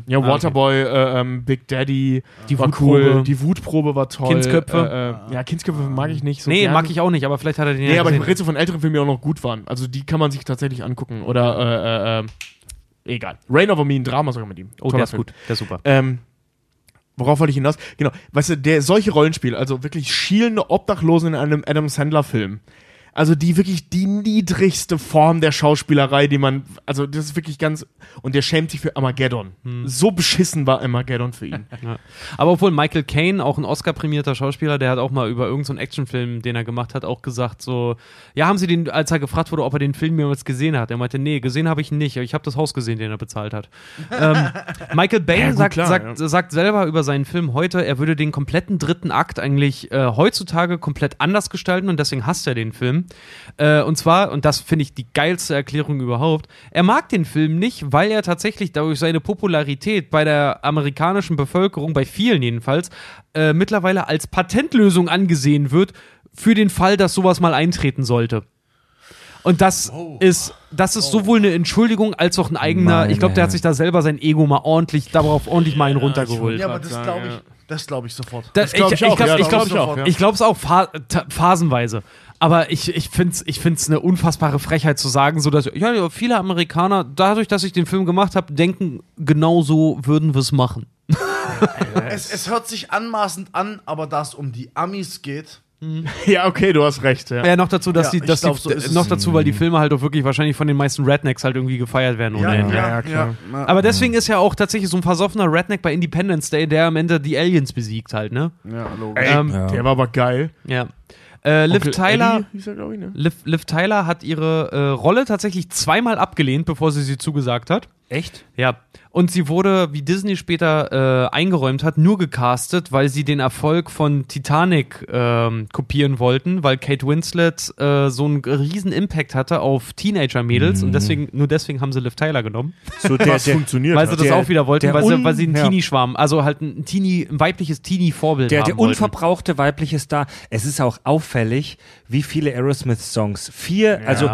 Ja, Ah, Waterboy, äh, ähm, Big Daddy, Die war Wutprobe. cool. Die Wutprobe war toll. Kindsköpfe. Äh, äh, ja, Kindsköpfe mag ich nicht so nee, gern. mag ich auch nicht, aber vielleicht hat er den Nee, ja aber ich rede so von älteren Filmen, die auch noch gut waren. Also die kann man sich tatsächlich angucken. Oder, äh, äh, äh, egal. Rain Over Me, ein Drama sogar mit ihm. Oh, Toller der ist Film. gut, der ist super. Ähm, worauf wollte ich hinaus? Genau, weißt du, der solche Rollenspiele, also wirklich schielende Obdachlosen in einem Adam Sandler-Film. Also die wirklich die niedrigste Form der Schauspielerei, die man, also das ist wirklich ganz, und der schämt sich für Armageddon. Hm. So beschissen war Armageddon für ihn. Aber obwohl Michael Caine, auch ein Oscar-prämierter Schauspieler, der hat auch mal über irgendeinen so Actionfilm, den er gemacht hat, auch gesagt so, ja, haben sie den, als er gefragt wurde, ob er den Film jemals gesehen hat, er meinte, nee, gesehen habe ich ihn nicht, ich habe das Haus gesehen, den er bezahlt hat. ähm, Michael Bay Ja, sagt, klar, sagt, sagt selber über seinen Film heute, er würde den kompletten dritten Akt eigentlich äh, heutzutage komplett anders gestalten und deswegen hasst er den Film. Äh, und zwar, und das finde ich die geilste Erklärung überhaupt, er mag den Film nicht, weil er tatsächlich dadurch seine Popularität bei der amerikanischen Bevölkerung, bei vielen jedenfalls, äh, mittlerweile als Patentlösung angesehen wird, für den Fall, dass sowas mal eintreten sollte. Und das ist, das ist sowohl eine Entschuldigung als auch ein eigener. Meine ich glaube, der hat sich da selber sein Ego mal ordentlich darauf ordentlich mal einen runtergeholt. Ja, aber das glaube ja. ich, das glaube ich sofort. Da- Das glaub ich auch, glaub- ja, ich das glaub- glaub ich auch, ja. Ich glaube es auch phasenweise. Aber ich, ich finde es ich find's eine unfassbare Frechheit zu sagen, so dass ja, viele Amerikaner, dadurch, dass ich den Film gemacht habe, denken, genau so würden wir es machen. Es, es hört sich anmaßend an, aber da es um die Amis geht, ja, okay, du hast recht. Ja. Ja, noch dazu, dass Ja, die, dass glaub, die so noch dazu, weil die Filme halt auch wirklich wahrscheinlich von den meisten Rednecks halt irgendwie gefeiert werden ohne Ende. ja, ja, klar. ja. Aber deswegen ist ja auch tatsächlich so ein versoffener Redneck bei Independence Day, der am Ende die Aliens besiegt halt, ne? ja, logisch. Ey, Ähm, der war aber geil. Ja. Äh, Liv Onkel Tyler. Eddie er, ich, ne? Liv, Liv Tyler hat ihre äh, Rolle tatsächlich zweimal abgelehnt, bevor sie sie zugesagt hat. Echt? Ja. Und sie wurde, wie Disney später äh, eingeräumt hat, nur gecastet, weil sie den Erfolg von Titanic ähm, kopieren wollten, weil Kate Winslet äh, so einen riesen Impact hatte auf Teenager-Mädels und deswegen, nur deswegen haben sie Liv Tyler genommen. So der, Was der, funktioniert Weil sie das Der- auch wieder wollten, weil sie, un- weil sie einen ja. Teenie-Schwarm, also halt ein Teenie, ein weibliches Teenie-Vorbild der, haben der wollten. unverbrauchte weibliche Star. Es ist auch auffällig, wie viele Aerosmith-Songs. Vier, also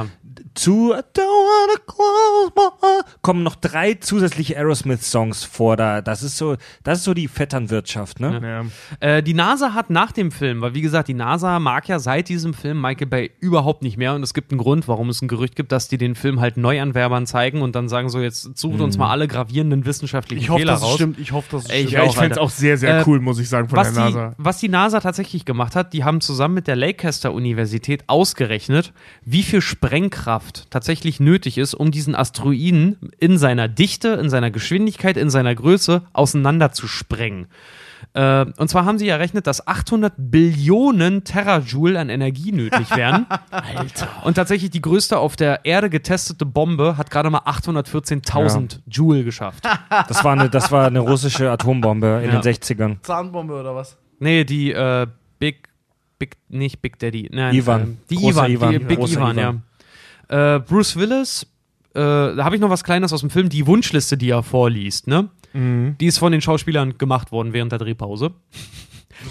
zu don't wanna close my eyes, kommen noch drei zusätzliche Aerosmith-Songs vor. Da, das ist so, das ist so die Vetternwirtschaft, ne? Ja. Äh, die NASA hat nach dem Film, weil wie gesagt, die NASA mag ja seit diesem Film Michael Bay überhaupt nicht mehr und es gibt einen Grund, warum es ein Gerücht gibt, dass die den Film halt Neuanwerbern zeigen und dann sagen so, jetzt sucht uns mal alle gravierenden wissenschaftlichen Ich hoffe, Fehler dass es raus. stimmt. Ich hoffe, dass es Ey, stimmt. Ja, ich fände es auch sehr, sehr Äh, cool, muss ich sagen, von Was der die, NASA. was die NASA tatsächlich gemacht hat, die haben zusammen mit der Lancaster Universität ausgerechnet, wie viel Sprengkraft tatsächlich nötig ist, um diesen Asteroiden in seiner Dichte, in seiner Geschwindigkeit, in seiner Größe auseinander zu sprengen. Äh, und zwar haben sie errechnet, dass 800 Billionen Terajoule an Energie nötig wären. Alter. Und tatsächlich die größte auf der Erde getestete Bombe hat gerade mal 814.000 Joule geschafft. Das war eine, das war eine russische Atombombe in Ja. den 60ern. Zahnbombe oder was? Nee, die äh, Big, Big, nicht Big Daddy. Nein, Ivan. Äh, die Großer Ivan, die Ivan. Big Großer Ivan, Ivan. ja. Äh, Bruce Willis, äh, da habe ich noch was Kleines aus dem Film, die Wunschliste, die er vorliest, ne? Mhm. Die ist von den Schauspielern gemacht worden während der Drehpause.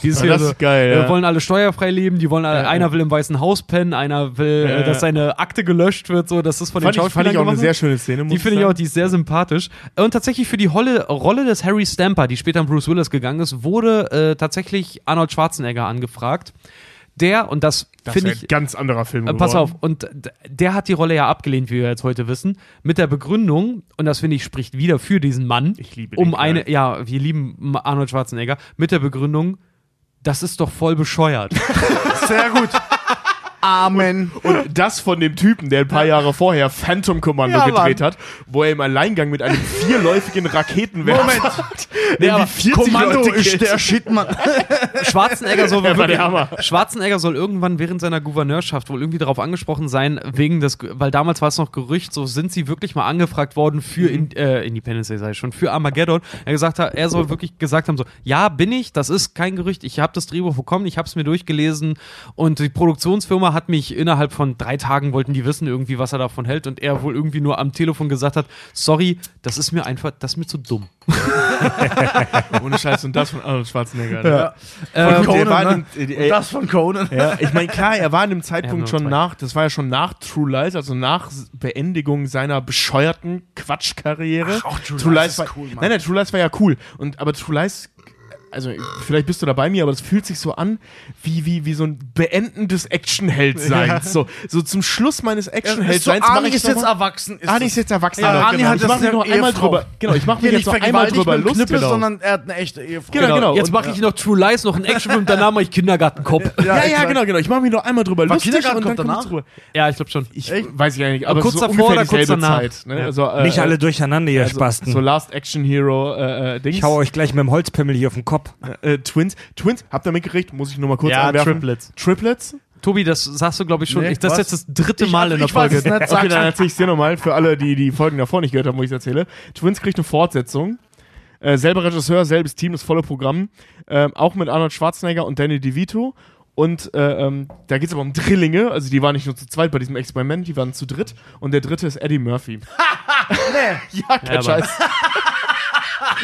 Die ist Ah, das ist geil, äh, ja. wollen alle steuerfrei leben, die wollen alle, Ja, einer will im Weißen Haus pennen, einer will, Ja, äh, dass ja. seine Akte gelöscht wird, so, das ist von Fand den ich, Schauspielern fand ich auch eine sehr schöne Szene, muss Die finde ich auch, die ist sehr sympathisch. Und tatsächlich für die Rolle, Rolle des Harry Stamper, die später an Bruce Willis gegangen ist, wurde äh, tatsächlich Arnold Schwarzenegger angefragt. Der, und das, Das finde ich, ein ganz anderer Film äh, pass geworden. auf, und der hat die Rolle ja abgelehnt, wie wir jetzt heute wissen, mit der Begründung, und das finde ich spricht wieder für diesen Mann, Ich liebe um den eine, ja, wir lieben Arnold Schwarzenegger, mit der Begründung, das ist doch voll bescheuert. Sehr gut. Amen. Und das von dem Typen, der ein paar Jahre vorher Phantom Commando Ja, gedreht Mann. hat, wo er im Alleingang mit einem vierläufigen Raketenwerfer Moment. nee, aber die 40 Kommando Leute ist der Shit, Mann. Schwarzenegger soll, war wirklich-. Schwarzenegger soll irgendwann während seiner Gouverneurschaft wohl irgendwie darauf angesprochen sein, wegen des, weil damals war es noch Gerücht, so sind sie wirklich mal angefragt worden für in, äh, Independence Day, sei schon, für Armageddon. Er gesagt hat, er soll wirklich gesagt haben, so, ja, bin ich, das ist kein Gerücht, ich habe das Drehbuch bekommen, ich habe es mir durchgelesen und die Produktionsfirma hat mich innerhalb von drei Tagen wollten die wissen irgendwie, was er davon hält und er wohl irgendwie nur am Telefon gesagt hat, sorry, das ist mir einfach, das ist mir zu dumm. Ohne Scheiß und das von Arnold Schwarzenegger. Ne? Ähm, der war Conan, in dem- ne? äh, Und das von Conan. Ja, ich meine, klar, er war in dem Ja, Zeitpunkt schon nach, das war ja schon nach True Lies, also nach Beendigung seiner bescheuerten Quatschkarriere. Ach, auch True Lies ist war, cool, Mann. Nein, nein, True Lies war ja cool. Und, aber True Lies, also vielleicht bist du da bei mir, aber das fühlt sich so an, wie, wie, wie so ein beendendes Actionheld-Seins. So, so zum Schluss meines Actionheld-Seins mach Arnie ich ist jetzt mal- erwachsen. Ist Arnie ist jetzt erwachsen. Ja, genau. Arnie hat ich das mach mich noch einmal Ehefrau. drüber. Genau, ich mach mich Hier jetzt nicht noch einmal drüber lustig. Knüppel, sondern er hat eine echte Ehefrau. Genau, genau. Jetzt Und- mache ich noch True Lies, noch einen Actionfilm, danach mache ich Kindergartenkopf. Ja, ja, genau, genau. Ich mache mich noch einmal drüber lustig Kindergarten und dann danach? Ja, ich glaube schon. Ich Echt? weiß ich ja nicht, aber kurz so davor oder kurz danach? Zeit. Ne? Ja. Äh, Nicht alle durcheinander, ihr Spasten. So Last Action Hero äh, äh, Dings. ich hau euch gleich mit dem Holzpimmel hier auf den Kopf. Äh, Twins. Twins, habt ihr mitgekriegt? Muss ich nur mal kurz Ja, anwerfen. Triplets. Triplets? Tobi, das sagst du, glaube ich, schon. Nee, ich, das was? ist jetzt das dritte Ich- Mal in der Folge. nicht. Okay, Sag's dann erzähle ich es dir nochmal. Für alle, die die Folgen davor nicht gehört haben, wo ich es erzähle. Twins kriegt eine Fortsetzung. Äh, selber Regisseur, selbes Team, das volle Programm. Ähm, auch mit Arnold Schwarzenegger und Danny DeVito. Und äh, ähm, da geht es aber um Drillinge. Also die waren nicht nur zu zweit bei diesem Experiment, die waren zu dritt. Und der dritte ist Eddie Murphy. Nee. ja, kein aber- Scheiß.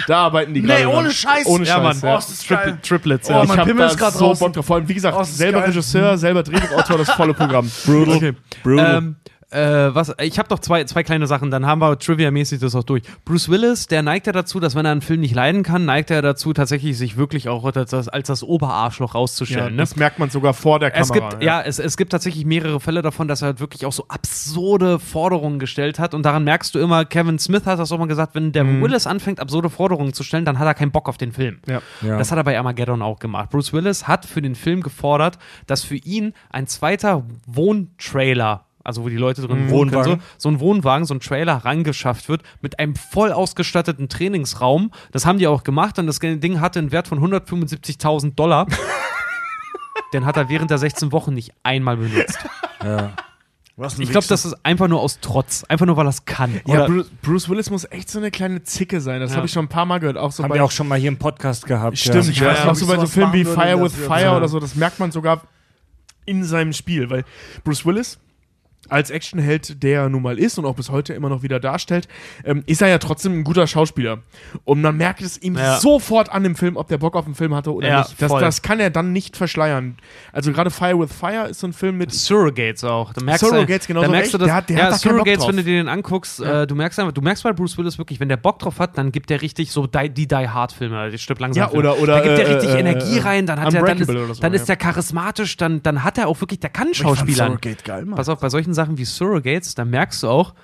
da arbeiten die Nee, gerade. ohne dran. Scheiß. Ohne Ja, Scheiß. Mann. ja. Oh, ist das geil. Tripl Triplets, Oh, ja. mein ich hab Pimmel da ist grad so draußen. Bock drauf. Vor allem, wie gesagt, Oh, selber geil. Regisseur, selber Drehbuchautor, das volle Programm. Brutal. Okay. Brutal. Ähm, äh, was, ich habe noch zwei, zwei kleine Sachen, dann haben wir trivia-mäßig das auch durch. Bruce Willis, der neigt ja dazu, dass wenn er einen Film nicht leiden kann, neigt er dazu, tatsächlich sich wirklich auch als das, als das Oberarschloch ja, rauszustellen. ne? das merkt man sogar vor der Kamera. Es gibt, ja, es, es gibt tatsächlich mehrere Fälle davon, dass er halt wirklich auch so absurde Forderungen gestellt hat. Und daran merkst du immer, Kevin Smith hat das auch mal gesagt, wenn der Willis anfängt, absurde Forderungen zu stellen, dann hat er keinen Bock auf den Film. Ja. Ja. Das hat er bei Armageddon auch gemacht. Bruce Willis hat für den Film gefordert, dass für ihn ein zweiter Wohntrailer also wo die Leute drin wohnen können, so, so ein Wohnwagen, so ein Trailer rangeschafft wird mit einem voll ausgestatteten Trainingsraum. Das haben die auch gemacht und das Ding hatte einen Wert von 175.000 Dollar. Den hat er während der 16 Wochen nicht einmal benutzt. Ein Ich glaube, das ist einfach nur aus Trotz. Einfach nur, weil er es kann. Ja, Oder- Bruce, Bruce Willis muss echt so eine kleine Zicke sein. Das Ja. habe ich schon ein paar Mal gehört. Auch so Haben bei wir auch schon mal hier im Podcast gehabt. Stimmt, Ich ja. weiß auch so bei so Filmen wie Fire with Fire Ja. oder so, das merkt man sogar in seinem Spiel, weil Bruce Willis als Actionheld, der er nun mal ist und auch bis heute immer noch wieder darstellt, ähm, ist er ja trotzdem ein guter Schauspieler. Und man merkt es ihm Ja. sofort an dem Film, ob der Bock auf den Film hatte oder Ja, nicht. Das, das kann er dann nicht verschleiern. Also gerade Fire with Fire ist so ein Film mit Surrogates auch. Da merkst Surrogates, du, genauso da merkst du das, Der hat- der ja, hat da Surrogates, wenn du dir den anguckst, äh, du merkst einfach, du merkst bei Bruce Willis wirklich, wenn der Bock drauf hat, dann gibt der richtig so die, die Die Hard Filme, die stirbt langsam. Ja, Filme. oder- oder, da gibt der äh, richtig äh, Energie äh, rein, dann hat er, dann ist, so, dann ist der charismatisch, dann, dann hat er auch wirklich, der kann Ich fand. Surrogate geil, Mann. Pass auf, bei solchen Sachen wie Surrogates, da merkst du auch,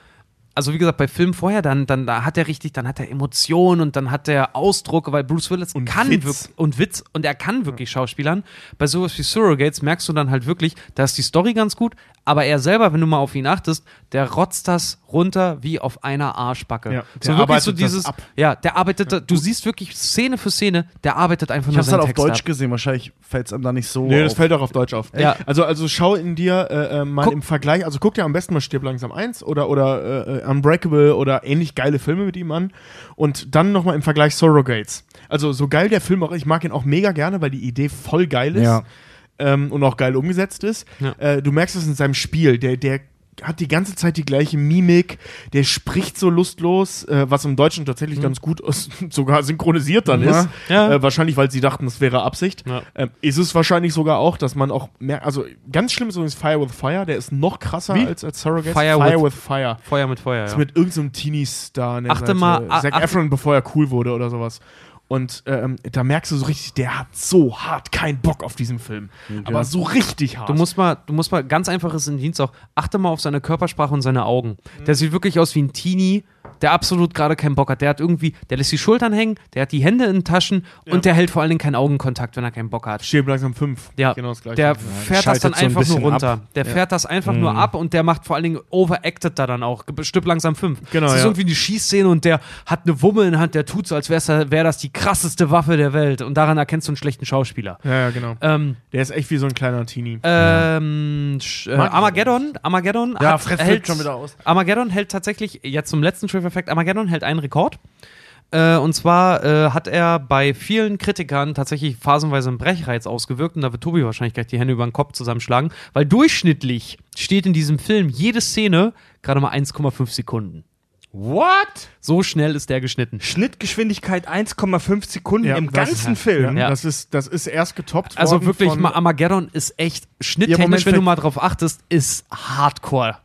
also wie gesagt, bei Filmen vorher, dann, dann da hat er richtig, dann hat er Emotionen und dann hat er Ausdruck, weil Bruce Willis Und kann Witz. und Witz und er kann wirklich Schauspielern. Bei sowas wie Surrogates merkst du dann halt wirklich, da ist die Story ganz gut, aber er selber, wenn du mal auf ihn achtest, der rotzt das runter wie auf einer Arschbacke. Ja, so der wirklich arbeitet so das dieses, ab. ja, der arbeitet, da- du siehst wirklich Szene für Szene, der arbeitet einfach Ich nur hab's seinen halt auf Text Deutsch ab. gesehen, wahrscheinlich fällt es einem da nicht so Nee, das auf. fällt auch auf Deutsch auf. Ja. Also, also schau in dir äh, äh, mal Guck- im Vergleich, also guck dir am besten mal Stirb langsam 1 oder, oder äh, äh, Unbreakable oder ähnlich geile Filme mit ihm an und dann nochmal im Vergleich Surrogates. Also so geil der Film auch, ich mag ihn auch mega gerne, weil die Idee voll geil ist Ja. ähm, und auch geil umgesetzt ist. Ja. Äh, du merkst es in seinem Spiel, der, der hat die ganze Zeit die gleiche Mimik, der spricht so lustlos, äh, was im Deutschen tatsächlich ganz gut ist, sogar synchronisiert dann Ja. ist. Mhm. Ja. Äh, wahrscheinlich, weil sie dachten, das wäre Absicht. Ja. Ähm, ist es wahrscheinlich sogar auch, dass man auch merkt, also ganz schlimm ist übrigens Fire with Fire, der ist noch krasser Wie? als, als Surrogates. Fire Fire with- with Fire. Feuer mit Feuer, Das ja. ist mit irgendeinem Teenie-Star an der Achte Seite. mal- Zac achte- Efron, bevor er cool wurde oder sowas. Und ähm, da merkst du so richtig, der hat so hart keinen Bock auf diesen Film. Aber so richtig hart. Du musst mal, du musst mal ganz einfaches in Dienst auch. Achte mal auf seine Körpersprache und seine Augen. Der sieht wirklich aus wie ein Teenie, der absolut gerade keinen Bock hat. Der hat irgendwie, der lässt die Schultern hängen, der hat die Hände in den Taschen und der hält vor allen Dingen keinen Augenkontakt, wenn er keinen Bock hat. Stirb langsam fünf. Ja, genau das gleiche. der fährt das dann so ein einfach nur runter. ab. Der fährt das einfach nur ab und der macht vor allen Dingen overacted da dann auch. Stück langsam fünf. Genau, Das ist ja. irgendwie eine Schießszene und der hat eine Wumme in der Hand, der tut so, als wäre wär das die krasseste Waffe der Welt. Und daran erkennst du einen schlechten Schauspieler. ja, ja, genau. Ähm, Der ist echt wie so ein kleiner Teenie. ähm, äh, Armageddon, Armageddon Ja, hat, hält, schon wieder aus. Armageddon hält tatsächlich, jetzt zum letzten Trivia-Fact, Armageddon hält einen Rekord. Äh, und zwar äh, hat er bei vielen Kritikern tatsächlich phasenweise einen Brechreiz ausgewirkt und da wird Tobi wahrscheinlich gleich die Hände über den Kopf zusammenschlagen, weil durchschnittlich steht in diesem Film jede Szene gerade mal 1,5 Sekunden. What? So schnell ist der geschnitten. Schnittgeschwindigkeit 1,5 Sekunden Ja, im ganzen Film. Ja. Das, ist, das ist erst getoppt Also worden wirklich, von, Armageddon ist echt schnitttechnisch, Ja, Moment, wenn du mal drauf achtest, ist Hardcore.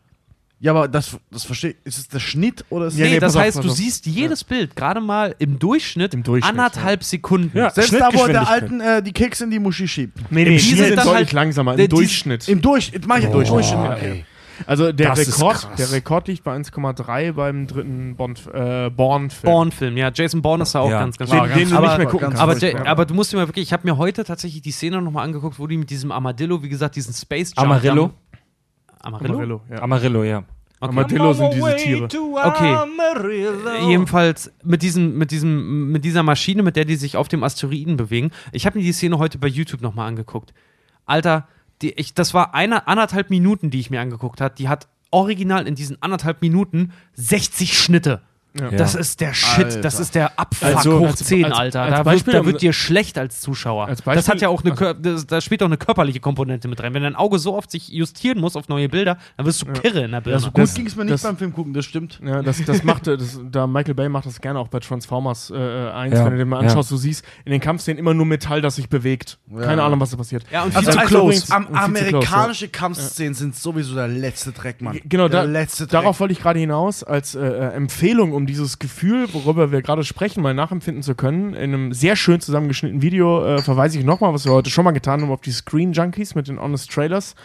Ja, aber das, das verstehe ich. Ist es der Schnitt oder ist Ja, Nee, nee, das pass auf, heißt, pass du auf. siehst jedes Bild gerade mal im Durchschnitt, Im Durchschnitt, anderthalb Sekunden. Ja. Selbst da, wo er der Schnittgeschwindigkeit. alten äh, die Kekse in die Muschi schiebt. Nee, Im nee, die Schnitt sind dann deutlich halt- langsamer, im die- Durchschnitt. Im Durchschnitt, mach ich Oh, Durchschnitt. ey. Also der Das ist Rekord, krass. der Rekord liegt bei 1,3 beim dritten Bond, äh, Born-Film. Born-Film, ja. Jason Bourne ist da auch Ja. ganz, ganz Den, stark. den du aber, nicht mehr gucken kannst. aber. Ja- aber du musst dir mal wirklich, ich habe mir heute tatsächlich die Szene nochmal angeguckt, wo die mit diesem Armadillo, wie gesagt, diesen Space Jump. Amarillo? Amarillo? Amarillo, ja. Amarillo, ja. Armadillo sind diese Tiere. Okay. Jedenfalls mit, diesem, mit, diesem, mit dieser Maschine, mit der die sich auf dem Asteroiden bewegen. Ich habe mir die Szene heute bei YouTube nochmal angeguckt. Alter, die, ich, das war eine, anderthalb Minuten, die ich mir angeguckt habe. Die hat original in diesen anderthalb Minuten 60 Schnitte. Ja. Das ist der Shit, Alter. das ist der Abfuck Also, hoch als- 10, als- Alter. als da, Beispiel, wird, da wird dir schlecht als Zuschauer. Als das Beispiel- hat ja auch eine, das, da spielt auch eine körperliche Komponente mit rein. Wenn dein Auge so oft sich justieren muss auf neue Bilder, dann wirst du kirre in der Birne. So gut Das- ging es mir nicht das- beim Film gucken, das stimmt. Ja, das, das macht, das, da Michael Bay macht das gerne auch bei Transformers äh, 1, Ja, wenn du den mal ja. anschaust, du siehst in den Kampfszenen immer nur Metall, das sich bewegt. Keine Ahnung, was da passiert. ja, und Also, viel zu also close. am, Und viel zu close, amerikanische Kampfszenen sind sowieso der letzte Dreck, Mann. Genau, der da, letzte Dreck. darauf wollte ich gerade hinaus, als äh, äh, Empfehlung, um dieses Gefühl, worüber wir gerade sprechen, mal nachempfinden zu können. In einem sehr schön zusammengeschnittenen Video äh, verweise ich nochmal, was wir heute schon mal getan haben, auf die Screen Junkies mit den Honest Trailers.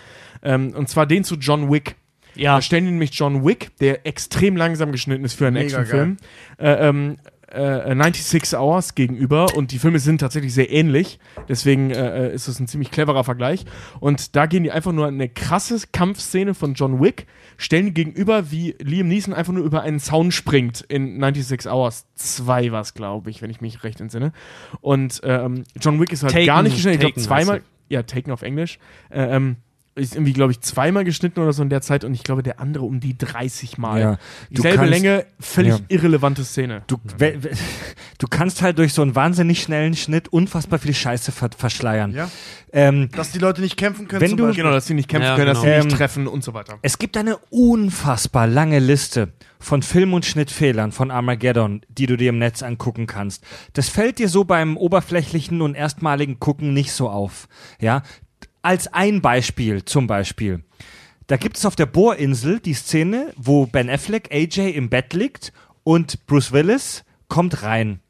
Ähm, und zwar den zu John Wick. ja. Da stellen nämlich John Wick, der extrem langsam geschnitten ist für einen Mega Actionfilm, äh, ähm, äh, 96 Hours gegenüber und die Filme sind tatsächlich sehr ähnlich. Deswegen äh, ist das ein ziemlich cleverer Vergleich. Und da gehen die einfach nur eine krasse Kampfszene von John Wick, stellen die gegenüber, wie Liam Neeson einfach nur über einen Zaun springt in 96 Hours 2 war es, glaube ich, wenn ich mich recht entsinne. Und ähm, John Wick ist halt Taken- gar nicht geschnitten. Ich glaube, zweimal, ja, Taken auf Englisch. Äh, ähm, ist irgendwie, glaube ich, zweimal geschnitten oder so in der Zeit und ich glaube, der andere um die 30 Mal. Ja. Du Selbe kannst- Länge, völlig Ja. irrelevante Szene. Du, we, we, du kannst halt durch so einen wahnsinnig schnellen Schnitt unfassbar viel Scheiße ver, verschleiern. Ja. Ähm, Dass die Leute nicht kämpfen können. Wenn zum du- Beispiel. Genau, dass sie nicht kämpfen Ja, können, dass sie genau. nicht Ähm, treffen und so weiter. es gibt eine unfassbar lange Liste von Film- und Schnittfehlern von Armageddon, die du dir im Netz angucken kannst. Das fällt dir so beim oberflächlichen und erstmaligen Gucken nicht so auf. Ja, als ein Beispiel zum Beispiel. Da gibt es auf der Bohrinsel die Szene, wo Ben Affleck AJ im Bett liegt und Bruce Willis kommt rein.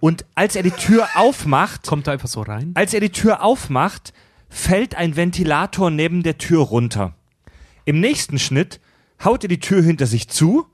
Und als er die Tür aufmacht, Kommt da einfach so rein? als er die Tür aufmacht, fällt ein Ventilator neben der Tür runter. Im nächsten Schnitt haut er die Tür hinter sich zu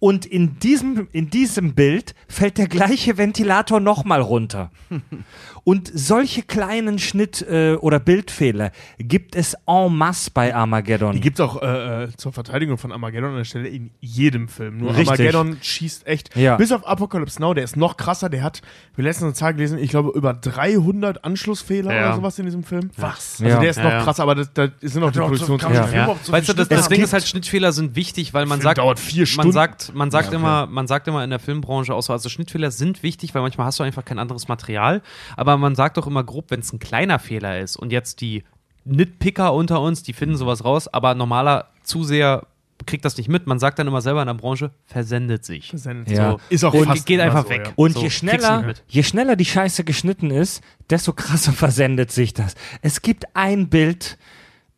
und in diesem, in diesem Bild fällt der gleiche Ventilator nochmal runter. Und solche kleinen Schnitt- äh, oder Bildfehler gibt es en masse bei Armageddon. Die gibt es auch äh, äh, zur Verteidigung von Armageddon an der Stelle in jedem Film. Nur Richtig. Armageddon schießt echt. Ja. Bis auf Apocalypse Now, der ist noch krasser. Der hat, wir letztens eine Zahl gelesen, ich glaube über 300 Anschlussfehler Ja. oder sowas in diesem Film. Was? Also Ja. der ist noch ja. krasser, aber das, da sind auch die Kann man so- kann man Produktions... den Ja. So Weißt du, das, das Ding ist halt, Schnittfehler sind wichtig, weil man Film sagt, dauert vier man Stunden. sagt, man sagt immer, man sagt immer in der Filmbranche auch so, also Schnittfehler sind wichtig, weil manchmal hast du einfach kein anderes Material. Aber man sagt doch immer grob, wenn es ein kleiner Fehler ist und jetzt die Nitpicker unter uns, die finden sowas raus, aber normaler Zuseher kriegt das nicht mit. Man sagt dann immer selber in der Branche, versendet sich. Versendet. Ja. So. Ist auch Und fast geht einfach so, weg. ja. Und So, je schneller, je schneller die Scheiße geschnitten ist, desto krasser versendet sich das. Es gibt ein Bild,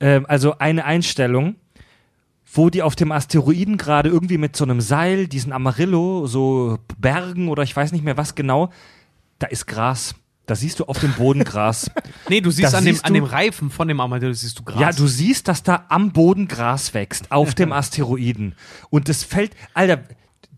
ähm, also eine Einstellung, wo die auf dem Asteroiden gerade irgendwie mit so einem Seil diesen Amarillo so bergen oder ich weiß nicht mehr was genau. da ist Gras. Da siehst du auf dem Boden Gras. Nee, du siehst, Das an dem, siehst an dem Reifen von dem Armadillo siehst du Gras. Ja, du siehst, dass da am Boden Gras wächst, auf dem Asteroiden. Und das fällt, Alter,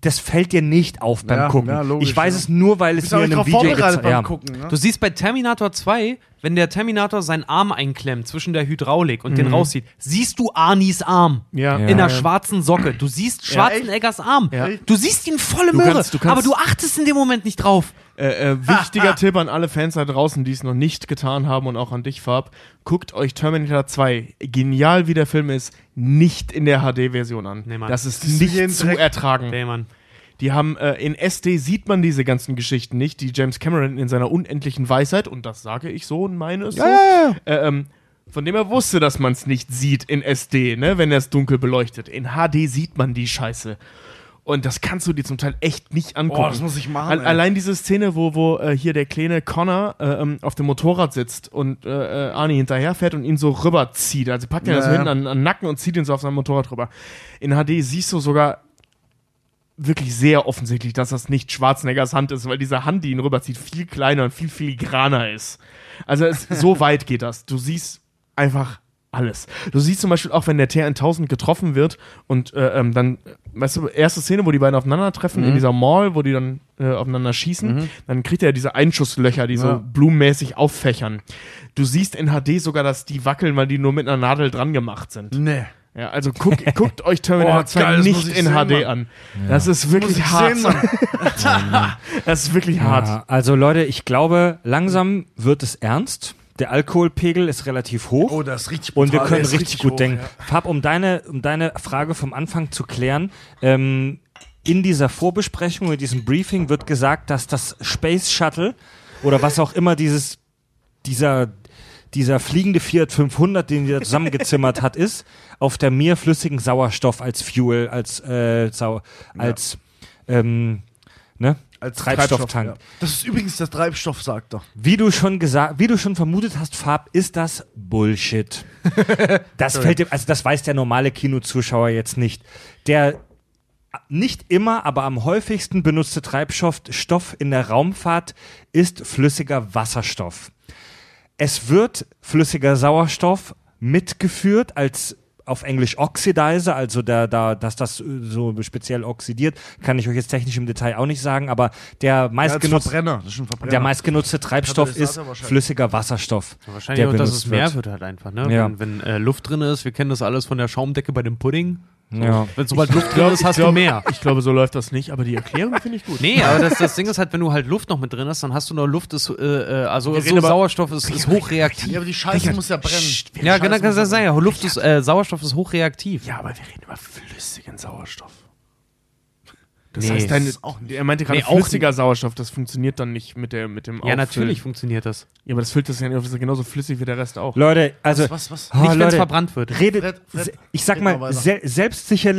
das fällt dir nicht auf beim Ja, Gucken. ja, logisch, ich weiß ja. es nur, weil es mir in einem Video gezeigt beim ja. Gucken, ne? Du siehst bei Terminator 2, wenn der Terminator seinen Arm einklemmt zwischen der Hydraulik und den rauszieht, siehst du Arnis Arm. Ja. In einer schwarzen Socke. Du siehst Schwarzeneggers Arm. Ja. Du siehst ihn volle Du Möhre, kannst- du kannst- aber du achtest in dem Moment nicht drauf. Äh, äh, wichtiger Tipp an alle Fans da draußen, die es noch nicht getan haben und auch an dich, Farb. Guckt euch Terminator 2, genial wie der Film ist, nicht in der HD-Version an. Nee, Mann. das ist du nicht zu ertragen. Nee, Mann. Die haben äh, in SD sieht man diese ganzen Geschichten nicht, die James Cameron in seiner unendlichen Weisheit, und das sage ich so und meine es so, Äh, ähm, von dem er wusste, dass man es nicht sieht in SD, ne, wenn er es dunkel beleuchtet. In HD sieht man die Scheiße. Und das kannst du dir zum Teil echt nicht angucken. Boah, das muss ich machen, ey. Allein diese Szene, wo, wo äh, hier der kleine Connor äh, ähm, auf dem Motorrad sitzt und äh, äh, Arnie hinterherfährt und ihn so rüberzieht. Also packt er das so Ja. hinten an, an den Nacken und zieht ihn so auf sein Motorrad rüber. In HD siehst du sogar wirklich sehr offensichtlich, dass das nicht Schwarzeneggers Hand ist, weil diese Hand, die ihn rüberzieht, viel kleiner und viel filigraner ist. Also es, so weit geht das. Du siehst einfach alles. Du siehst zum Beispiel auch, wenn der T1000 getroffen wird und äh, ähm, dann, weißt du, erste Szene, wo die beiden aufeinandertreffen, in dieser Mall, wo die dann äh, aufeinander schießen, dann kriegt er diese Einschusslöcher, die so Ja. blumenmäßig auffächern. Du siehst in HD sogar, dass die wackeln, weil die nur mit einer Nadel dran gemacht sind. Nee. Ja, also guck, guckt euch Terminator Oh, 2 geil, das nicht ich in sehen, HD Mann. an. Das ist wirklich ich hart. sehen, das ist wirklich hart. Ja, also Leute, ich glaube, langsam wird es ernst. Der Alkoholpegel ist relativ hoch. Oh, das ist richtig Und wir brutal, können ist richtig, gut hoch, denken. ja. Fab, um deine, um deine Frage vom Anfang zu klären, ähm, in dieser Vorbesprechung, in diesem Briefing wird gesagt, dass das Space Shuttle oder was auch immer dieses, dieser, dieser fliegende Fiat 500, den er zusammengezimmert hat, ist, auf der Mir flüssigen Sauerstoff als Fuel, als, äh, Sau als, ähm, ne? Als Treibstofftank. ja. Das ist übrigens der Treibstoff, sagt er. Wie du schon gesagt, wie du schon vermutet hast, Farb, ist das Bullshit. das fällt dem, also das weiß der normale Kinozuschauer jetzt nicht. Der nicht immer, aber am häufigsten benutzte Treibstoff Stoff in der Raumfahrt ist flüssiger Wasserstoff. Es wird flüssiger Sauerstoff mitgeführt als auf Englisch Oxidizer, also da, da, dass das äh, so speziell oxidiert, kann ich euch jetzt technisch im Detail auch nicht sagen, aber der Ja, meistgenutzte, Verbrenner. der meistgenutzte Treibstoff ist flüssiger Wasserstoff. Wahrscheinlich der auch, dass es mehr wird. wird halt einfach, ne? Ja. Wenn, wenn äh, Luft drin ist, wir kennen das alles von der Schaumdecke bei dem Pudding. Ja. Wenn sobald Luft drin ist, hast du mehr. Ich glaube, so läuft das nicht, aber die Erklärung finde ich gut. Nee, aber das, das Ding ist halt, wenn du halt Luft noch mit drin hast, dann hast du noch Luft, ist, äh, äh, also so Sauerstoff ist, ist hochreaktiv. Ja, aber die Scheiße muss ja brennen. Ja, genau, kann das sein. Ja, Luft ist, äh, Sauerstoff ist hochreaktiv. Ja, aber wir reden über flüssigen Sauerstoff. Das Nee, heißt, dein, ist auch nicht. er meinte gerade Nee, auch flüssiger Sauerstoff, das funktioniert dann nicht mit, der, mit dem Ja, Auffüllen. natürlich funktioniert das. Ja, aber das füllt das ja ja genauso flüssig wie der Rest auch. Leute, also Was, was? Oh, Nicht, wenn es verbrannt wird. redet, Fred, se- ich sag red mal, se selbstsicher,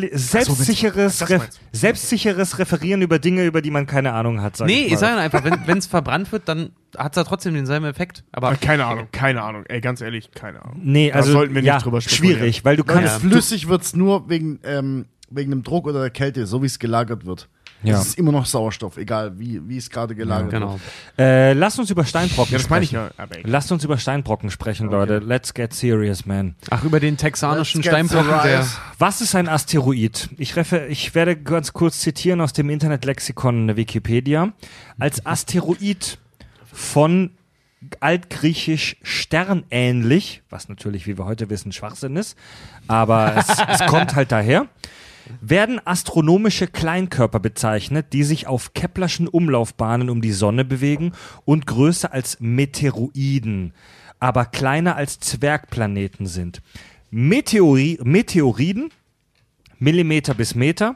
selbstsicheres, das Re meinst du? selbstsicheres Referieren über Dinge, über die man keine Ahnung hat. Sag Nee, ich sage einfach, wenn es verbrannt wird, dann hat es ja trotzdem denselben Effekt. Aber Aber keine Ahnung, keine Ahnung. Ey, ganz ehrlich, keine Ahnung. Nee, Da also sollten wir nicht ja, drüber spekulieren. schwierig, weil du kannst. flüssig wird es nur wegen, ähm, wegen dem Druck oder der Kälte, so wie es gelagert wird. Ja. Das ist immer noch Sauerstoff, egal wie, wie es gerade gelagert genau. wird. Äh, lasst uns über Steinbrocken Ja, das meine ich sprechen. ja. Lasst uns über Steinbrocken sprechen, Leute. Let's get serious, man. Ach, über den texanischen Steinbrocken, der. Was ist ein Asteroid? Ich, refer ich werde ganz kurz zitieren aus dem Internetlexikon der Wikipedia. Als Asteroid von altgriechisch sternähnlich, was natürlich, wie wir heute wissen, Schwachsinn ist, aber es, es kommt halt daher, werden astronomische Kleinkörper bezeichnet, die sich auf Keplerschen Umlaufbahnen um die Sonne bewegen und größer als Meteoroiden, aber kleiner als Zwergplaneten sind. Meteori Meteoriden, Millimeter bis Meter,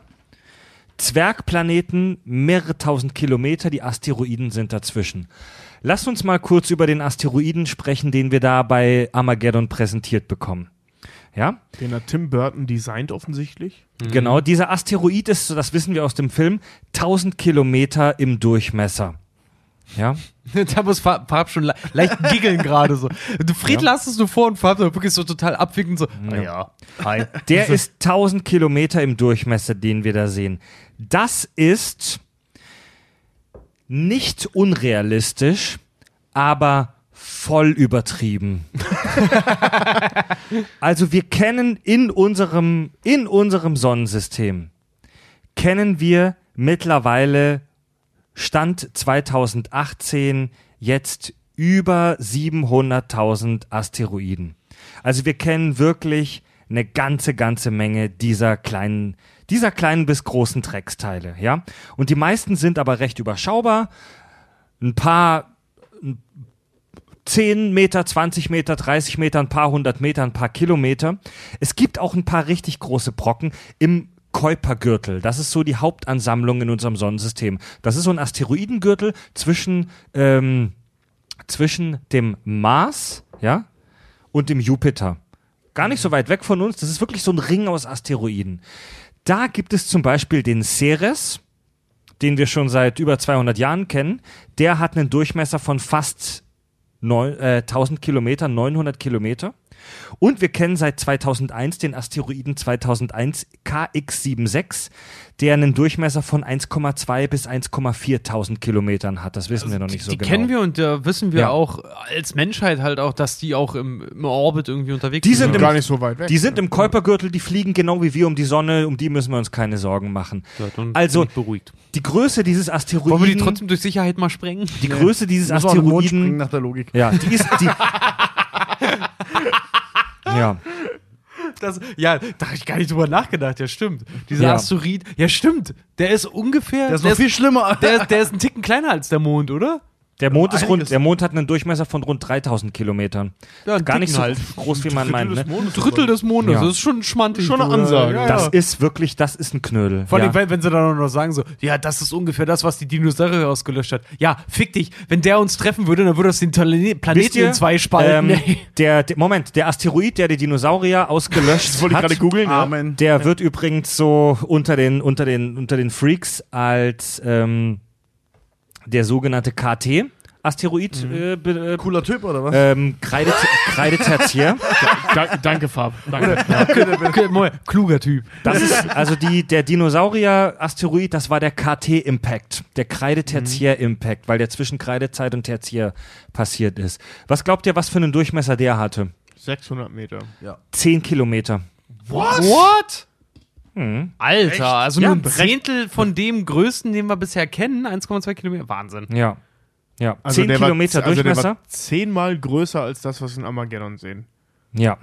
Zwergplaneten, mehrere tausend Kilometer, die Asteroiden sind dazwischen. Lasst uns mal kurz über den Asteroiden sprechen, den wir da bei Armageddon präsentiert bekommen. Ja? Den hat Tim Burton designt offensichtlich. Genau, dieser Asteroid ist, so das wissen wir aus dem Film, 1000 Kilometer im Durchmesser. Ja, da muss Farb, Farb schon le leicht giggeln gerade so. Du Fried Ja. es nur vor und Farb wirklich so total abwinken so. Ja, ja. hi. der ist 1000 Kilometer im Durchmesser, den wir da sehen. Das ist nicht unrealistisch, aber voll übertrieben. also wir kennen in unserem, in unserem Sonnensystem, kennen wir mittlerweile Stand 2018 jetzt über 700.000 Asteroiden. Also wir kennen wirklich eine ganze, ganze Menge dieser kleinen, dieser kleinen bis großen Drecksteile, ja. Und die meisten sind aber recht überschaubar. Ein paar, ein 10 Meter, 20 Meter, 30 Meter, ein paar hundert Meter, ein paar Kilometer. Es gibt auch ein paar richtig große Brocken im Kuipergürtel. Das ist so die Hauptansammlung in unserem Sonnensystem. Das ist so ein Asteroidengürtel zwischen, ähm, zwischen dem Mars, ja, und dem Jupiter. Gar nicht so weit weg von uns. Das ist wirklich so ein Ring aus Asteroiden. Da gibt es zum Beispiel den Ceres, den wir schon seit über 200 Jahren kennen. Der hat einen Durchmesser von fast neun, äh, 1000 Kilometer, 900 Kilometer. Und wir kennen seit 2001 den Asteroiden 2001 KX76, der einen Durchmesser von 1,2 bis 1,4 tausend Kilometern hat. Das wissen wir noch nicht so die genau. kennen wir und da wissen wir Ja. auch als Menschheit halt auch, dass die auch im, im Orbit irgendwie unterwegs Die sind im- gar nicht so weit weg. Die sind im Kuipergürtel, die fliegen genau wie wir um die Sonne, um die müssen wir uns keine Sorgen machen. Ja, Also- beruhigt. Die Größe dieses Asteroiden. Wollen wir die trotzdem durch Sicherheit mal sprengen? die Größe dieses Mond springen Asteroiden. nach der Logik. Ja, die ist die. ja, Das, ja, da habe ich gar nicht drüber nachgedacht. Ja, stimmt. Dieser Ja. Asteroid, ja, stimmt. Der ist ungefähr. Der ist noch viel schlimmer. der, der ist ein Ticken kleiner als der Mond, oder? Der Mond ist rund. Der Mond hat einen Durchmesser von rund 3000 Kilometern. Ja, Gar nicht so halt. groß, wie man meint. Ne? Drittel des Mondes. Ja. Das ist schon schmantig. Schon eine du. Ansage. Ja, Das ist wirklich, das ist ein Knödel. Vor allem, ja. wenn, wenn sie dann auch noch sagen so, ja, das ist ungefähr das, was die Dinosaurier ausgelöscht hat. Ja, fick dich. Wenn der uns treffen würde, dann würde das den Planeten in zwei spalten. ähm, der, der, Moment, der Asteroid, der die Dinosaurier ausgelöscht Das wollte ich hat, gerade googeln. Ja. Amen. der wird übrigens so unter den, unter den, unter den Freaks als ähm, der sogenannte KT Asteroid äh, be, äh, Cooler Typ, oder was? ähm, Kreide, Kreidetertiär. Da, danke, Fab. Danke. Okay, Moment, Kluger Typ. Das ist also die, der Dinosaurier-Asteroid, das war der KT-Impact, der Kreidetertiär-Impact, weil der zwischen Kreidezeit und Tertiär passiert ist. Was glaubt ihr, was für einen Durchmesser der hatte? 600 Meter. 10 Kilometer. What? What? Mhm. Alter, also Ja, nur ein Zehntel von dem größten, den wir bisher kennen, 1,2 Kilometer. Wahnsinn. Ja. Ja. Also 10 der Kilometer war, also der Durchmesser. war zehnmal größer als das, was wir in Armageddon sehen. ja.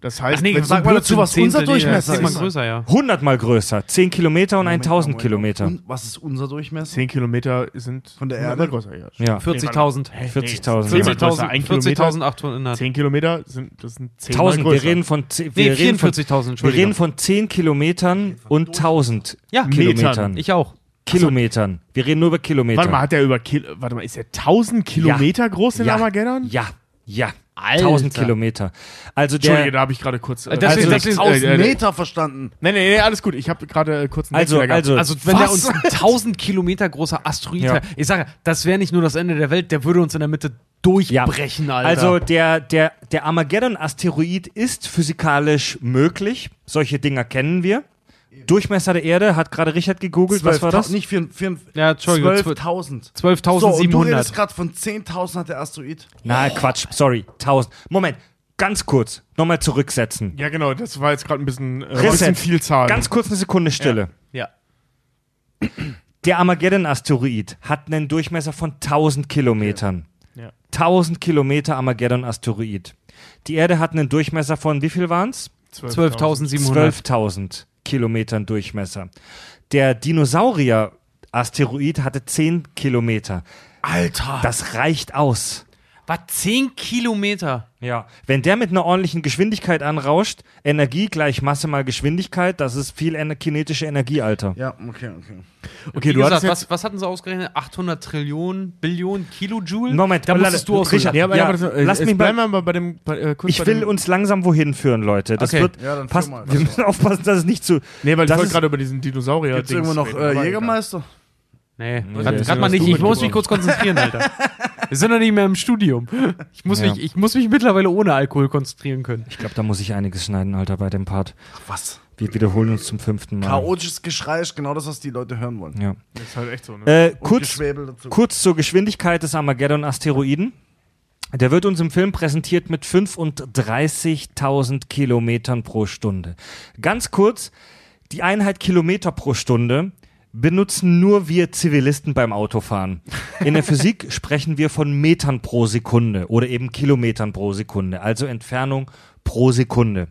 Das heißt, Ach nee, wenn- sag mal dazu, was unser Durchmesser ist. Größer, ja. 100 mal größer. 10 Kilometer und Moment, 1000 Moment. Kilometer. Und was ist unser Durchmesser? 10 Kilometer sind Von der Erde? größer. Ja. Ja. 40.000. 40.000. 40.000 Ein Kilometer. 40.800. 10 Kilometer sind, das sind 10 1000. Mal Wir größer. reden von, wir reden von, 44.000, wir reden von 10 Kilometern und 1000 Ja, Kilometern. Ich auch. Kilometern. Wir reden nur über Kilometer. Warte mal, hat der über Kil warte mal, ist der 1000 Kilometer groß in ja. Armageddon? Ja, ja. Alter. 1000 Kilometer. Also Entschuldige, der, da habe ich gerade kurz. Äh, deswegen- also, deswegen- 1000 äh, äh, Meter verstanden. Nee, nee, nee, alles gut. Ich habe gerade äh, kurz einen Also- also- Also, wenn der uns ein 1000 Kilometer großer Asteroid Ja. ich sage, das wäre nicht nur das Ende der Welt, der würde uns in der Mitte durchbrechen, Alter. also der, der, der Armageddon-Asteroid ist physikalisch möglich. Solche Dinger kennen wir. Durchmesser der Erde, hat gerade Richard gegoogelt, was war 12.000, das? Nicht 4, 4, Ja, Entschuldigung, 12.000. So, und du 12.700. redest gerade von 10.000 hat der Asteroid. Na, Quatsch, sorry, 1000. Moment, ganz kurz, nochmal zurücksetzen. ja, genau, das war jetzt gerade ein bisschen, äh, Reset. bisschen viel Zahl. Ganz kurz eine Sekunde Stille. ja. Der Armageddon-Asteroid hat einen Durchmesser von 1000 Kilometern. Ja. 1000 Kilometer Armageddon-Asteroid. Die Erde hat einen Durchmesser von, wie viel waren es? 12.700. 12.000 Kilometern Durchmesser. Der Dinosaurier-Asteroid hatte 10 Kilometer. Alter. Das reicht aus. Was? 10 Kilometer? Ja. Wenn der mit einer ordentlichen Geschwindigkeit anrauscht, Energie gleich Masse mal Geschwindigkeit, das ist viel ener kinetische Energie, Alter. ja, okay, okay. Okay, Wie du gesagt, jetzt, was, was hatten sie ausgerechnet? 800 Trillionen, Billionen Kilojoule? Moment, da musstest du auch Richard, so ja, aber, Ja, das, äh, lass jetzt mich bleiben mal- bei dem, bei, äh, kurz Ich bei will dem, uns langsam wohin führen, Leute. Das Okay. wird Ja, dann passt, mal. wir müssen aufpassen, dass es nicht zu Nee, weil ich wollte gerade über diesen Dinosaurier Gibt's irgendwo noch äh, Jägermeister? Nee, der gerade mal nicht. Ich muss mich kurz konzentrieren, Alter. Wir sind noch nicht mehr im Studium. Ich muss, Ja. mich, ich muss mich mittlerweile ohne Alkohol konzentrieren können. Ich glaube, da muss ich einiges schneiden, Alter, bei dem Part. Was? Wir wiederholen uns zum fünften Mal. Chaotisches Geschrei ist genau das, was die Leute hören wollen. Ja. Das ist halt echt so, ne? Äh, kurz, kurz zur Geschwindigkeit des Armageddon-Asteroiden. Der wird uns im Film präsentiert mit 35.000 Kilometern pro Stunde. Ganz kurz, die Einheit Kilometer pro Stunde benutzen nur wir Zivilisten beim Autofahren. In der Physik sprechen wir von Metern pro Sekunde oder eben Kilometern pro Sekunde, also Entfernung pro Sekunde.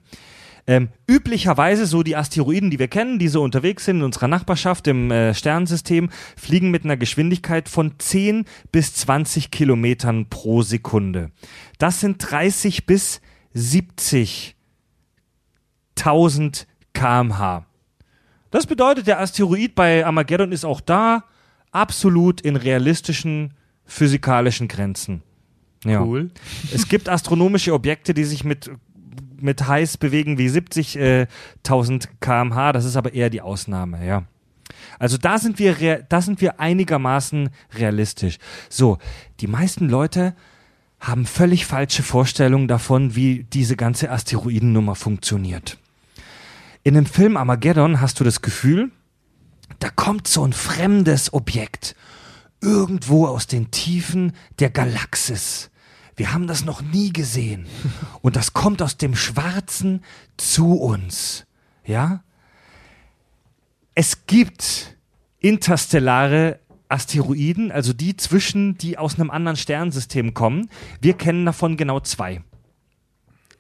Ähm, üblicherweise so die Asteroiden, die wir kennen, die so unterwegs sind in unserer Nachbarschaft im äh, Sternensystem, fliegen mit einer Geschwindigkeit von 10 bis 20 Kilometern pro Sekunde. Das sind 30 bis 70.000 kmh. Das bedeutet, der Asteroid bei Armageddon ist auch da absolut in realistischen physikalischen Grenzen. Ja. Cool. Es gibt astronomische Objekte, die sich mit, mit heiß bewegen wie 70.000 kmh. Das ist aber eher die Ausnahme, ja. Also da sind wir, da sind wir einigermaßen realistisch. So, die meisten Leute haben völlig falsche Vorstellungen davon, wie diese ganze Asteroidennummer funktioniert. In dem Film Armageddon hast du das Gefühl, da kommt so ein fremdes Objekt irgendwo aus den Tiefen der Galaxis. Wir haben das noch nie gesehen. Und das kommt aus dem Schwarzen zu uns. Ja? Es gibt interstellare Asteroiden, also die zwischen, die aus einem anderen Sternensystem kommen. Wir kennen davon genau zwei.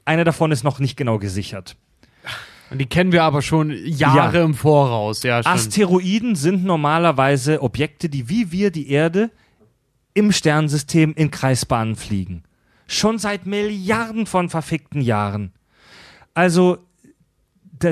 Einer davon ist noch nicht genau gesichert. Und die kennen wir aber schon Jahre Ja. im Voraus. Ja. Asteroiden sind normalerweise Objekte, die wie wir die Erde im Sternensystem in Kreisbahnen fliegen. Schon seit Milliarden von verfickten Jahren. Also,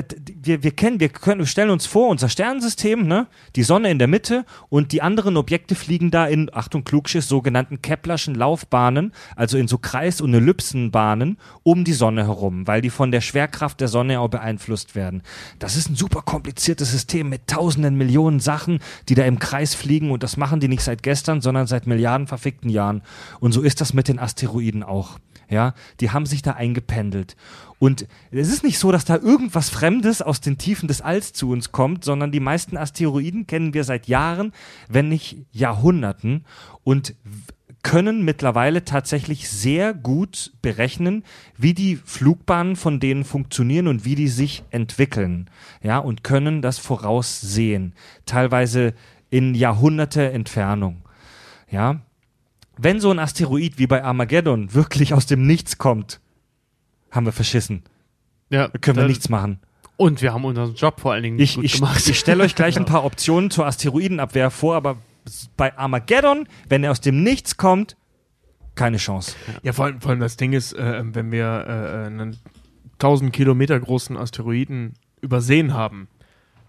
da- d- wir, wir kennen, wir können, wir stellen uns vor, unser Sternensystem, ne, die Sonne in der Mitte und die anderen Objekte fliegen da in, Achtung, Klugschiss, sogenannten Keplerschen Laufbahnen, also in so Kreis- und Ellipsenbahnen um die Sonne herum, weil die von der Schwerkraft der Sonne auch beeinflusst werden. Das ist ein super kompliziertes System mit tausenden Millionen Sachen, die da im Kreis fliegen und das machen die nicht seit gestern, sondern seit Milliarden verfickten Jahren. Und so ist das mit den Asteroiden auch. Ja, die haben sich da eingependelt. Und es ist nicht so, dass da irgendwas Fremdes aus den Tiefen des Alls zu uns kommt, sondern die meisten Asteroiden kennen wir seit Jahren, wenn nicht Jahrhunderten und können mittlerweile tatsächlich sehr gut berechnen, wie die Flugbahnen von denen funktionieren und wie die sich entwickeln. Ja, und können das voraussehen. Teilweise in Jahrhunderte Entfernung. Ja, wenn so ein Asteroid wie bei Armageddon wirklich aus dem Nichts kommt, haben wir verschissen. ja, Da können wir nichts machen. Und wir haben unseren Job vor allen Dingen Ich, gut ich, gemacht. ich stelle euch gleich ein paar Optionen zur Asteroidenabwehr vor, aber bei Armageddon, wenn er aus dem Nichts kommt, keine Chance. Ja, vor allem, vor allem das Ding ist, äh, wenn wir äh, einen 1000 Kilometer großen Asteroiden übersehen haben,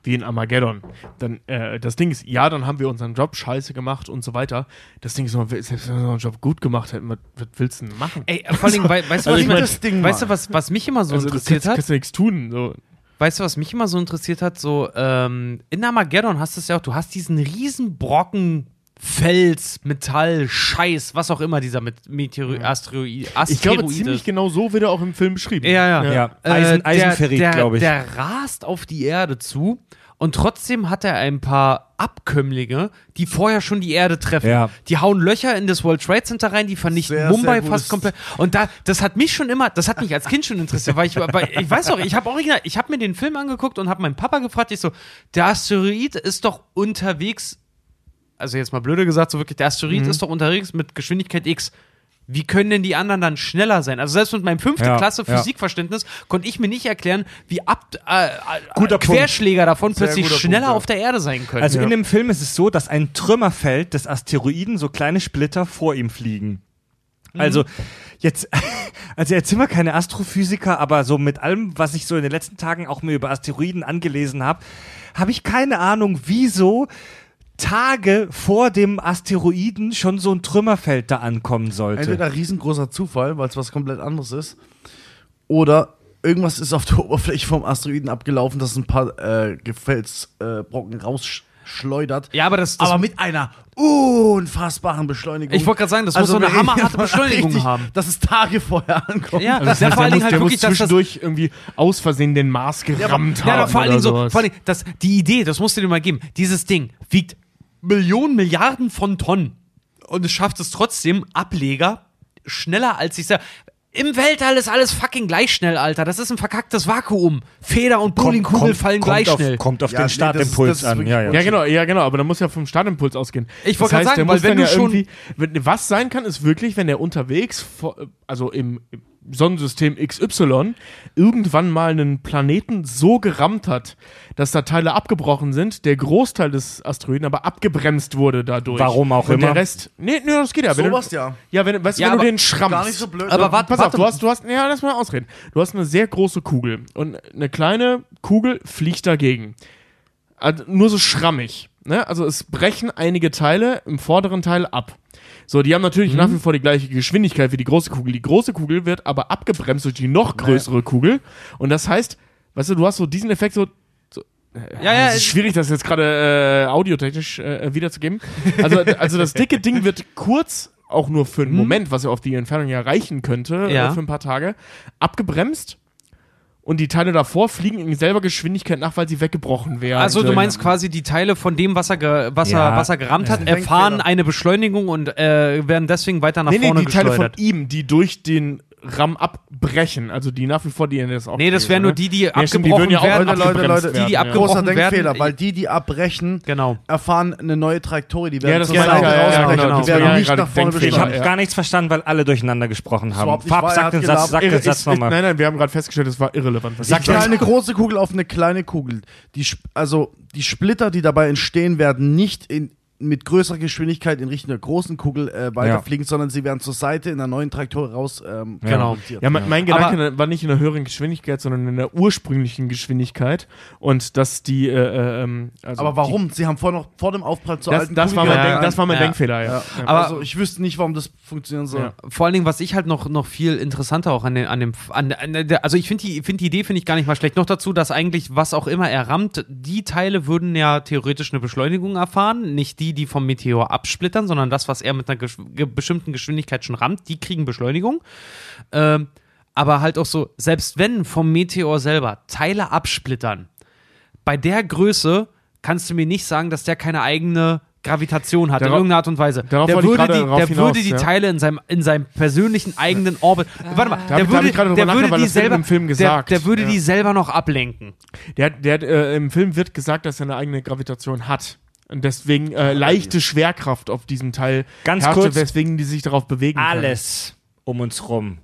wie in Armageddon, dann, äh, das Ding ist, ja, dann haben wir unseren Job scheiße gemacht und so weiter. Das Ding ist, selbst wenn wir unseren Job gut gemacht hätten, was, was willst du denn machen? Ey, vor allen Dingen, wei- weißt du, Also was, ich mein, mich- das Ding weißt du was, was mich immer so also, interessiert kannst, hat? kannst du nichts tun. So. Weißt du, was mich immer so interessiert hat? So, ähm, in Armageddon hast du es ja auch, du hast diesen riesen Brocken Fels, Metall, Scheiß, was auch immer dieser mit Meteor Asteroid, Asteroid Ich glaube, ziemlich genau so wird er auch im Film beschrieben. Ja, ja. Ja, Eisen, Äh, Eisenferrit, der, glaube ich. Der rast auf die Erde zu und trotzdem hat er ein paar Abkömmlinge, die vorher schon die Erde treffen. Ja. Die hauen Löcher in das World Trade Center rein, die vernichten Sehr, Mumbai sehr fast komplett. Und da, das hat mich schon immer, das hat mich als Kind schon interessiert, weil ich, weil ich weiß auch, ich habe original, ich habe mir den Film angeguckt und habe meinen Papa gefragt, ich so, der Asteroid ist doch unterwegs, also jetzt mal blöde gesagt, so wirklich, der Asteroid Mhm. ist doch unterwegs mit Geschwindigkeit X. Wie können denn die anderen dann schneller sein? Also selbst mit meinem fünfte Ja, Klasse ja. Physikverständnis konnte ich mir nicht erklären, wie ab, äh, äh, Guter Querschläger davon Sehr plötzlich schneller Punkt, ja. auf der Erde sein können. Also in dem Film ist es so, dass ein Trümmerfeld des Asteroiden so kleine Splitter vor ihm fliegen. Also jetzt, also jetzt sind wir keine Astrophysiker, aber so mit allem, was ich so in den letzten Tagen auch mir über Asteroiden angelesen habe, habe ich keine Ahnung, wieso Tage vor dem Asteroiden schon so ein Trümmerfeld da ankommen sollte. Entweder riesengroßer Zufall, weil es was komplett anderes ist, oder irgendwas ist auf der Oberfläche vom Asteroiden abgelaufen, dass ein paar äh, Gefelsbrocken äh, Brocken raus schleudert. Ja, aber das- das- aber mit einer unfassbaren Beschleunigung. Ich wollte gerade sagen, das muss so eine hammerharte ja Beschleunigung richtig, haben. Dass es Tage vorher ankommt. Ja, Also das ja, heißt, vor allen Dingen muss, halt wirklich, dass das zwischendurch irgendwie aus Versehen den Mars gerammt haben. Ja, aber vor allen Dingen so, vor allen Dingen, das, die Idee, das musst du dir mal geben. Dieses Ding wiegt Millionen, Milliarden von Tonnen und es schafft es trotzdem, Ableger schneller als sich selber. Im Weltall ist alles fucking gleich schnell, Alter. Das ist ein verkacktes Vakuum. Feder und Bowlingkugel fallen kommt gleich auf, schnell. Kommt auf Ja, den nee, Startimpuls das ist an. Ja, ja. Ja, genau, ja, genau, aber da muss ja vom Startimpuls ausgehen. Ich wollte gerade sagen, weil wenn du ja schon- was sein kann, ist wirklich, wenn der unterwegs, also im im Sonnensystem XY, irgendwann mal einen Planeten so gerammt hat, dass da Teile abgebrochen sind, der Großteil des Asteroiden aber abgebremst wurde dadurch. Warum auch Und immer. der Rest, nee, nee, das geht ja. Wenn Sowas du, ja. Ja, wenn, weißt, du, Ja, wenn du aber den schrammst. Gar nicht so blöd. Aber warte, Pass warte. auf, du hast, du hast, ja, lass mal ausreden. Du hast eine sehr große Kugel und eine kleine Kugel fliegt dagegen. Also nur so schrammig. Ne? Also es brechen einige Teile im vorderen Teil ab. So, die haben natürlich Mhm. nach wie vor die gleiche Geschwindigkeit wie die große Kugel. Die große Kugel wird aber abgebremst durch die noch größere Kugel. Und das heißt, weißt du, du hast so diesen Effekt so. so Ja, ja, es ist schwierig, das jetzt gerade äh, audiotechnisch äh, wiederzugeben. Also, also das dicke Ding wird kurz, auch nur für einen Moment, was ja auf die Entfernung ja reichen könnte, Mhm. Ja. äh, für ein paar Tage, abgebremst. Und die Teile davor fliegen in selber Geschwindigkeit nach, weil sie weggebrochen wären. Also du meinst quasi die Teile von dem, was er, ge was er, Ja. was er gerammt hat, erfahren eine Beschleunigung und äh, werden deswegen weiter nach nee, nee, vorne die Teile von geschleudert. ihm, die durch den RAM abbrechen, also die nach wie vor, die das auch Nee, das wären nur die, die Ja, stimmt, abgebrochen würden ja auch werden. Leute, Leute, Leute, die, die werden, abgebrochen Großer Denkfehler, werden. weil die, die abbrechen, Genau. erfahren eine neue Trajektorie. Die werden Ja, das zur Seite ja, ja, rausbrechen. genau, Die werden ja nicht nach vorne. Ich habe. Ja. gar nichts verstanden, weil alle durcheinander gesprochen haben. nicht Fab, sag den Satz, sag den Satz nochmal. nein, nein, wir haben gerade festgestellt, das war irrelevant. Ich kleine große Kugel auf eine kleine Kugel. Die, also die Splitter, die dabei entstehen, werden nicht in, mit größerer Geschwindigkeit in Richtung der großen Kugel äh, weiterfliegen, sondern sie werden zur Seite in einer neuen Trajektorie raus ähm, Genau. Ja, mein, mein Gedanke war nicht in einer höheren Geschwindigkeit, sondern in der ursprünglichen Geschwindigkeit. Und dass die. Äh, äh, ähm, also Aber warum? Sie haben vor, noch, vor dem Aufprall zur Die, das, alten das, Kugel war mein Ja, das war mein ja. Denkfehler, ja. Ja. ja. Aber- also ich wüsste nicht, warum das funktionieren soll. Ja. Vor allen Dingen, was ich halt noch, noch viel interessanter auch an, den, an dem, an, an der, also ich finde die, find die Idee finde ich gar nicht mal schlecht. Noch dazu, dass eigentlich, was auch immer er rammt, die Teile würden ja theoretisch eine Beschleunigung erfahren. Nicht die, die vom Meteor absplittern, sondern das, was er mit einer gesch ge bestimmten Geschwindigkeit schon rammt, die kriegen Beschleunigung. Ähm, aber halt auch so, selbst wenn vom Meteor selber Teile absplittern, bei der Größe kannst du mir nicht sagen, dass der keine eigene Gravitation hat, in Darauf- irgendeiner Art und Weise. darauf der würde, die, der hinaus, würde die ja. Teile in seinem, in seinem persönlichen eigenen Orbit. Warte mal, der ich- da hab würde, ich gerade drüber der würde die selber im Film gesagt. Der, der würde Ja. die selber noch ablenken. Der, der, äh, Im Film wird gesagt, dass er eine eigene Gravitation hat. Und deswegen äh, leichte Schwerkraft auf diesem Teil Ganz herrschte, kurz. weswegen die sich darauf bewegen können. Alles um uns rum.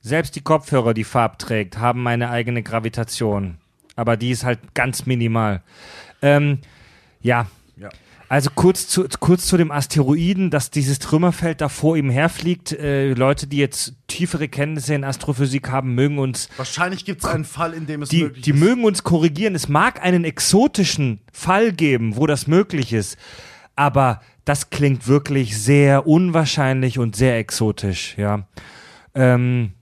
Selbst die Kopfhörer, die Farb trägt, haben eine eigene Gravitation. Aber die ist halt ganz minimal. Ähm, ja. Ja. Also kurz zu, kurz zu dem Asteroiden, dass dieses Trümmerfeld da vor ihm herfliegt. Äh, Leute, die jetzt tiefere Kenntnisse in Astrophysik haben, mögen uns Wahrscheinlich gibt es einen Fall, in dem es die, möglich die ist. mögen uns korrigieren. Es mag einen exotischen Fall geben, wo das möglich ist, aber das klingt wirklich sehr unwahrscheinlich und sehr exotisch, ja. Ähm,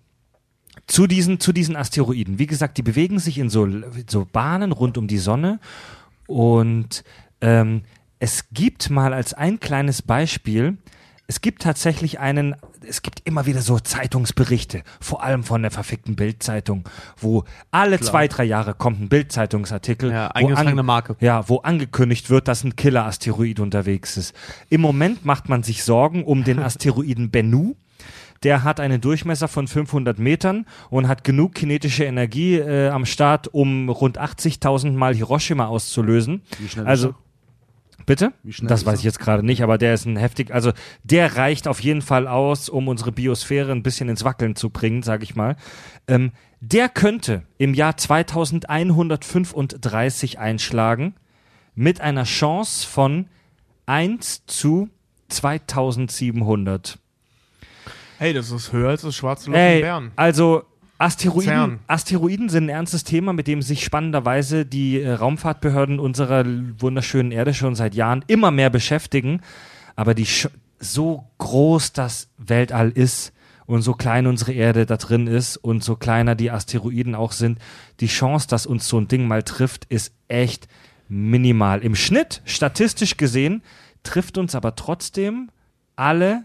zu diesen, zu diesen Asteroiden. Wie gesagt, die bewegen sich in so, so Bahnen rund um die Sonne und ähm, es gibt mal als ein kleines Beispiel, es gibt tatsächlich einen, es gibt immer wieder so Zeitungsberichte, vor allem von der verfickten Bildzeitung, wo alle zwei, drei Jahre kommt ein Bildzeitungsartikel, Ja, wo, Marke. ja, wo angekündigt wird, dass ein Killer-Asteroid unterwegs ist. Im Moment macht man sich Sorgen um den Asteroiden Bennu. Der hat einen Durchmesser von 500 Metern und hat genug kinetische Energie äh, am Start, um rund 80.000 Mal Hiroshima auszulösen. Wie schnell ist also, er? Bitte? Das weiß ich jetzt gerade nicht, aber der ist ein heftig, also der reicht auf jeden Fall aus, um unsere Biosphäre ein bisschen ins Wackeln zu bringen, sage ich mal. Ähm, der könnte im Jahr 2135 einschlagen mit einer Chance von 1 zu 2700. Hey, das ist höher als das schwarze Loch in Ey, Bern. also Asteroiden, CERN. Asteroiden sind ein ernstes Thema, mit dem sich spannenderweise die äh, Raumfahrtbehörden unserer wunderschönen Erde schon seit Jahren immer mehr beschäftigen. Aber die Sch so groß das Weltall ist und so klein unsere Erde da drin ist und so kleiner die Asteroiden auch sind, die Chance, dass uns so ein Ding mal trifft, ist echt minimal. Im Schnitt, statistisch gesehen, trifft uns aber trotzdem alle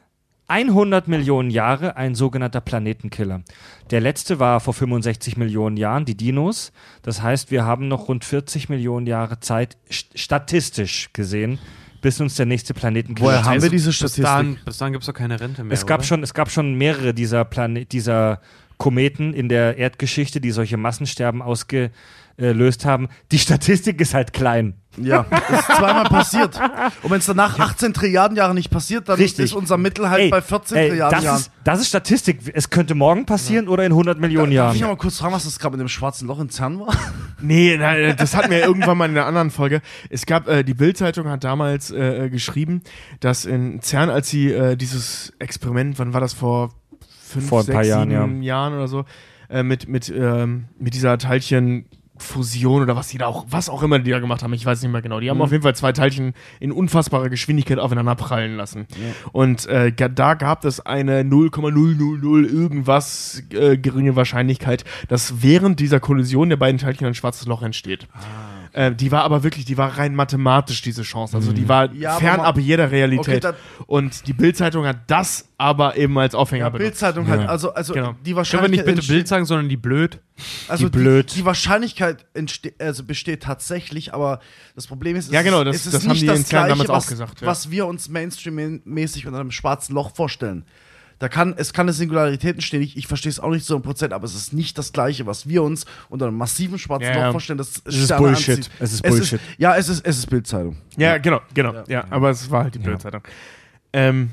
100 Millionen Jahre ein sogenannter Planetenkiller. Der letzte war vor 65 Millionen Jahren, die Dinos. Das heißt, wir haben noch rund 40 Millionen Jahre Zeit, st- statistisch gesehen, bis uns der nächste Planetenkiller Woher haben wir diese bis Statistik? dahin, bis dahin gibt es doch keine Rente mehr. es gab oder? schon, es gab schon mehrere dieser Plane dieser Kometen in der Erdgeschichte, die solche Massensterben ausgelöst haben. Die Statistik ist halt klein. Ja, ist zweimal passiert. Und wenn es danach 18 Trilliarden Jahre nicht passiert, dann Richtig. ist unser Mittel halt Ey, bei 14 ey, Trilliarden das Jahren. ist, das ist Statistik. Es könnte morgen passieren oder in 100 Millionen Darf Jahren. ich noch mal kurz fragen, was das gerade mit dem schwarzen Loch in CERN war? Nee, nein, das hatten wir ja irgendwann mal in einer anderen Folge. Es gab, äh, die Bild-Zeitung hat damals äh, geschrieben, dass in CERN, als sie äh, dieses Experiment, wann war das vor fünf, Vor ein sechs, paar Jahren, sieben Jahren oder so, äh, mit, mit, ähm, mit dieser Teilchenfusion oder was die da auch, was auch immer die da gemacht haben, ich weiß nicht mehr genau. Die haben auf jeden Fall zwei Teilchen in unfassbarer Geschwindigkeit aufeinander prallen lassen. Und äh, da gab es eine 0,000 irgendwas äh, geringe Wahrscheinlichkeit, dass während dieser Kollision der beiden Teilchen ein schwarzes Loch entsteht. Äh, die war aber wirklich, die war rein mathematisch, diese Chance. Also die war Ja, aber fernab jeder Realität. Okay, Und die Bildzeitung hat das aber eben als Aufhänger Ja, benutzt. Bildzeitung halt, also, also Genau. die Können wir Wahrscheinlichkeit. nicht bitte Bild sagen, sondern die blöd? Also Die blöd. Die, Wahrscheinlichkeit entste also besteht tatsächlich, aber das Problem ist, es Ja, genau, ist, das- es ist das haben nicht die das Gleiche, damals auch was, gesagt, ja. was wir uns Mainstream-mäßig unter einem schwarzen Loch vorstellen. Da kann, es kann eine Singularität entstehen, ich, ich verstehe es auch nicht zu 100%, aber es ist nicht das Gleiche, was wir uns unter einem massiven schwarzen Ja, ja. Loch vorstellen. Das Es ist Bullshit. anzieht. Es ist Bullshit. ja, es ist, es ist Bildzeitung. Ja, genau, genau. Ja, aber es war halt die Bildzeitung. Ähm,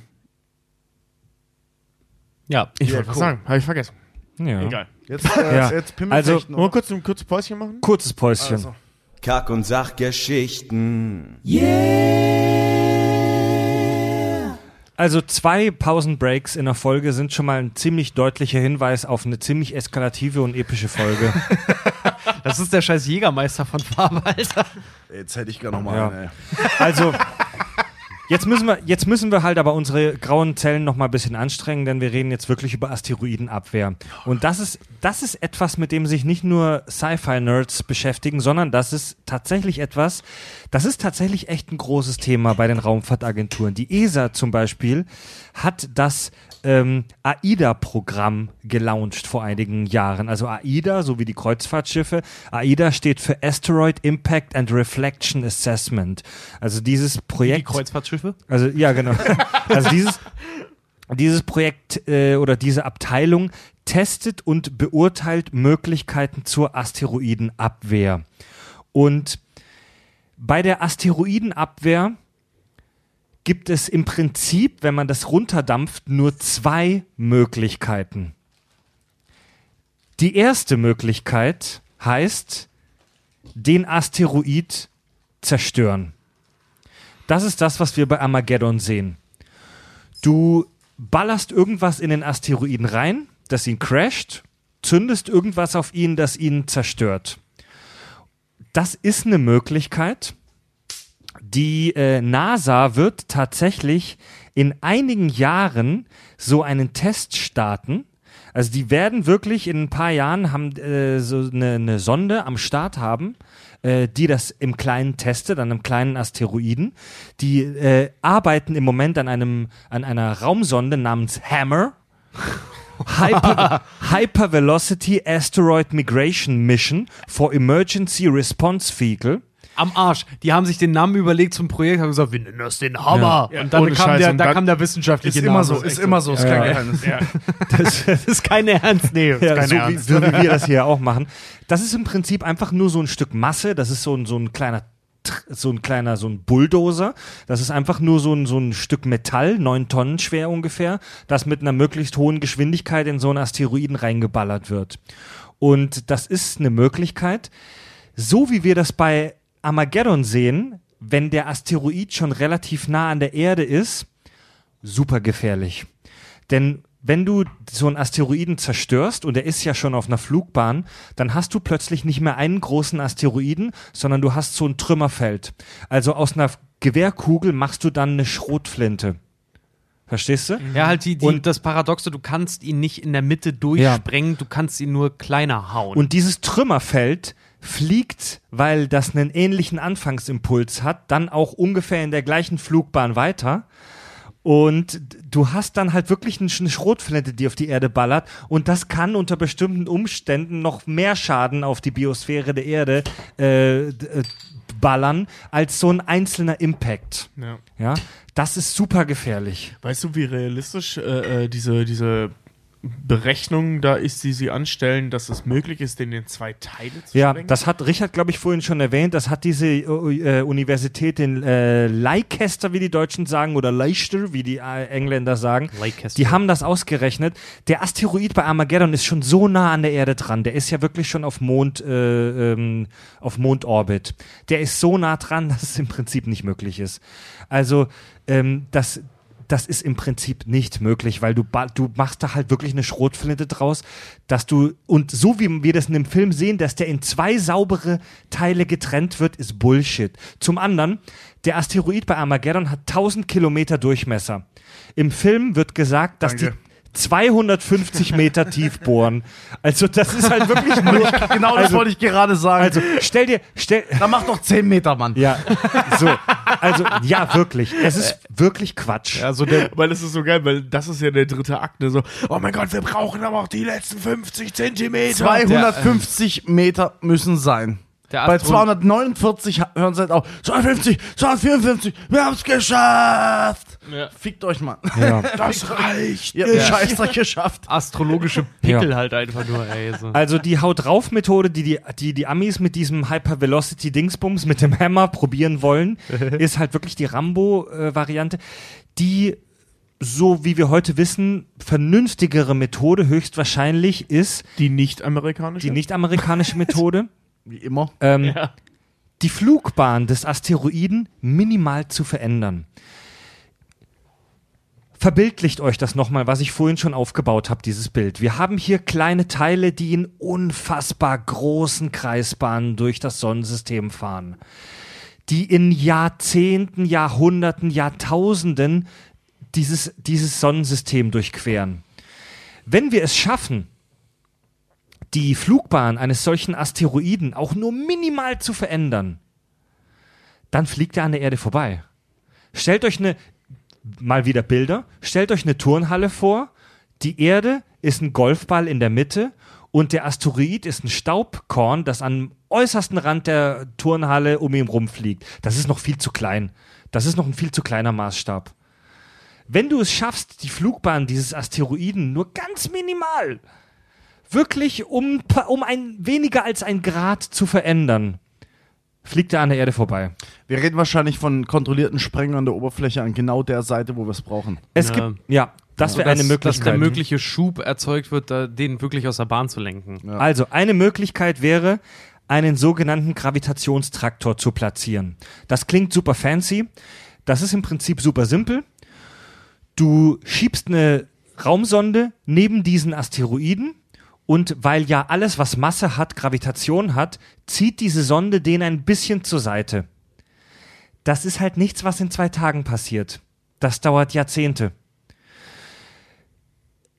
Ja. ich Ja, wollte was cool. sagen, habe ich vergessen. Ja. Egal. Jetzt, äh, Ja. jetzt Also, Wollen wir kurz ein kurzes Päuschen machen? Kurzes Päuschen. Also. Kack- und Sachgeschichten. Also zwei Pausenbreaks in der Folge sind schon mal ein ziemlich deutlicher Hinweis auf eine ziemlich eskalative und epische Folge. Das ist der scheiß Jägermeister von Farbe, Alter. Jetzt hätte ich gerne nochmal Ja. einen, ey. Also jetzt müssen wir jetzt müssen wir halt aber unsere grauen Zellen noch mal ein bisschen anstrengen, denn wir reden jetzt wirklich über Asteroidenabwehr. Und das ist das ist etwas, mit dem sich nicht nur Sci-Fi-Nerds beschäftigen, sondern das ist tatsächlich etwas, das ist tatsächlich echt ein großes Thema bei den Raumfahrtagenturen. Die ESA zum Beispiel hat das ähm, AIDA-Programm gelauncht vor einigen Jahren. Also AIDA, so wie die Kreuzfahrtschiffe. AIDA steht für Asteroid Impact and Reflection Assessment. Also dieses Die Projekt. Kreuzfahrtschiffe? Also ja, genau. Also dieses, dieses Projekt äh, oder diese Abteilung testet und beurteilt Möglichkeiten zur Asteroidenabwehr. Und bei der Asteroidenabwehr gibt es im Prinzip, wenn man das runterdampft, nur zwei Möglichkeiten. Die erste Möglichkeit heißt, den Asteroid zerstören. Das ist das, was wir bei Armageddon sehen. Du ballerst irgendwas in den Asteroiden rein, das ihn crasht, zündest irgendwas auf ihn, das ihn zerstört. Das ist eine Möglichkeit. Die äh, NASA wird tatsächlich in einigen Jahren so einen Test starten. Also die werden wirklich in ein paar Jahren haben äh, so eine, eine Sonde am Start haben, äh, die das im Kleinen testet, an einem kleinen Asteroiden. Die äh, arbeiten im Moment an einem an einer Raumsonde namens Hammer. Hyper, Hypervelocity Asteroid Migration Mission for Emergency Response Vehicle. Am Arsch. Die haben sich den Namen überlegt zum Projekt, haben gesagt, wir nennen das den Hammer. Ja. und dann, Ohne kam Scheiß. der, Und da dann- kam der wissenschaftliche Ist immer Name. so, Das ist immer so, ist kein. Geheimnis. Das, Das ist keine Ernst. Nee, ist keine so, wie, Ernst. so wie wir das hier auch machen. Das ist im Prinzip einfach nur so ein Stück Masse. Das ist so ein, so ein kleiner, so ein kleiner, so ein Bulldozer. Das ist einfach nur so ein, so ein Stück Metall, neun Tonnen schwer ungefähr, das mit einer möglichst hohen Geschwindigkeit in so einen Asteroiden reingeballert wird. Und das ist eine Möglichkeit. So wie wir das bei Armageddon sehen, wenn der Asteroid schon relativ nah an der Erde ist, super gefährlich. Denn wenn du so einen Asteroiden zerstörst und er ist ja schon auf einer Flugbahn, dann hast du plötzlich nicht mehr einen großen Asteroiden, sondern du hast so ein Trümmerfeld. Also aus einer Gewehrkugel machst du dann eine Schrotflinte. Verstehst du? Ja, halt die, die, Und- das Paradoxe, du kannst ihn nicht in der Mitte durchsprengen, du kannst ihn nur kleiner hauen. Und dieses Trümmerfeld fliegt, weil das einen ähnlichen Anfangsimpuls hat, dann auch ungefähr in der gleichen Flugbahn weiter. Und du hast dann halt wirklich eine Schrotflinte, die auf die Erde ballert. Und das kann unter bestimmten Umständen noch mehr Schaden auf die Biosphäre der Erde äh, äh, ballern, als so ein einzelner Impact. Ja. Ja, das ist super gefährlich. Weißt du, wie realistisch äh, äh, diese, diese Berechnung da ist, die sie anstellen, dass es möglich ist, den in zwei Teile zu Ja, sprengen? das hat Richard, glaube ich, vorhin schon erwähnt. Das hat diese äh, Universität in äh, Leicester, wie die Deutschen sagen, oder Leicester, wie die äh, Engländer sagen. Leicester. Die haben das ausgerechnet. Der Asteroid bei Armageddon ist schon so nah an der Erde dran. Der ist ja wirklich schon auf Mond, äh, ähm, auf Mondorbit. Der ist so nah dran, dass es im Prinzip nicht möglich ist. Also ähm, das, das ist im Prinzip nicht möglich, weil du, du machst da halt wirklich eine Schrotflinte draus, dass du, und so wie wir das in dem Film sehen, dass der in zwei saubere Teile getrennt wird, ist Bullshit. Zum anderen, der Asteroid bei Armageddon hat 1000 Kilometer Durchmesser. Im Film wird gesagt, dass Danke. die 250 Meter tief bohren. Also das ist halt wirklich nur, Genau das Also- wollte ich gerade sagen. also stell dir, stell, da mach doch 10 Meter, Mann. ja, so, also ja, wirklich. Es ist wirklich Quatsch. Also der, weil das ist so geil, weil das ist ja der dritte Akt. Ne? So, oh mein Gott, wir brauchen aber auch die letzten 50 Zentimeter. 250 Meter müssen sein. Der Bei Astro- 249 ha- hören sie halt auf. 250, 254, wir haben's geschafft. Ja. Fickt euch mal. Ja. Das reicht. Ihr habt den Scheißdreck geschafft. Astrologische Pickel Ja. halt einfach nur, ey. So. Also die Haut drauf Methode, die die, die die Amis mit diesem Hypervelocity Dingsbums mit dem Hammer probieren wollen, ist halt wirklich die Rambo äh, Variante, die so wie wir heute wissen, vernünftigere Methode höchstwahrscheinlich ist Die nicht-amerikanische? die nicht-amerikanische Methode, Wie immer. ähm, Ja. die Flugbahn des Asteroiden minimal zu verändern. Verbildlicht euch das nochmal, was ich vorhin schon aufgebaut habe, dieses Bild. Wir haben hier kleine Teile, die in unfassbar großen Kreisbahnen durch das Sonnensystem fahren, die in Jahrzehnten, Jahrhunderten, Jahrtausenden dieses, dieses Sonnensystem durchqueren. Wenn wir es schaffen, die Flugbahn eines solchen Asteroiden auch nur minimal zu verändern, dann fliegt er an der Erde vorbei. Stellt euch eine, mal wieder Bilder, stellt euch eine Turnhalle vor, die Erde ist ein Golfball in der Mitte und der Asteroid ist ein Staubkorn, das am äußersten Rand der Turnhalle um ihn rumfliegt. Das ist noch viel zu klein. Das ist noch ein viel zu kleiner Maßstab. Wenn du es schaffst, die Flugbahn dieses Asteroiden nur ganz minimal wirklich um, um ein weniger als ein Grad zu verändern, fliegt er an der Erde vorbei. Wir reden wahrscheinlich von kontrollierten Sprengen an der Oberfläche an genau der Seite, wo wir es brauchen. Es Ja. gibt, ja, das wäre eine Möglichkeit. Dass der mögliche Schub erzeugt wird, den wirklich aus der Bahn zu lenken. Also, eine Möglichkeit wäre, einen sogenannten Gravitationstraktor zu platzieren. Das klingt super fancy. Das ist im Prinzip super simpel. Du schiebst eine Raumsonde neben diesen Asteroiden und weil ja alles, was Masse hat, Gravitation hat, zieht diese Sonde den ein bisschen zur Seite. Das ist halt nichts, was in zwei Tagen passiert. Das dauert Jahrzehnte.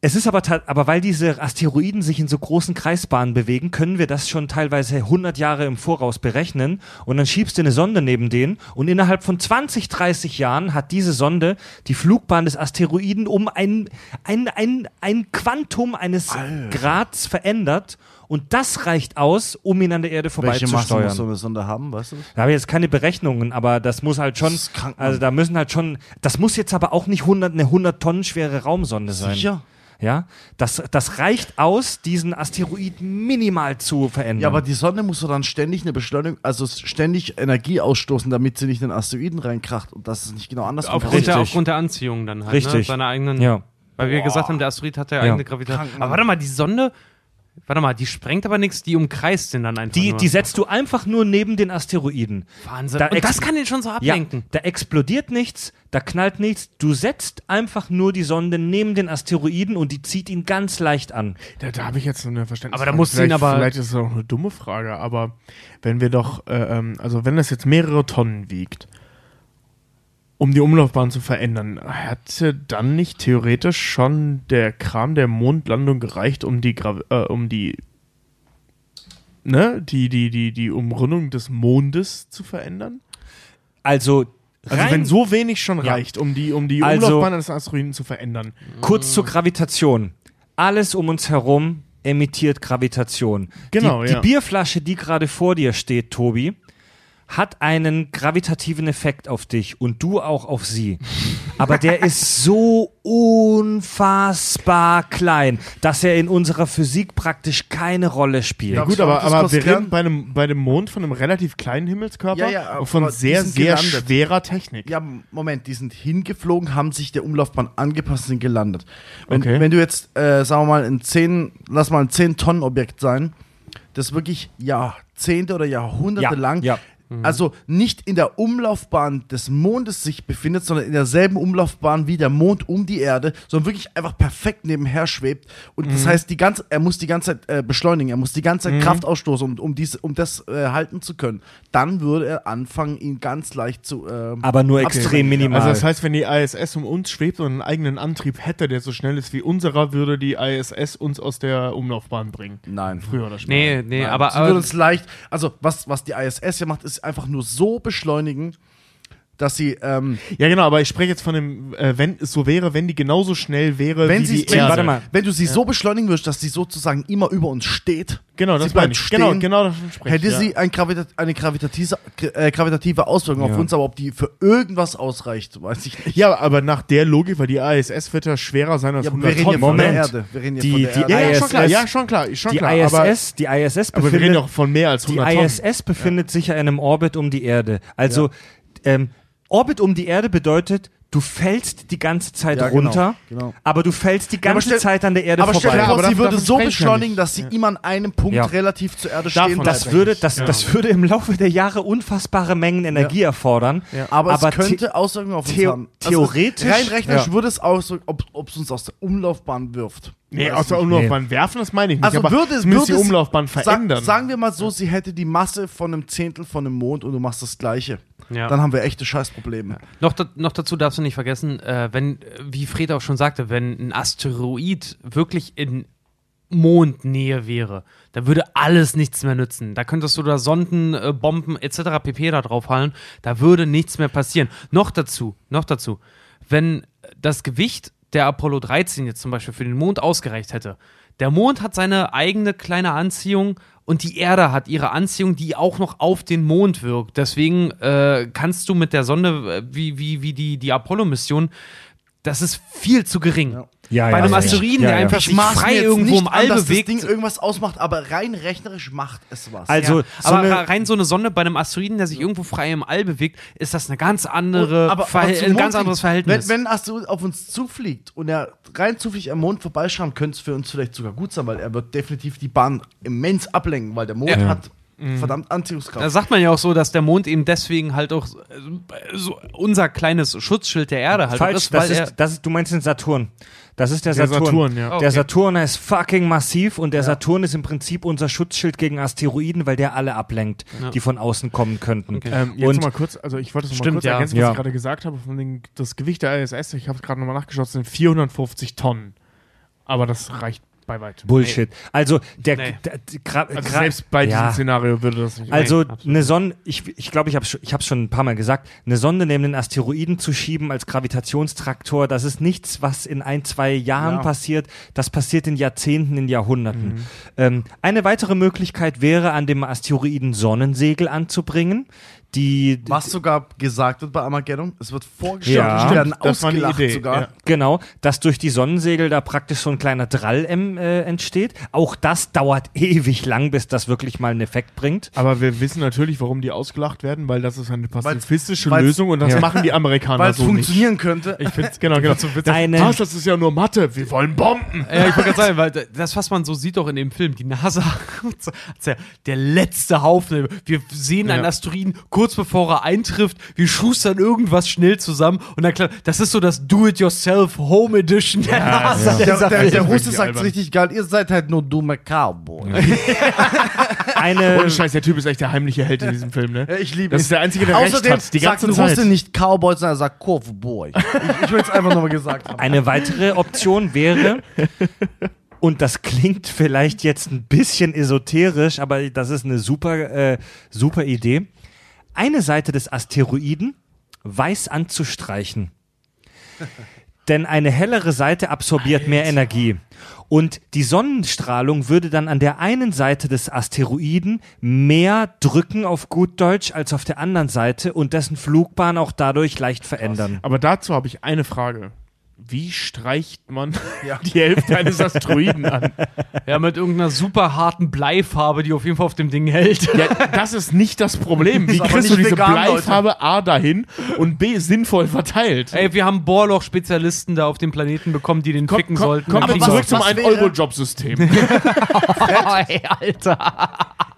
Es ist aber, aber weil diese Asteroiden sich in so großen Kreisbahnen bewegen, können wir das schon teilweise 100 Jahre im Voraus berechnen. Und dann schiebst du eine Sonde neben denen und innerhalb von 20, 30 Jahren hat diese Sonde die Flugbahn des Asteroiden um ein, ein, ein, ein Quantum eines Grads verändert. Und das reicht aus, um ihn an der Erde Welche Masse muss so vorbeizusteuern. eine Sonde haben, weißt du? Da habe ich jetzt keine Berechnungen, aber das muss halt schon, krank, also da müssen halt schon, das muss jetzt aber auch nicht 100, eine 100 Tonnen schwere Raumsonde sein. Sicher? Ja, das, das reicht aus, diesen Asteroiden minimal zu verändern. Ja, aber die Sonne muss doch dann ständig eine Beschleunigung, also ständig Energie ausstoßen, damit sie nicht in den Asteroiden reinkracht. Und das ist nicht genau andersrum. Aufgrund Richtig. der, aufgrund der Anziehung dann halt. Richtig. Ne? Seiner eigenen. ja. Weil wir gesagt haben, der Asteroid hat ja Ja. eigene Gravitation. Aber warte mal, die Sonde. Warte mal, die sprengt aber nichts, die umkreist den dann einfach. Die, nur. die setzt du einfach nur neben den Asteroiden. Wahnsinn. da Und das kann den schon so Ja, ablenken. da explodiert nichts, da knallt nichts. Du setzt einfach nur die Sonde neben den Asteroiden und die zieht ihn ganz leicht an. Da, da habe ich jetzt so eine Verständnis. Aber da musst du ihn aber- Vielleicht ist es auch eine dumme Frage, aber wenn wir doch, äh, ähm, also wenn das jetzt mehrere Tonnen wiegt, um die Umlaufbahn zu verändern, hätte dann nicht theoretisch schon der Kram der Mondlandung gereicht, um die, Gravi äh, um die ne, die, die, die, die Umrundung des Mondes zu verändern? Also, Also wenn so wenig schon Ja. reicht, um die, um die Also- Umlaufbahn eines Asteroiden zu verändern. kurz zur Gravitation. Alles um uns herum emittiert Gravitation. Genau, die, ja. die Bierflasche, die gerade vor dir steht, Tobi, hat einen gravitativen Effekt auf dich und du auch auf sie. Aber der ist so unfassbar klein, dass er in unserer Physik praktisch keine Rolle spielt. Ja, Gut, aber, aber wir reden bei einem, bei dem Mond von einem relativ kleinen Himmelskörper Ja, ja, und von sehr, sehr gelandet. schwerer Technik. Ja, Moment, die sind hingeflogen, haben sich der Umlaufbahn angepasst und sind gelandet. Wenn, Okay. wenn du jetzt, äh, sagen wir mal, ein 10, lass mal ein 10-Tonnen-Objekt sein, das wirklich Jahrzehnte oder Jahrhunderte Ja, lang, ja. Also nicht in der Umlaufbahn des Mondes sich befindet, sondern in derselben Umlaufbahn wie der Mond um die Erde, sondern wirklich einfach perfekt nebenher schwebt. Und Mhm. das heißt, die ganze, er muss die ganze Zeit äh, beschleunigen, er muss die ganze Zeit Kraft ausstoßen, um, um, diese, um das äh, halten zu können. Dann würde er anfangen, ihn ganz leicht zu. ähm, aber nur extrem minimal. Also das heißt, wenn die ISS um uns schwebt und einen eigenen Antrieb hätte, der so schnell ist wie unserer, würde die ISS uns aus der Umlaufbahn bringen. Nein. Früher oder später. Nee, nee, Nein, aber, sie würde uns leicht, also was, was die ISS ja macht, ist einfach nur so beschleunigen, dass sie, ähm, Ja, genau, aber ich spreche jetzt von dem, äh, wenn es so wäre, wenn die genauso schnell wäre wenn, wie sie, die wenn, Erde. warte mal. wenn du sie so beschleunigen würdest, dass sie sozusagen immer über uns steht, Genau, das meine bleibt ich. Genau, stehen, genau davon spreche ich. hätte ja. sie ein Gravita eine gravitative, äh, gravitative Auswirkung auf Ja. uns, aber ob die für irgendwas ausreicht, weiß ich nicht. Ja, aber nach der Logik, weil die ISS wird ja schwerer sein als Ja, aber 100 wir reden Tonnen. der Moment. Erde. Wir reden Die- von der die Erde. ja, ja, schon ISS klar, ja, schon klar, schon die klar. aber, ISS, die ISS aber wir befindet, reden doch von mehr als die 100 Tonnen. ISS befindet sich ja in einem Orbit um die Erde. Also ähm, Orbit um die Erde bedeutet, du fällst die ganze Zeit Ja, genau, runter, genau. aber du fällst die aber ganze stell- Zeit an der Erde aber stell vorbei. dir Ja, vor, aber sie würde so ja beschleunigen, dass sie immer an einem Punkt Ja. relativ zur Erde Davon stehen das würde, das, Ja. das würde im Laufe der Jahre unfassbare Mengen Energie erfordern. Aber, Aber es könnte Auswirkungen auf uns haben. theoretisch- rein rechnerisch ja. würde es auswirken, ob es uns aus der Umlaufbahn wirft. Nee, Weiß aus der nicht. Umlaufbahn werfen, das meine ich nicht. Also aber würde es würde die Umlaufbahn Sag- verändern. sagen wir mal so, sie hätte die Masse von einem Zehntel von einem Mond und du machst das Gleiche. Ja. Dann haben wir echte Scheißprobleme. Noch, da, noch dazu darfst du nicht vergessen, äh, wenn, wie Fred auch schon sagte, wenn ein Asteroid wirklich in Mondnähe wäre, da würde alles nichts mehr nützen. Da könntest du da Sonden, äh, Bomben etc. pp. da draufhalten, da würde nichts mehr passieren. Noch dazu, noch dazu, wenn das Gewicht der Apollo 13 jetzt zum Beispiel für den Mond ausgereicht hätte, der Mond hat seine eigene kleine Anziehung und die Erde hat ihre Anziehung, die auch noch auf den Mond wirkt. Deswegen äh, kannst du mit der Sonde, äh, wie, wie, wie die, die Apollo-Mission, das ist viel zu gering. Ja. Ja, Bei einem ja. Asteroiden, Ja, der ja. einfach Ich sich frei irgendwo nicht im an, All dass bewegt. das Ding irgendwas ausmacht, aber rein rechnerisch macht es was. Also, ja. so aber rein so eine Sonde bei einem Asteroiden, der sich irgendwo frei im All bewegt, ist das eine ganz andere, aber, Verhält- zum ein Mond ganz anderes Verhältnis. Wenn, wenn ein Asteroid auf uns zufliegt und er rein zufällig am Mond vorbeischauen, könnte es für uns vielleicht sogar gut sein, weil er wird definitiv die Bahn immens ablenken, weil der Mond Ja. hat verdammt Anziehungskraft. da sagt man ja auch so, dass der Mond eben deswegen halt auch äh, so unser kleines Schutzschild der Erde halt Falsch, ist, weil das er, ist, das ist, du meinst den Saturn. Das ist der, Der Saturn. Saturn, ja. Oh, okay. Der Saturn ist fucking massiv und der Saturn ist im Prinzip unser Schutzschild gegen Asteroiden, weil der alle ablenkt, Ja. die von außen kommen könnten. Okay. Ähm, jetzt Und- mal kurz, also ich wollte es noch mal Stimmt, kurz ja. ergänzen, was Ja. ich gerade gesagt habe. Von den, das Gewicht der ISS, ich habe es gerade nochmal nachgeschaut, sind 450 Tonnen. Aber das reicht bei weitem. Bullshit. Also der, Nee. der, der Also selbst bei ja. diesem Szenario würde das nicht Also absolut eine Sonde, ich glaube, ich, glaub, ich habe ich hab's schon ein paar Mal gesagt, eine Sonde neben den Asteroiden zu schieben als Gravitationstraktor, das ist nichts, was in ein, zwei Jahren Ja. passiert, das passiert in Jahrzehnten, in Jahrhunderten. Ähm, eine weitere Möglichkeit wäre, an dem Asteroiden Sonnensegel anzubringen, die Was sogar gesagt wird bei Armageddon, es wird vorgestellt, Ja. die werden das ausgelacht Idee, sogar. ja. Genau, dass durch die Sonnensegel da praktisch so ein kleiner Drall ähm, äh, entsteht. Auch das dauert ewig lang, bis das wirklich mal einen Effekt bringt. Aber wir wissen natürlich, warum die ausgelacht werden, weil das ist eine pazifistische weil's- Lösung und das Ja. machen die Amerikaner Weil es so nicht. funktionieren könnte. Ich finde genau, genau. Eine- Was, das ist ja nur Mathe. Wir wollen Bomben. Ja, ich wollte gerade sagen, weil das, was man so sieht doch in dem Film, die NASA, der, der letzte Haufen, wir sehen einen Ja. Asteroiden kurz bevor er eintrifft, wir schustern irgendwas schnell zusammen und dann klar, das ist so das Do-it-yourself Home Edition der NASA. Der, dieser der, Film. der Russe sagt es richtig geil, ihr seid halt nur dumme Cowboy. Eine, Ohne Scheiß, der Typ ist echt der heimliche Held in diesem Film, ne? Ja, ich liebe Das ist der Einzige, der Außerdem recht hat, die sagt ganze ein Zeit. Russe nicht Cowboy, sondern er sagt Cowboy. Ich, ich will es einfach nochmal gesagt haben. Eine weitere Option wäre, Und das klingt vielleicht jetzt ein bisschen esoterisch, aber das ist eine super, äh, super Idee. Eine Seite des Asteroiden weiß anzustreichen. Denn eine hellere Seite absorbiert mehr Energie. Und die Sonnenstrahlung würde dann an der einen Seite des Asteroiden mehr drücken auf gut Deutsch als auf der anderen Seite und dessen Flugbahn auch dadurch leicht verändern. Aber dazu habe ich eine Frage. Wie streicht man die Hälfte eines Asteroiden an? Ja, mit irgendeiner super harten Bleifarbe, die auf jeden Fall auf dem Ding hält. Ja, das ist nicht das Problem. Wie kriegst du diese vegan, Leute. Bleifarbe A dahin und B sinnvoll verteilt? Ey, wir haben Bohrloch-Spezialisten da auf dem Planeten bekommen, die den Komm- ficken komm- sollten. Kommen wir Aber zurück zum was wäre- 1-Euro-Job-System. Ey, Alter.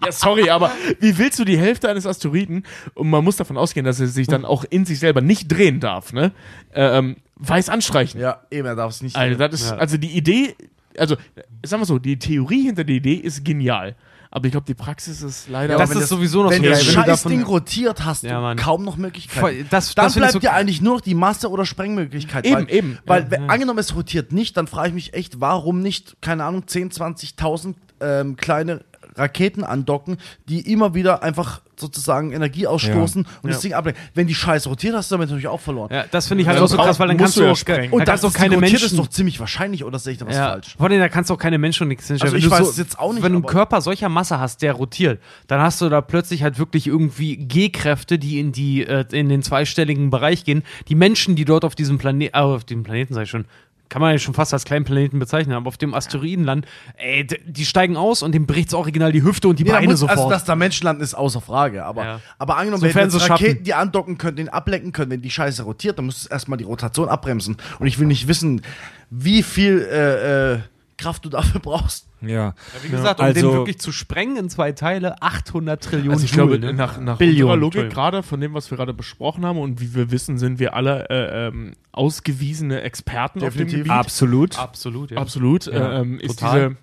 ja, sorry, aber wie willst du die Hälfte eines Asteroiden, und man muss davon ausgehen, dass er sich dann auch in sich selber nicht drehen darf, ne? Ähm, weiß anstreichen. Ja, eben, er darf es nicht. Also, das ist, also die Idee, also sagen wir so, die Theorie hinter der Idee ist genial. Aber ich glaube, die Praxis ist leider. Das wenn ist sowieso noch wenn so das wenn du scheiß davon- Ding rotiert, hast Ja, du Mann. kaum noch Möglichkeiten. Voll, das- dann das bleibt so- dir eigentlich nur noch die Masse- oder Sprengmöglichkeit. Eben, weil, eben. Weil, wenn- angenommen, es rotiert nicht, dann frage ich mich echt, warum nicht, keine Ahnung, 10, 20.000 ähm, kleine Raketen andocken, die immer wieder einfach sozusagen Energie ausstoßen und das Ding ablenken. Wenn die Scheiße rotiert, hast du damit natürlich auch verloren. Ja, das finde ich halt Dann auch so krass, weil dann kannst du du ja auch, sprengen. und Und da das kannst auch ist keine rotiert ist Menschen. doch ziemlich wahrscheinlich, oder sehe ich da was ja. falsch? Vor allem, da kannst du auch keine Menschen und nichts hinstellen. Also Wenn ich du weiß es jetzt auch nicht, Wenn du einen Körper solcher Masse hast, der rotiert, dann hast du da plötzlich halt wirklich irgendwie G-Kräfte, die in die äh, in den zweistelligen Bereich gehen. Die Menschen, die dort auf diesem Planeten, äh, auf dem Planeten sag ich schon, kann man ja schon fast als kleinen Planeten bezeichnen, aber auf dem Asteroidenland, ey, die steigen aus und dem bricht's original die Hüfte und die da Beine muss, sofort. also, dass da Menschen landen, ist außer Frage. Aber, Ja. aber angenommen, hätten sie jetzt. Raketen, die andocken können, den ablenken können, wenn die Scheiße rotiert, dann müsstest du erstmal die Rotation abbremsen. Und ich will nicht wissen, wie viel äh, äh, Kraft du dafür brauchst. Ja. Wie gesagt, um Also- den wirklich zu sprengen in zwei Teile, 800 Trillionen Also ich Joule, glaube, ne? nach, nach unserer Logik, gerade von dem, was wir gerade besprochen haben und wie wir wissen, sind wir alle äh, ähm, ausgewiesene Experten auf dem Definitiv. Gebiet. Absolut. Absolut, ja. Absolut. Ja, äh, ähm, ist diese,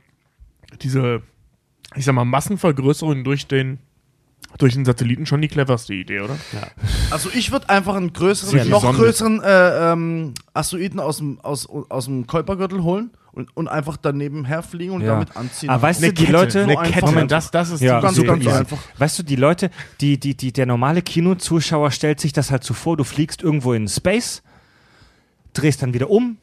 diese, ich sag mal, Massenvergrößerung durch den, durch den Satelliten schon die cleverste Idee, oder? Also ich würde einfach einen größeren, noch größeren äh, ähm, Asteroiden aus dem, aus, aus dem Kuipergürtel holen und, und einfach daneben herfliegen und Ja. damit anziehen. Aber weißt du, die Kette, Leute. eine Kette. Moment, das, das ist Ja, ganz, super ganz einfach. Weißt du, die Leute, die, die, die, der normale Kinozuschauer stellt sich das halt so vor, du fliegst irgendwo in Space, drehst dann wieder um,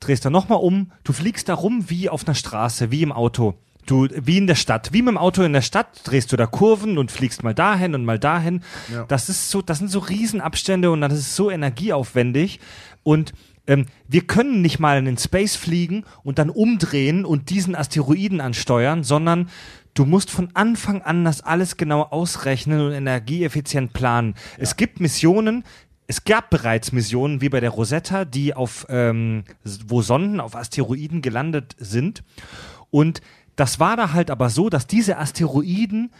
drehst dann nochmal um, du fliegst da rum wie auf einer Straße, wie im Auto. Du, wie in der Stadt, wie mit dem Auto in der Stadt, drehst du da Kurven und fliegst mal dahin und mal dahin. Ja. Das ist so, das sind so Riesenabstände und das ist so energieaufwendig. Und ähm, wir können nicht mal in Space fliegen und dann umdrehen und diesen Asteroiden ansteuern, sondern du musst von Anfang an das alles genau ausrechnen und energieeffizient planen. Es gibt Missionen, es gab bereits Missionen wie bei der Rosetta, die auf, ähm, wo Sonden auf Asteroiden gelandet sind. Und das war da halt aber so, dass diese Asteroiden,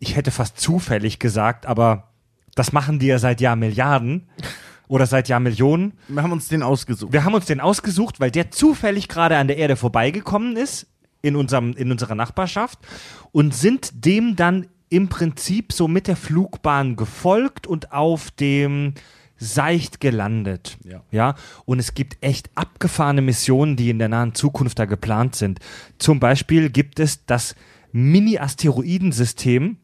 ich hätte fast zufällig gesagt, aber das machen die ja seit Jahrmilliarden oder seit Jahrmillionen. Wir haben uns den ausgesucht. Wir haben uns den ausgesucht, weil der zufällig gerade an der Erde vorbeigekommen ist, in, unserem, in unserer Nachbarschaft, und sind dem dann im Prinzip so mit der Flugbahn gefolgt und auf dem seicht gelandet. Ja. ja. Und es gibt echt abgefahrene Missionen, die in der nahen Zukunft da geplant sind. Zum Beispiel gibt es das Mini-Asteroidensystem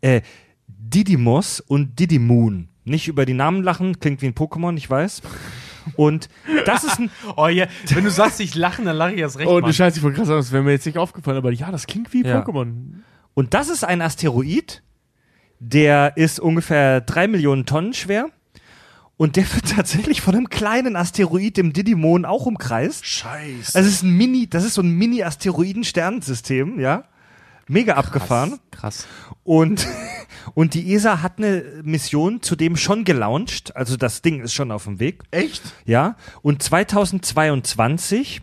äh, Didymos und Didymoon. Nicht über die Namen lachen, klingt wie ein Pokémon, ich weiß. Und das ist ein, Oh ja, wenn du sagst, ich lache, dann lache ich erst recht. Oh, du Scheiße, ich wollte gerade sagen, das wäre mir jetzt nicht aufgefallen, aber ja, das klingt wie Ja. Pokémon. Und das ist ein Asteroid, der ist ungefähr drei Millionen Tonnen schwer. Und der wird tatsächlich von einem kleinen Asteroid, dem Didymon, auch umkreist. Scheiße. Also es ist ein Mini, das ist so ein Mini-Asteroiden-Sternensystem, ja. Mega abgefahren. Krass. Und, und die ESA hat eine Mission zudem schon gelauncht. Also das Ding ist schon auf dem Weg. Echt? Ja, und 2022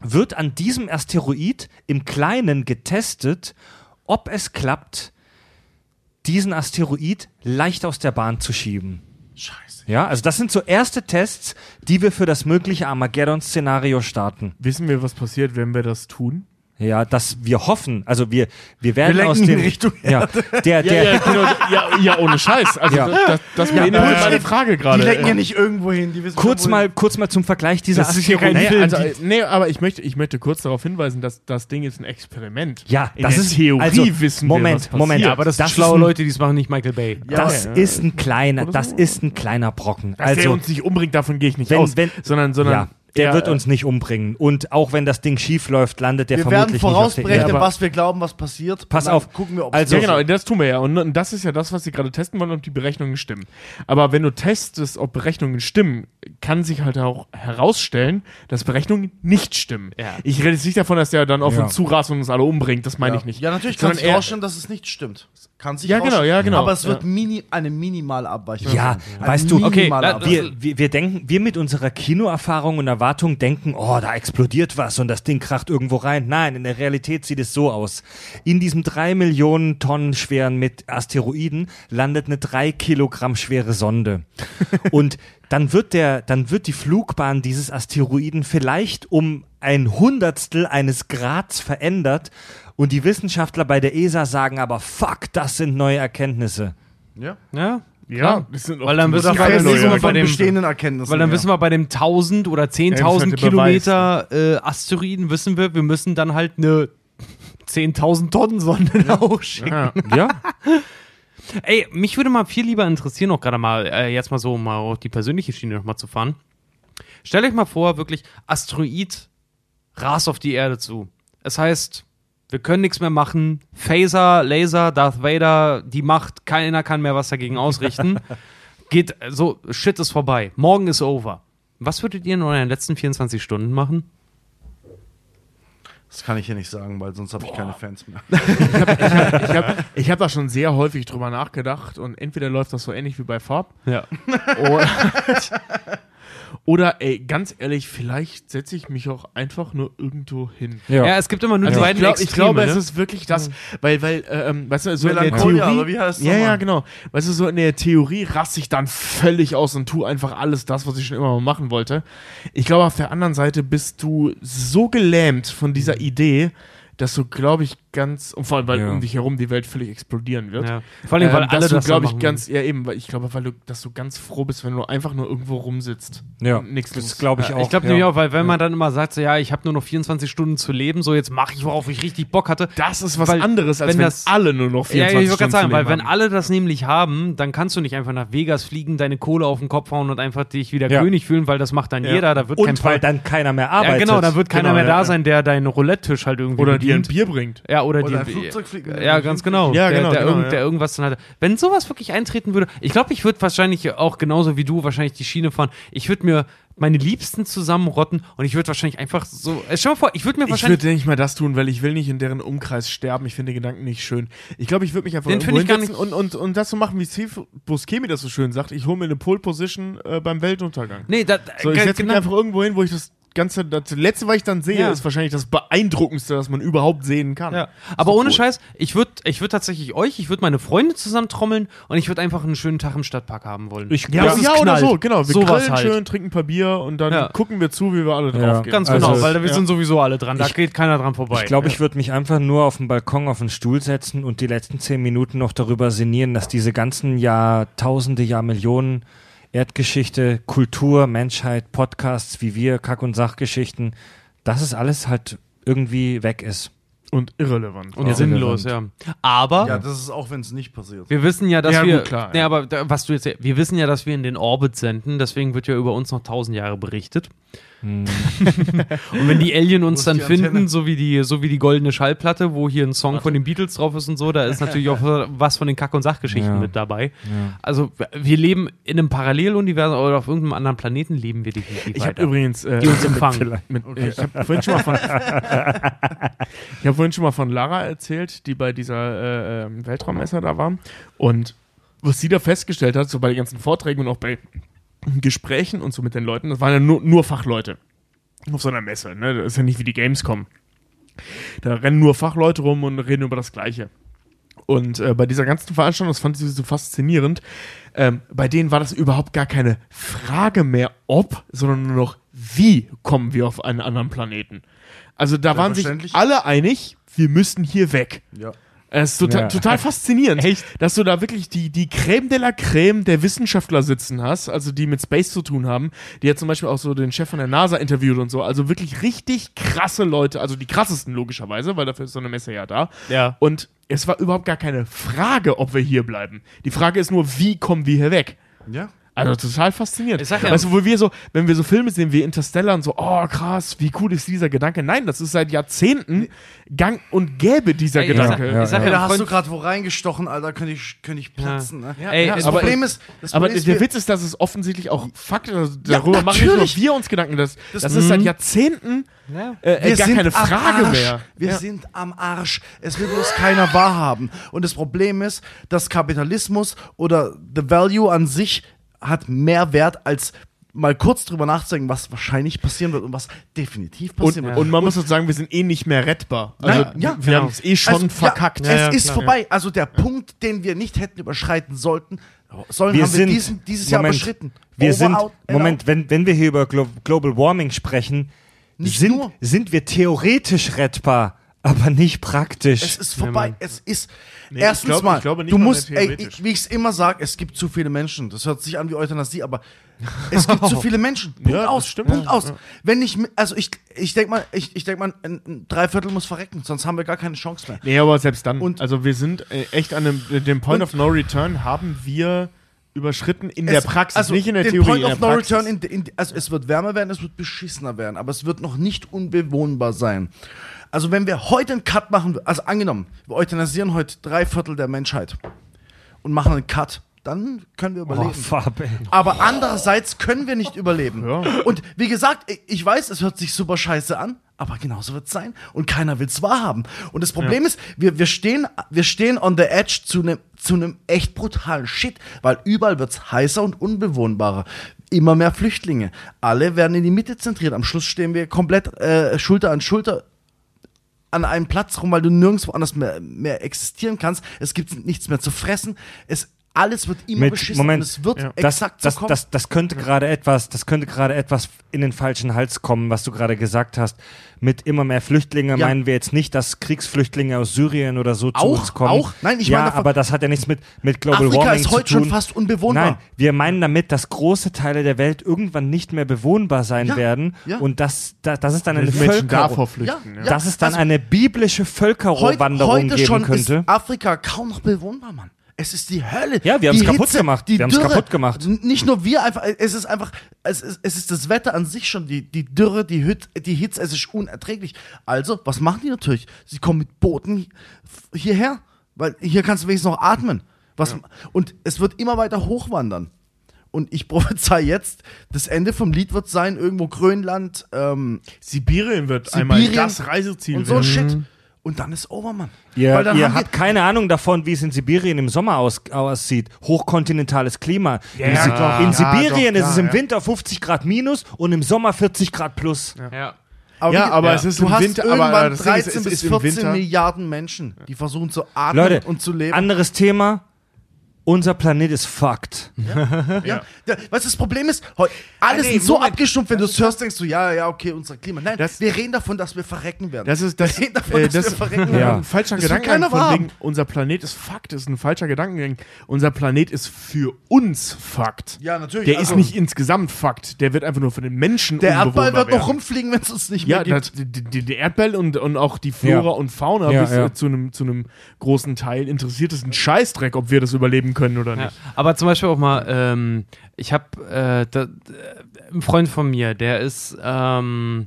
wird an diesem Asteroid im Kleinen getestet, ob es klappt, diesen Asteroid leicht aus der Bahn zu schieben. Scheiße. Ja, also das sind so erste Tests, die wir für das mögliche Armageddon-Szenario starten. Wissen wir, was passiert, wenn wir das tun? Ja, dass wir hoffen, also wir, wir werden Wir aus in dem Richtung ja, der, Ja, der, ja, genau, ja, ja, ohne Scheiß. Also Ja. das, das, das beinhaltet Bullshit. meine Frage Die gerade. lenken ja nicht irgendwo hin. Die wissen kurz mal, kurz mal zum Vergleich dieser Das ist hier kein Film, also, nee, aber ich möchte, ich möchte kurz darauf hinweisen, dass das Ding ist ein Experiment. Ja, In das der ist Theorie also, wissen Moment, wir, was. Moment, Ja, aber das, Das sind schlaue ist ein- Leute, die es machen, nicht Michael Bay. das ja. ist ein kleiner, das ist ein kleiner Brocken. Dass der Also uns nicht umbringt, davon gehe ich nicht Wenn- aus. wenn- sondern, sondern ja, der er, wird uns nicht umbringen. Und auch wenn das Ding schief läuft, landet der Wir werden vermutlich nicht auf der vorausberechnen, Erde. was wir glauben, was passiert. Pass auf. Gucken wir, ob Also- Ja, genau, das tun wir ja. Und, das ist ja das, was sie gerade testen wollen, ob die Berechnungen stimmen. Aber wenn du testest, ob Berechnungen stimmen, kann sich halt auch herausstellen, dass Berechnungen nicht stimmen. Ja. Ich rede jetzt nicht davon, dass der dann auf Ja. uns zurast und uns alle umbringt. Das meine ja. ich nicht. Ja, natürlich kann eher- rausstellen, dass es nicht stimmt. Kann sich Ja, genau, ja, genau. Aber es wird Ja. mini, eine minimale Abweichung. Ja, sein. Eine weißt du, okay, wir, wir, wir denken, wir mit unserer Kinoerfahrung und Erwartung denken, oh, da explodiert was und das Ding kracht irgendwo rein. Nein, in der Realität sieht es so aus. In diesem drei Millionen Tonnen schweren mit Asteroiden landet eine drei Kilogramm schwere Sonde. und dann wird der, dann wird die Flugbahn dieses Asteroiden vielleicht um ein Hundertstel eines Grads verändert und die Wissenschaftler bei der ESA sagen aber, fuck, das sind neue Erkenntnisse. ja. Ja, Ja, klar. das sind auch Weil dann wissen Oder wir bei dem- bestehenden Erkenntnissen. Weil dann ja. wissen wir bei dem 1000 oder 10.000 Ja, das ist halt Kilometer äh, Asteroiden, wissen wir, wir müssen dann halt eine 10.000 Tonnen Sonde hochschicken. Ja. Ja? Ey, mich würde mal viel lieber interessieren, auch gerade mal, äh, jetzt mal so, um mal auf die persönliche Schiene nochmal zu fahren. Stellt euch mal vor, wirklich, Asteroid rast auf die Erde zu. Es heißt, wir können nichts mehr machen. Phaser, Laser, Darth Vader, die Macht, keiner kann mehr was dagegen ausrichten. Geht, so, shit ist vorbei. Morgen ist over. Was würdet ihr in euren letzten 24 Stunden machen? Das kann ich hier nicht sagen, weil sonst habe ich keine Fans mehr. Ich habe ich hab da schon sehr häufig drüber nachgedacht und entweder läuft das so ähnlich wie bei Farb Ja. oder, oder ey, ganz ehrlich, vielleicht setze ich mich auch einfach nur irgendwo hin. Ja, es gibt immer nur Also die ich, beiden ich Extreme. glaube, es ne? ist wirklich das, weil, weil, äh, ähm, weißt du, so in der Theorie, wie heißt es ja, ja, genau, weißt du, so in der Theorie raste ich dann völlig aus und tu einfach alles das, was ich schon immer mal machen wollte. Ich glaube, auf der anderen Seite bist du so gelähmt von dieser Mhm. Idee, dass du, glaube ich, ganz, und vor allem, weil Ja. um dich herum die Welt völlig explodieren wird. ja. Vor allem, weil Ähm, alle das glaube ich, ganz, ja eben, weil ich glaube, weil du, dass du ganz froh bist, wenn du einfach nur irgendwo rumsitzt. Ja, und nichts das glaube ich Ja, auch. ich glaube ja. nämlich auch, weil wenn man dann immer sagt, so ja, ich habe nur noch 24 Stunden zu leben, so jetzt mache ich, worauf ich richtig Bock hatte. Das ist was Weil, anderes, als wenn wenn, das- alle nur noch Ja, 24 ich wollte Stunden gerade sagen, zu weil leben wenn haben. alle das nämlich haben, dann kannst du nicht einfach nach Vegas fliegen, deine Kohle auf den Kopf hauen und einfach dich wieder Ja. König fühlen, weil das macht dann Ja. jeder, da wird kein Und weil dann keiner mehr arbeitet. Ja, genau, da wird keiner Genau, mehr ja, da ja. sein, der deinen Roulette-Tisch halt irgendwie Oder dir ein. Bier bringt. Ja, oder, Oder ein die, Flugzeug fliegt. Ja, ganz genau. Ja, der, genau, der, genau, irgend, ja. der irgendwas dann hatte. Wenn sowas wirklich eintreten würde, ich glaube, ich würde wahrscheinlich auch genauso wie du wahrscheinlich die Schiene fahren. Ich würde mir meine Liebsten zusammenrotten und ich würde wahrscheinlich einfach so. Äh, stell mal vor, ich würde mir Ich wahrscheinlich. würde nicht mal das tun, weil ich will nicht in deren Umkreis sterben. Ich finde den Gedanken nicht schön. Ich glaube, ich würde mich einfach Den irgendwo finde ich gar hinsetzen und, und, und das so machen, wie Steve Buscemi das so schön sagt. Ich hole mir eine Pole Position äh, beim Weltuntergang. nee, da, So, ich setze mich einfach irgendwo hin, wo ich das Ganze, das letzte, was ich dann sehe, Ja. ist wahrscheinlich das beeindruckendste, was man überhaupt sehen kann. Ja. Aber ohne cool. Scheiß, ich würde ich würd tatsächlich euch, ich würde meine Freunde zusammentrommeln und ich würde einfach einen schönen Tag im Stadtpark haben wollen. Ich Ja, Das ist ja oder so, genau. Wir Sowas grillen halt. schön, trinken ein paar Bier und dann Ja. gucken wir zu, wie wir alle Ja. draufgehen. Ganz Also genau, weil wir ja. sind sowieso alle dran. Da Ich- geht keiner dran vorbei. Ich glaube, ich würde mich einfach nur auf den Balkon auf den Stuhl setzen und die letzten zehn Minuten noch darüber sinnieren, dass diese ganzen Jahrtausende, Jahrmillionen Erdgeschichte, Kultur, Menschheit, Podcasts wie wir, Kack- und Sachgeschichten, dass es alles halt irgendwie weg ist. Und irrelevant. und Ja. sinnlos, ja. Aber Ja, das ist auch, wenn es nicht passiert. wir wissen ja, dass Ja, wir. gut, klar, nee, ja. aber was du jetzt. Wir wissen ja, dass wir in den Orbit senden, deswegen wird ja über uns noch tausend Jahre berichtet. Hm. und wenn die Alien uns dann Antenne? finden, so wie, die, so wie die goldene Schallplatte, wo hier ein Song von den Beatles drauf ist und so, da ist natürlich auch was von den Kack- und Sachgeschichten Ja. mit dabei. Ja. Also, wir leben in einem Paralleluniversum oder auf irgendeinem anderen Planeten leben wir definitiv Ich habe übrigens äh, die uns empfangen. mit, ich habe vorhin schon mal von ich habe vorhin schon mal von Lara erzählt, die bei dieser äh, ähm, Weltraummesse da war und was sie da festgestellt hat, so bei den ganzen Vorträgen und auch bei Gesprächen und so mit den Leuten, das waren ja nur, nur Fachleute auf so einer Messe, ne? Das ist ja nicht wie die Gamescom. Da rennen nur Fachleute rum und reden über das Gleiche. Und äh, bei dieser ganzen Veranstaltung, das fand sie so faszinierend, ähm, bei denen war das überhaupt gar keine Frage mehr, ob, sondern nur noch, wie kommen wir auf einen anderen Planeten. Also da waren sich alle einig, wir müssen hier weg. Ja. Es ist total, Ja. total faszinierend, Echt? dass du da wirklich die, die Creme de la Creme der Wissenschaftler sitzen hast, also die mit Space zu tun haben. Die hat zum Beispiel auch so den Chef von der NASA interviewt und so. Also wirklich richtig krasse Leute, also die krassesten logischerweise, weil dafür ist so eine Messe ja da. Ja. Und es war überhaupt gar keine Frage, ob wir hier bleiben. Die Frage ist nur, wie kommen wir hier weg? Ja. Also total faszinierend. Ich sag ja- weißt du, wo wir so, wenn wir so Filme sehen wie Interstellar und so, oh krass, wie cool ist dieser Gedanke? Nein, das ist seit Jahrzehnten gang und gäbe dieser Ey, ich Gedanke. sag- ich sag ja, da hast du gerade wo reingestochen, Alter, könnte ich, könnte ich platzen. Ne? Ey, ja, das Das aber- Problem ist, das Aber Problem ist, der Witz ist, dass es offensichtlich auch Fakt ist. Also darüber machen nicht nur wir uns Gedanken. Das, das, Das- ist seit Jahrzehnten Ja. äh, gar sind keine Frage mehr. Wir Ja. sind am Arsch. Es will bloß keiner wahrhaben. Und das Problem ist, dass Kapitalismus oder the value an sich hat mehr Wert als mal kurz drüber nachzudenken, was wahrscheinlich passieren wird und was definitiv Und, passieren wird. und man muss auch sagen, wir sind eh nicht mehr rettbar. Also Nein, ja. wir haben es eh schon Also, verkackt. Ja, es Ja, ist klar. vorbei. Also der Punkt, den wir nicht hätten überschreiten sollten, sollen wir haben sind wir diesen, dieses Jahr Moment, überschritten. Wir Over, sind out, Moment, out. wenn, wenn wir hier über Glo Global Warming sprechen, Nicht sind, nur. sind wir theoretisch rettbar, aber nicht praktisch. Es ist vorbei. es ist. Nee, erstens ich glaube- mal, du musst, ey, ich, wie ich es immer sage, es gibt zu viele Menschen. Das hört sich an wie Euthanasie, aber es gibt zu viele Menschen. Punkt Ja, aus. stimmt. Punkt Ja, aus. Wenn ich, also ich, ich denke mal, ich, ich denk mal, ein, Dreiviertel muss verrecken, sonst haben wir gar keine Chance mehr. Nee, aber selbst dann. Und- also wir sind äh, echt an dem, dem Point of No Return haben wir überschritten in der Es- Praxis, also nicht in der den Theorie. Point in of der No Praxis. Return, in, in, also es wird wärmer werden, es wird beschissener werden, aber es wird noch nicht unbewohnbar sein. Also wenn wir heute einen Cut machen, also angenommen, wir euthanasieren heute drei Viertel der Menschheit und machen einen Cut, dann können wir oh, überleben. Fabian. Aber andererseits können wir nicht überleben. Ja. Und wie gesagt, ich- weiß, es hört sich super scheiße an, aber genauso wird es sein. Und keiner will es wahrhaben. Und das Problem ist, wir, wir, stehen, wir stehen on the edge zu einem zu einem echt brutalen Shit, weil überall wird es heißer und unbewohnbarer. Immer mehr Flüchtlinge. Alle werden in die Mitte zentriert. Am Schluss stehen wir komplett äh, Schulter an Schulter an einem Platz rum, weil du nirgendwo anders mehr, mehr existieren kannst. Es gibt nichts mehr zu fressen. Es, alles wird immer Mit, beschissen Moment, und es wird Ja. das, exakt das, so kommen. das, das könnte gerade etwas, das könnte gerade etwas in den falschen Hals kommen, was du gerade gesagt hast. Mit immer mehr Flüchtlingen Ja. meinen wir jetzt nicht, dass Kriegsflüchtlinge aus Syrien oder so zu Auch? uns kommen. Auch? Nein, ich ja, meine davon- aber das hat ja nichts mit, mit Global Afrika Warming ist zu heute tun. schon fast unbewohnbar. Nein, wir meinen damit, dass große Teile der Welt irgendwann nicht mehr bewohnbar sein Ja, werden. ja. Und das, das, das ist dann eine Wenn Menschen Völkerung. davor flüchten. Ja, Ja. ja. dass es dann Also, eine biblische heute, Völkerwanderung heute geben schon könnte. ist Afrika kaum noch bewohnbar, Mann. Es ist die Hölle. Ja, wir haben's Die kaputt gemacht. Wir haben's Dürre. kaputt gemacht. Nicht nur wir, einfach, es ist einfach, es ist, es ist das Wetter an sich schon, die, die Dürre, die, Hüt, die Hitze, es ist unerträglich. Also, was machen die natürlich? Sie kommen mit Booten hierher, weil hier kannst du wenigstens noch atmen. Was, Und es wird immer weiter hochwandern. Und ich prophezei jetzt, das Ende vom Lied wird sein, irgendwo Grönland, ähm, Sibirien wird einmal Sibirien das Reiseziel und so werden. Shit. Und dann ist over, Mann. Ihr, Weil dann ihr habt keine Ahnung davon, wie es in Sibirien im Sommer aus, aussieht. Hochkontinentales Klima. in Ja, Si- doch. in Ja, Sibirien doch, ist es im ja. Winter 50 Grad minus und im Sommer 40 Grad plus. Ja. Aber Ja, wie- aber es ist du im hast Winter, aber irgendwann das Ding ist, 13 es bis ist im 14 Winter- Milliarden Menschen, die versuchen zu atmen Leute, und zu leben. anderes Thema. Unser Planet ist fucked. ja. Ja. Was das Problem ist, alles Ah, nee, ist so Moment. abgestumpft, wenn du es hörst, denkst du, ja, ja, okay, unser Klima. Nein, Das- wir reden davon, dass wir verrecken werden. Das ist das, wir reden davon, äh, dass das wir verrecken Ja. werden. ein falscher Das Gedankengang von wegen, unser Planet ist Fakt, ist ein falscher Gedankengang. Unser Planet ist für uns Fakt. Ja, natürlich. Der Also- ist nicht insgesamt Fakt, der wird einfach nur für den Menschen Der Erdball wird noch werden. rumfliegen, wenn es uns nicht Ja, mehr gibt. die, die, die Erdball und, und auch die Flora Ja. und Fauna Ja, bis ja. äh, zu einem zu einem großen Teil interessiert es einen Scheißdreck, ob wir das überleben können oder Ja. nicht. Aber zum Beispiel auch mal, ähm, ich habe äh, da- äh, ein Freund von mir, der ist ähm,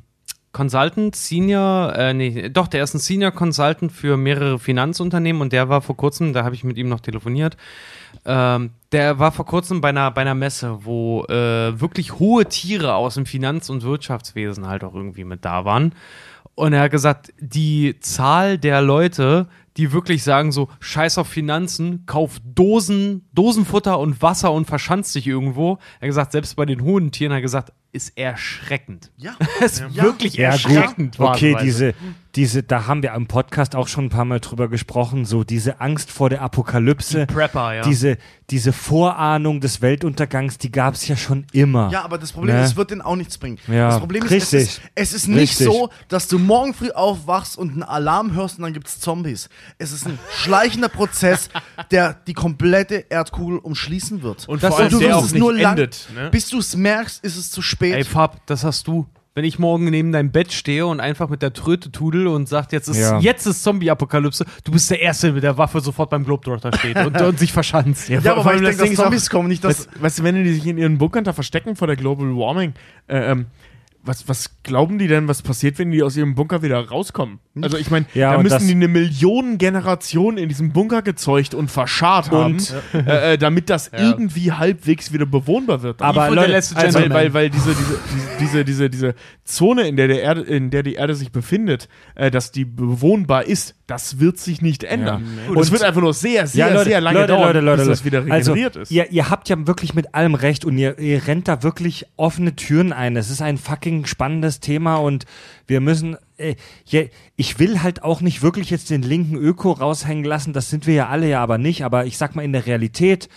Consultant, Senior, äh, nee, doch, der ist ein Senior Consultant für mehrere Finanzunternehmen und der war vor kurzem, da habe ich mit ihm noch telefoniert, ähm, der war vor kurzem bei einer, bei einer Messe, wo äh, wirklich hohe Tiere aus dem Finanz- und Wirtschaftswesen halt auch irgendwie mit da waren. Und er hat gesagt, die Zahl der Leute, die wirklich sagen so, scheiß auf Finanzen, kauf Dosen, Dosenfutter und Wasser und verschanzt dich irgendwo. Er hat gesagt, selbst bei den hohen Tieren, er hat gesagt, ist erschreckend. Ja. Es ist wirklich Ja, gut. erschreckend. Okay, wahlweise. diese, diese, da haben wir im Podcast auch schon ein paar Mal drüber gesprochen, so diese Angst vor der Apokalypse, Prepper, ja. diese, diese Vorahnung des Weltuntergangs, die gab es ja schon immer. Ja, aber das Problem Ne? ist, es wird denen auch nichts bringen. Ja, das Problem ist, richtig. es ist, es ist nicht Richtig. so, dass du morgen früh aufwachst und einen Alarm hörst und dann gibt es Zombies. Es ist ein schleichender Prozess, der die komplette Erdkugel umschließen wird. Und Das- vor allem du der wirst auch es nicht nur lang- endet. Ne? Bis du es merkst, ist es zu spät. Ey, Fab, das hast du. Wenn ich morgen neben deinem Bett stehe und einfach mit der Tröte tudel und sagt, jetzt ist, Ja. jetzt ist Zombie-Apokalypse, du bist der Erste, der mit der Waffe sofort beim Globetrotter steht und, und sich verschanzt. ja, aber vor weil allem ich das denke, dass Zombies kommen, nicht dass. Weißt, weißt du, wenn die sich in ihren Bunkern da verstecken vor der Global Warming, äh, ähm, was, was glauben die denn, was passiert, wenn die aus ihrem Bunker wieder rauskommen? Also ich meine, Ja, da und müssen die eine Millionengeneration in diesem Bunker gezeugt und verscharrt haben, äh, äh, damit das irgendwie halbwegs wieder bewohnbar wird. Aber von der Leute, letzte also, weil, weil, weil diese, diese, diese, diese, diese Zone, in der, der Erde, in der die Erde sich befindet, äh, dass die bewohnbar ist, das wird sich nicht ändern. Und es Und- wird einfach nur sehr, sehr, ja, Leute, sehr lange Leute, dauern, Leute, Leute, bis das wieder regeneriert also, ist. Ihr, ihr habt ja wirklich mit allem recht und ihr, ihr rennt da wirklich offene Türen ein. Es ist ein fucking spannendes Thema und wir müssen. Äh, ich will halt auch nicht wirklich jetzt den linken Öko raushängen lassen. Das sind wir ja alle ja aber nicht. Aber ich sag mal, in der Realität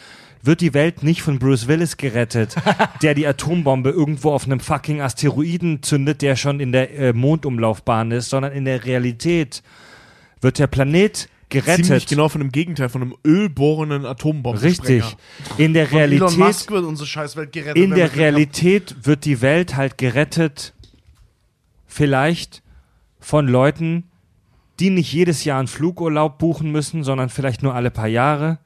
wird die Welt nicht von Bruce Willis gerettet, der die Atombombe irgendwo auf einem fucking Asteroiden zündet, der schon in der äh, Mondumlaufbahn ist, sondern in der Realität wird der Planet gerettet. Ziemlich genau von dem Gegenteil, von einem ölbohrenden Atombomben. Richtig. In der Elon Realität, Musk wird unsere Scheißwelt gerettet. in der wir- Realität wird die Welt halt gerettet, vielleicht von Leuten, die nicht jedes Jahr einen Flugurlaub buchen müssen, sondern vielleicht nur alle paar Jahre,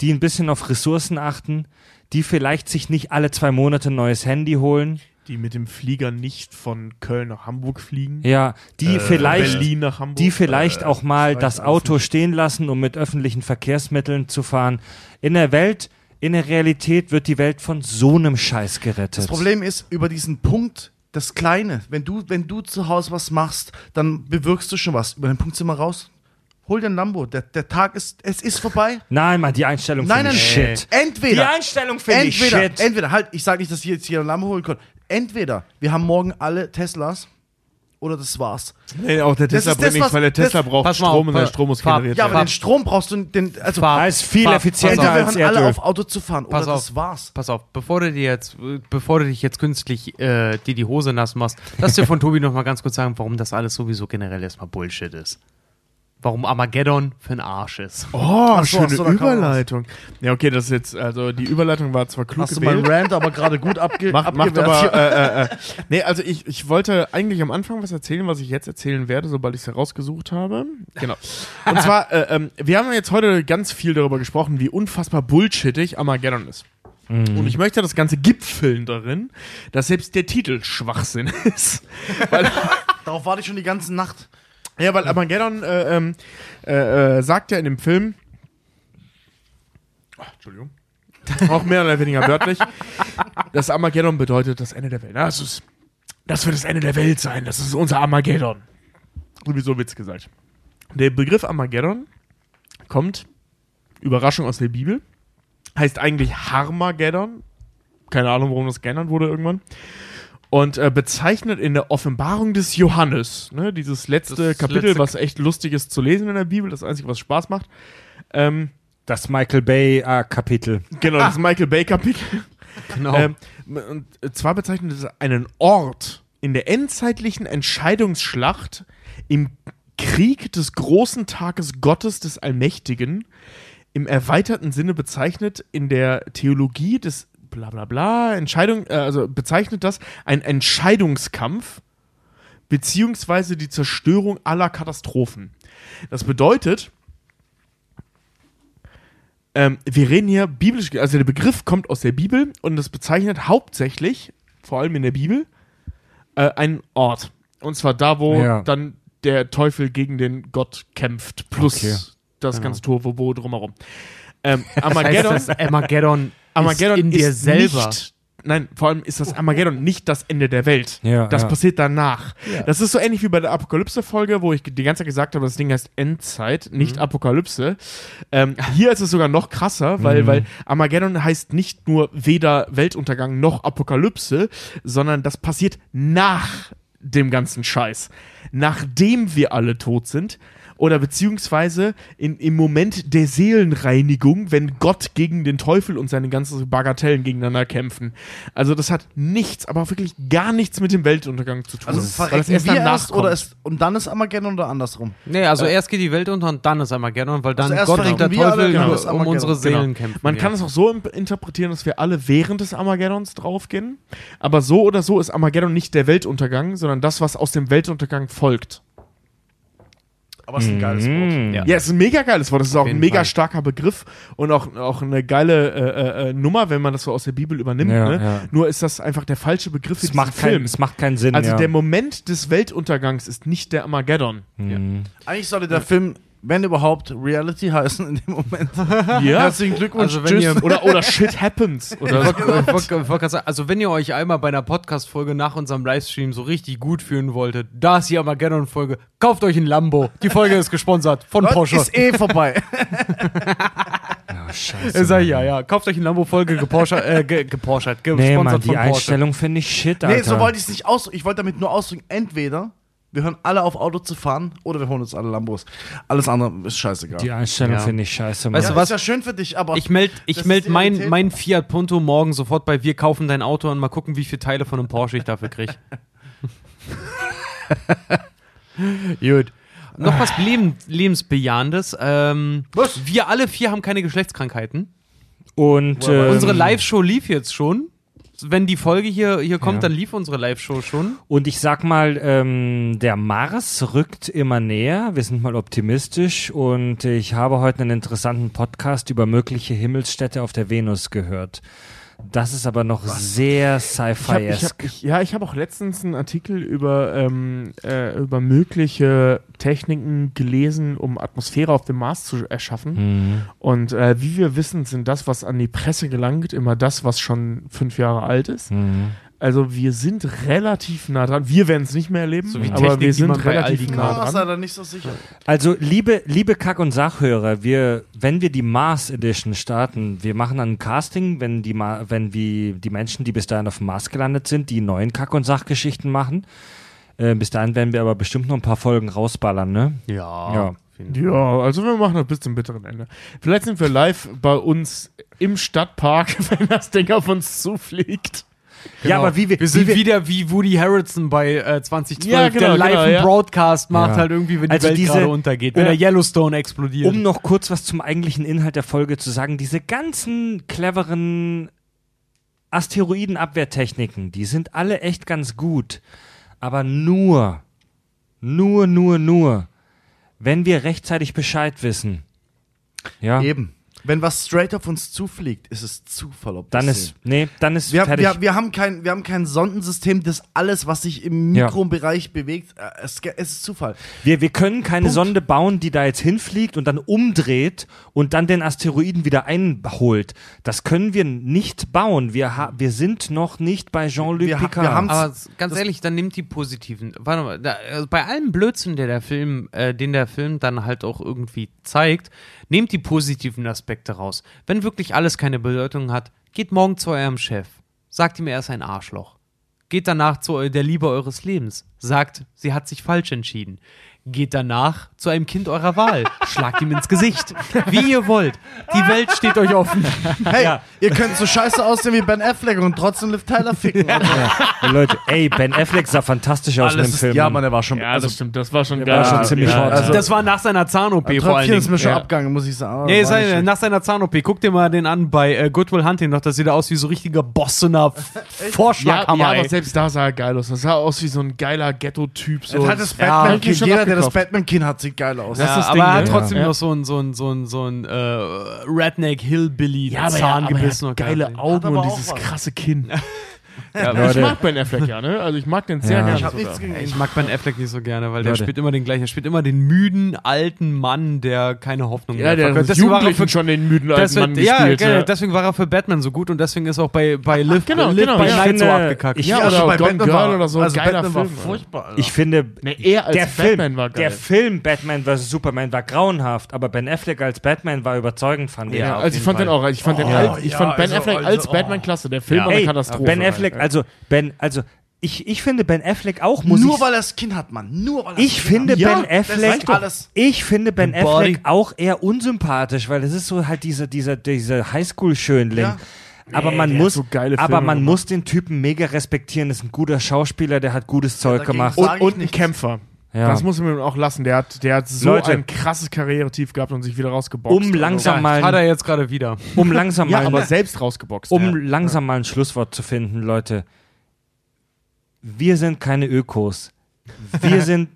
die ein bisschen auf Ressourcen achten, die vielleicht sich nicht alle zwei Monate ein neues Handy holen, Die mit dem Flieger nicht von Köln nach Hamburg fliegen. ja, die vielleicht Berlin nach Hamburg. die vielleicht auch mal das Auto stehen lassen, um mit öffentlichen Verkehrsmitteln zu fahren. In der Welt, in der Realität wird die Welt von so einem Scheiß gerettet. Das Problem ist, über diesen Punkt, das Kleine, wenn du, wenn du zu Hause was machst, dann bewirkst du schon was. Über den Punkt sind wir raus. Hol dir ein Lambo. Der, der Tag ist, es ist vorbei. Nein, Mann, die Einstellung Nein, finde nein, ich nein. shit. Entweder. Die Einstellung finde ich entweder, shit. entweder, halt, ich sage nicht, dass ich jetzt hier ein Lambo holen kann. Entweder wir haben morgen alle Teslas oder das war's. Nee, auch der Tesla das, nichts, weil der Tesla braucht Pass mal Strom auf, und der Fab- Strom muss Fab- generiert Ja, aber werden. den Strom brauchst du, den, also Das ist viel Fab- effizienter wir als hören alle Erdöl. auf Auto zu fahren Pass oder auf. das war's. Pass auf, bevor du dir jetzt, bevor du dich jetzt künstlich äh, dir die Hose nass machst, lass dir von Tobi noch mal ganz kurz sagen, warum das alles sowieso generell erstmal Bullshit ist. Warum Armageddon für ein Arsch ist. Oh, so, schöne so, Überleitung. Ja, okay, das ist jetzt, also die Überleitung war zwar klug Hast du meinen gewählt. Rant aber gerade gut abge Macht, macht aber, äh, äh, äh. Nee, also ich, ich wollte eigentlich am Anfang was erzählen, was ich jetzt erzählen werde, sobald ich es herausgesucht habe. Genau. Und zwar, äh, ähm, wir haben jetzt heute ganz viel darüber gesprochen, wie unfassbar bullshittig Armageddon ist. Und ich möchte das Ganze gipfeln darin, dass selbst der Titel Schwachsinn ist. Weil, Darauf warte ich schon die ganze Nacht. Ja, weil Armageddon äh, ähm, äh, äh, sagt ja in dem Film, Ach, Entschuldigung, auch mehr oder weniger wörtlich, dass Armageddon bedeutet das Ende der Welt. Das, ist, das wird das Ende der Welt sein, das ist unser Armageddon. Sowieso Witz gesagt. Der Begriff Armageddon kommt, Überraschung aus der Bibel, heißt eigentlich Harmageddon. Keine Ahnung, warum das geändert wurde irgendwann. Und äh, bezeichnet in der Offenbarung des Johannes, ne, dieses letzte Das Kapitel, letzte- was echt lustig ist zu lesen in der Bibel, das Einzige, was Spaß macht. Ähm, Das Michael Bay äh, Kapitel. genau, das Michael Bay Kapitel. Genau. Ähm, und zwar bezeichnet es einen Ort in der endzeitlichen Entscheidungsschlacht im Krieg des großen Tages Gottes des Allmächtigen, im erweiterten Sinne bezeichnet in der Theologie des bla bla bla, Entscheidung, äh, also bezeichnet das ein Entscheidungskampf beziehungsweise die Zerstörung aller Katastrophen. Das bedeutet, ähm, wir reden hier biblisch, also der Begriff kommt aus der Bibel und das bezeichnet hauptsächlich, vor allem in der Bibel, äh, einen Ort. Und zwar da, wo Ja. dann der Teufel gegen den Gott kämpft, plus Okay. das Genau. ganze Turbo drumherum. Ähm, das heißt, Armageddon, Armageddon, ist in dir ist selber. nicht nein, vor allem ist das Armageddon nicht das Ende der Welt. Ja, das ja. passiert danach. Das ist so ähnlich wie bei der Apokalypse-Folge, wo ich die ganze Zeit gesagt habe, das Ding heißt Endzeit, nicht Mhm. Apokalypse. Ähm, hier ist es sogar noch krasser, weil, Mhm. weil Armageddon heißt nicht nur weder Weltuntergang noch Apokalypse, sondern das passiert nach dem ganzen Scheiß. Nachdem wir alle tot sind. Oder beziehungsweise in, im Moment der Seelenreinigung, wenn Gott gegen den Teufel und seine ganzen Bagatellen gegeneinander kämpfen. Also das hat nichts, aber auch wirklich gar nichts mit dem Weltuntergang zu tun. Also weil verrecken wir danach erst oder kommt. ist, und dann ist Armageddon oder andersrum? Nee, also erst geht die Welt unter und dann ist Armageddon, weil dann Also erst Gott und der Teufel ist um unsere Seelen Genau. kämpfen. Man ja. kann es auch so interpretieren, dass wir alle während des Armageddons draufgehen. Aber so oder so ist Armageddon nicht der Weltuntergang, sondern das, was aus dem Weltuntergang folgt. Aber es ist ein geiles Wort. Ja. Ja, es ist ein mega geiles Wort. Es ist auch ein mega Fall. starker Begriff und auch, auch eine geile äh, äh, Nummer, wenn man das so aus der Bibel übernimmt. Ja, ne? ja. Nur ist das einfach der falsche Begriff für Es diesen macht, kein, Film. es macht keinen Sinn. also ja. der Moment des Weltuntergangs ist nicht der Armageddon. Mhm. Eigentlich sollte der Film, wenn überhaupt, Reality heißen in dem Moment. Ja. Herzlichen Glückwunsch. Also wenn ihr- Oder, oder Shit Happens. Oder so. Ich wollte wollt, wollt grad sagen, also wenn ihr euch einmal bei einer Podcast-Folge nach unserem Livestream so richtig gut fühlen wolltet, da ist die Armageddon-Folge, kauft euch ein Lambo. Die Folge ist gesponsert von Leute, Porsche. ist eh vorbei. Oh, scheiße. Äh, sag ich, ja, ja, kauft euch ein Lambo-Folge, geporscht, äh, ge, geporschert, Nee, gesponsert Mann, die von Porsche. Einstellung finde ich shit, Alter. nee, so wollte ich es nicht ausdrücken. Ich wollte damit nur ausdrücken, entweder wir hören alle auf Auto zu fahren oder wir holen uns alle Lambos. Alles andere ist scheißegal. Die Einstellung Ja. finde ich scheiße, Mann. Weißt du was? Ist ja schön für dich, aber Ich melde ich meld mein, mein Fiat Punto morgen sofort bei Wir kaufen dein Auto und mal gucken, wie viele Teile von einem Porsche ich dafür kriege. Gut. Noch was Leben, Lebensbejahendes. Ähm, Was? Wir alle vier haben keine Geschlechtskrankheiten. Und ähm, unsere Live-Show lief jetzt schon. Wenn die Folge hier, hier kommt, Ja. dann lief unsere Live-Show schon. Und ich sag mal, ähm, der Mars rückt immer näher. Wir sind mal optimistisch. Und ich habe heute einen interessanten Podcast über mögliche Himmelsstädte auf der Venus gehört. Das ist aber noch sehr sci-fi-esk. hab, ich, ja, ich habe auch letztens einen Artikel über, ähm, äh, über mögliche Techniken gelesen, um Atmosphäre auf dem Mars zu erschaffen. Mhm. Und äh, wie wir wissen, sind das, was an die Presse gelangt, immer das, was schon fünf Jahre alt ist. Mhm. Also wir sind relativ nah dran. Wir werden es nicht mehr erleben, So wie aber Technik, wir sind relativ nah. Ah, dran. da nicht so sicher. Also, liebe, liebe Kack- und Sachhörer, wir, wenn wir die Mars Edition starten, wir machen dann ein Casting, wenn die, wenn wir die Menschen, die bis dahin auf dem Mars gelandet sind, die neuen Kack- und Sachgeschichten machen. Äh, bis dahin werden wir aber bestimmt noch ein paar Folgen rausballern, ne? Ja. Ja. Ja, also wir machen das bis zum bitteren Ende. Vielleicht sind wir live bei uns im Stadtpark, wenn das Ding auf uns zufliegt. Ja, aber wie wir, Wir sind wie wir wieder wie Woody Harrelson bei äh, 2012, Ja, genau, der live genau, einen ja. Broadcast macht Ja. halt irgendwie, wenn die Also Welt diese- gerade untergeht, wenn der Yellowstone explodiert. Um noch kurz was zum eigentlichen Inhalt der Folge zu sagen, diese ganzen cleveren Asteroidenabwehrtechniken, die sind alle echt ganz gut. Aber nur, nur, nur, nur, wenn wir rechtzeitig Bescheid wissen. Ja, Eben. Wenn was straight auf uns zufliegt, ist es Zufall, ob dann das ist, nee, dann ist Wir, fertig. wir, wir, haben kein, wir haben kein Sondensystem, das alles, was sich im Ja. Mikrobereich bewegt, äh, es, es ist Zufall. Wir, wir können keine Punkt. Sonde bauen, die da jetzt hinfliegt und dann umdreht und dann den Asteroiden wieder einholt. Das können wir nicht bauen. Wir, ha wir sind noch nicht bei Jean-Luc Picard. wir Aber ganz ehrlich, dann nimmt die positiven. Warte mal, da, also bei allem Blödsinn, der der Film, äh, den der Film dann halt auch irgendwie zeigt, nehmt die positiven Aspekte raus. Wenn wirklich alles keine Bedeutung hat, geht morgen zu eurem Chef. Sagt ihm, er ist ein Arschloch. Geht danach zu der Liebe eures Lebens. Sagt, sie hat sich falsch entschieden. Geht danach zu einem Kind eurer Wahl. Schlagt ihm ins Gesicht. Wie ihr wollt. Die Welt steht euch offen. Hey, ihr könnt so scheiße aussehen wie Ben Affleck und trotzdem Liv Tyler ficken. Ja, Leute, ey, Ben Affleck sah fantastisch aus in dem Alles ist, Film. ja, Mann, der war schon. Ja, also, das stimmt, das war schon war schon geil. ziemlich hot. also- das war nach seiner Zahn-OP vor allen Tröpfchen ist mir schon Ja. abgegangen, muss ich sagen. Nee, War sei, nach seiner Zahn-OP, guck dir mal den an bei äh, Goodwill Hunting noch, das sieht aus wie so richtiger Boss in einer Ja, Vorschlaghammer. ja, aber selbst da sah er geil aus. Das sah aus wie so ein geiler Ghetto-Typ. So. Er hat das Ja, Batman-Kind. schon Jeder, der das. Batman-Kind hat, sieht geil aus. Das ja, ist das aber Ding, er hat ne? trotzdem Ja. noch so ein, so ein, so ein, so ein äh, Redneck Hillbilly ja, aber, Zahn ja, aber er gebissen. hat und geile. Augen und dieses was. krasse Kinn. Ja, Ich Leute. mag Ben Affleck ja, ne? Also ich mag den sehr Ja. gerne. Ich hab sogar. nichts gegen Ich ihn. mag Ben Affleck nicht so gerne, weil der Leute. spielt immer den gleichen. Er spielt immer den müden, alten Mann, der keine Hoffnung Ja, mehr der verkörpert. hat Deswegen war er Jugendlichen schon den müden alten deswegen, Mann ja, gespielt. genau, ja. deswegen war er für Batman so gut und deswegen ist er auch bei, bei Live, genau, Live genau, by ja. Night Ich so abgekackt. ich- ja, Ja, oder bei Gone Batman Girl war- oder so. Also geiler Batman war Film. furchtbar. Alter. Ich finde, Nee, er als der Batman Film, war geil. der Film Batman vs. Superman war grauenhaft, aber Ben Affleck als Batman war überzeugend, fand ich. Ja, auf also ich jeden fand den auch, ich fand den Oh, ich ja, fand Ben also, Affleck also, als oh. Batman klasse. Der Film war eine Ey, Katastrophe. Ben Affleck, also Ben, also ich, ich finde Ben Affleck auch muss Nur ich, weil er Skin hat, Mann. Nur weil er ich finde hat. Ben das Affleck, alles. ich finde Ben The Body. Affleck auch eher unsympathisch, weil es ist so halt dieser dieser dieser Highschool-Schönling. Ja. Aber man muss, so geile aber Filme man muss den Typen mega respektieren. Das ist ein guter Schauspieler, der hat gutes Zeug dagegen gemacht. und, und ein. Kämpfer. Ja. Das muss man auch lassen. Der hat, der hat so Leute. ein krasses Karrieretief gehabt und sich wieder rausgeboxt. Um langsam ja, mal- hat er jetzt gerade wieder. Um langsam Ja, mal, aber selbst rausgeboxt. um ja. langsam mal ein Schlusswort zu finden, Leute. Wir sind keine Ökos. Wir sind,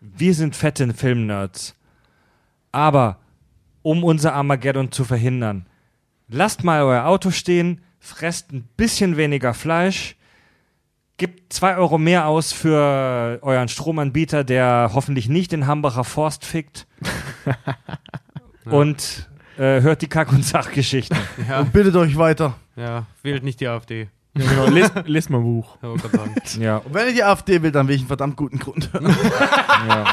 wir sind fette Filmnerds. Aber um unser Armageddon zu verhindern, lasst mal euer Auto stehen, fresst ein bisschen weniger Fleisch, gebt zwei Euro mehr aus für euren Stromanbieter, der hoffentlich nicht den Hambacher Forst fickt. Und äh, hört die Kack- und Sachgeschichten. Ja, Und bittet euch weiter. ja, wählt nicht die AfD. Ja, genau. Lest, lest mal ein Buch. Ja, sagen. Ja, Und wenn ihr die AfD will, dann will ich einen verdammt guten Grund. Ja.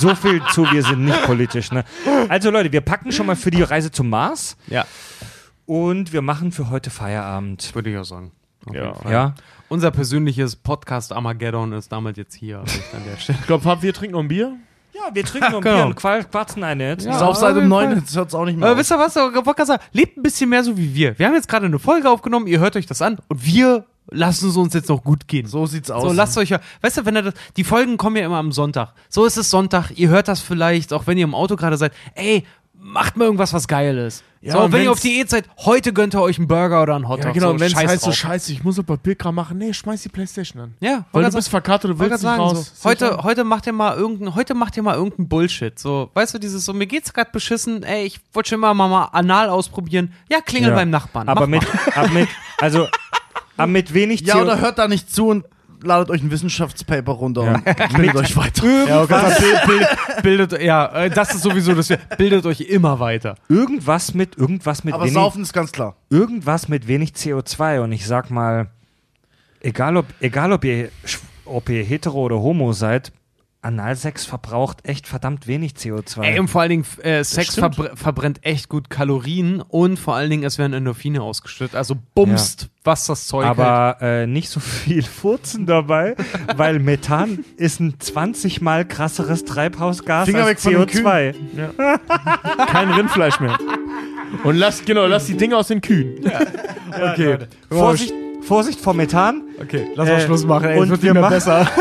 So viel zu, wir sind nicht politisch. Ne? Also Leute, wir packen schon mal für die Reise zum Mars ja, und wir machen für heute Feierabend. würde ich auch sagen. Auf Ja. jeden Fall. Ja, Unser persönliches Podcast Armageddon ist damit jetzt hier also an der Stelle. Ich glaube, wir trinken noch ein Bier. ja wir trinken noch ein Genau. Bier und quatschen eine jetzt. Ja. Sauf seit auf um jeden 9, Fall. jetzt hört es auch nicht mehr Aber auf. wisst ihr was? Sagen, lebt ein bisschen mehr so wie wir. Wir haben jetzt gerade eine Folge aufgenommen, ihr hört euch das an und wir lassen es uns jetzt noch gut gehen. So sieht's aus. So, lasst euch ja, weißt du, wenn ihr das, die Folgen kommen ja immer am Sonntag. So ist es Sonntag, ihr hört das vielleicht, auch wenn ihr im Auto gerade seid, ey, macht mal irgendwas, was geil ist. Ja, so, und wenn ihr auf Diät seid, heute gönnt ihr euch einen Burger oder einen Hotdog. Ja, genau. so, und wenn es heißt so, scheiße, ich muss ein paar Bildkram machen. Nee, schmeiß die Playstation an. Ja, Weil du bist verkartet, du Wollte willst nicht sagen, raus. so, heute, heute macht ihr mal irgendein, heute macht ihr mal irgendeinen Bullshit. So, weißt du, dieses so, mir geht's gerade beschissen, ey, ich wollte schon immer mal, mal anal ausprobieren. Ja, klingel Ja. beim Nachbarn. Aber Mach mit, aber mit, also, aber mit wenig ja, oder hört da nicht zu und ladet euch ein Wissenschaftspaper runter Ja. und bildet euch weiter. Ja, okay, das bild, bild, bildet, ja, äh, das ist sowieso das. Bildet euch immer weiter. irgendwas mit, irgendwas mit Aber wenig, saufen ist ganz klar. irgendwas mit wenig CO2 und ich sag mal, egal ob, egal ob ihr, ob ihr hetero oder homo seid, Analsex verbraucht echt verdammt wenig CO2. Ey, und vor allen Dingen, äh, Sex verbr verbrennt echt gut Kalorien und vor allen Dingen, es werden Endorphine ausgeschüttet. Also bumst, was das Zeug hält. aber äh, nicht so viel Furzen dabei, weil Methan ist ein 20 mal krasseres Treibhausgas Finger als weg von den CO2. Kein Rindfleisch mehr. Und lass, genau, lass die Dinge aus den Kühen. Okay. Vorsicht, Vorsicht vor Methan. Okay, lass Äh, mal Schluss machen, ey. und es wird wir nicht mehr machen- besser.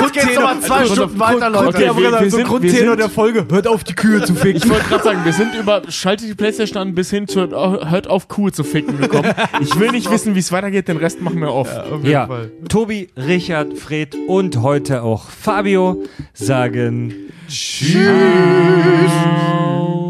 Jetzt geht's nochmal zwei Grund- Stunden Grund- weiter, Grund- Leute. okay, aber wir- wir, so sind- Grundtenor wir sind- der Folge, hört auf, die Kühe zu ficken. Ich wollte gerade sagen, wir sind über schaltet die Playstation an bis hin zu hört auf Kuh zu ficken gekommen. Ich will nicht wissen, wie es weitergeht, den Rest machen wir off. Auf jeden Ja, Fall. Tobi, Richard, Fred und heute auch Fabio sagen Tschüss. I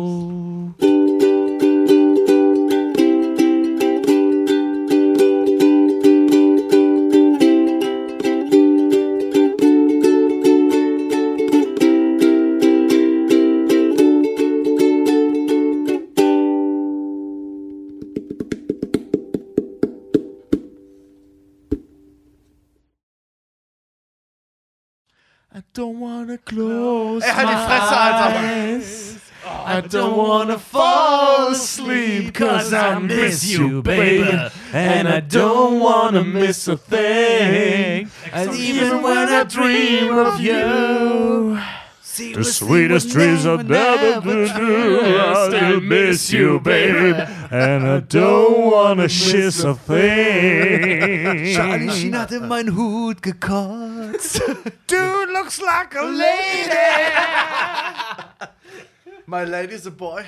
don't wanna close er Ey, halt die Fresse, Alter. eyes. Oh, I don't wanna fall asleep cause I miss you, baby. And I don't wanna miss a thing. And even when I dream of you. The sweetest dreams I've never through. I still miss you, baby. And I don't wanna miss a thing. Charlie Sheen hat in meinen Hut gekotzt. Dude looks like a lady. My lady's a boy.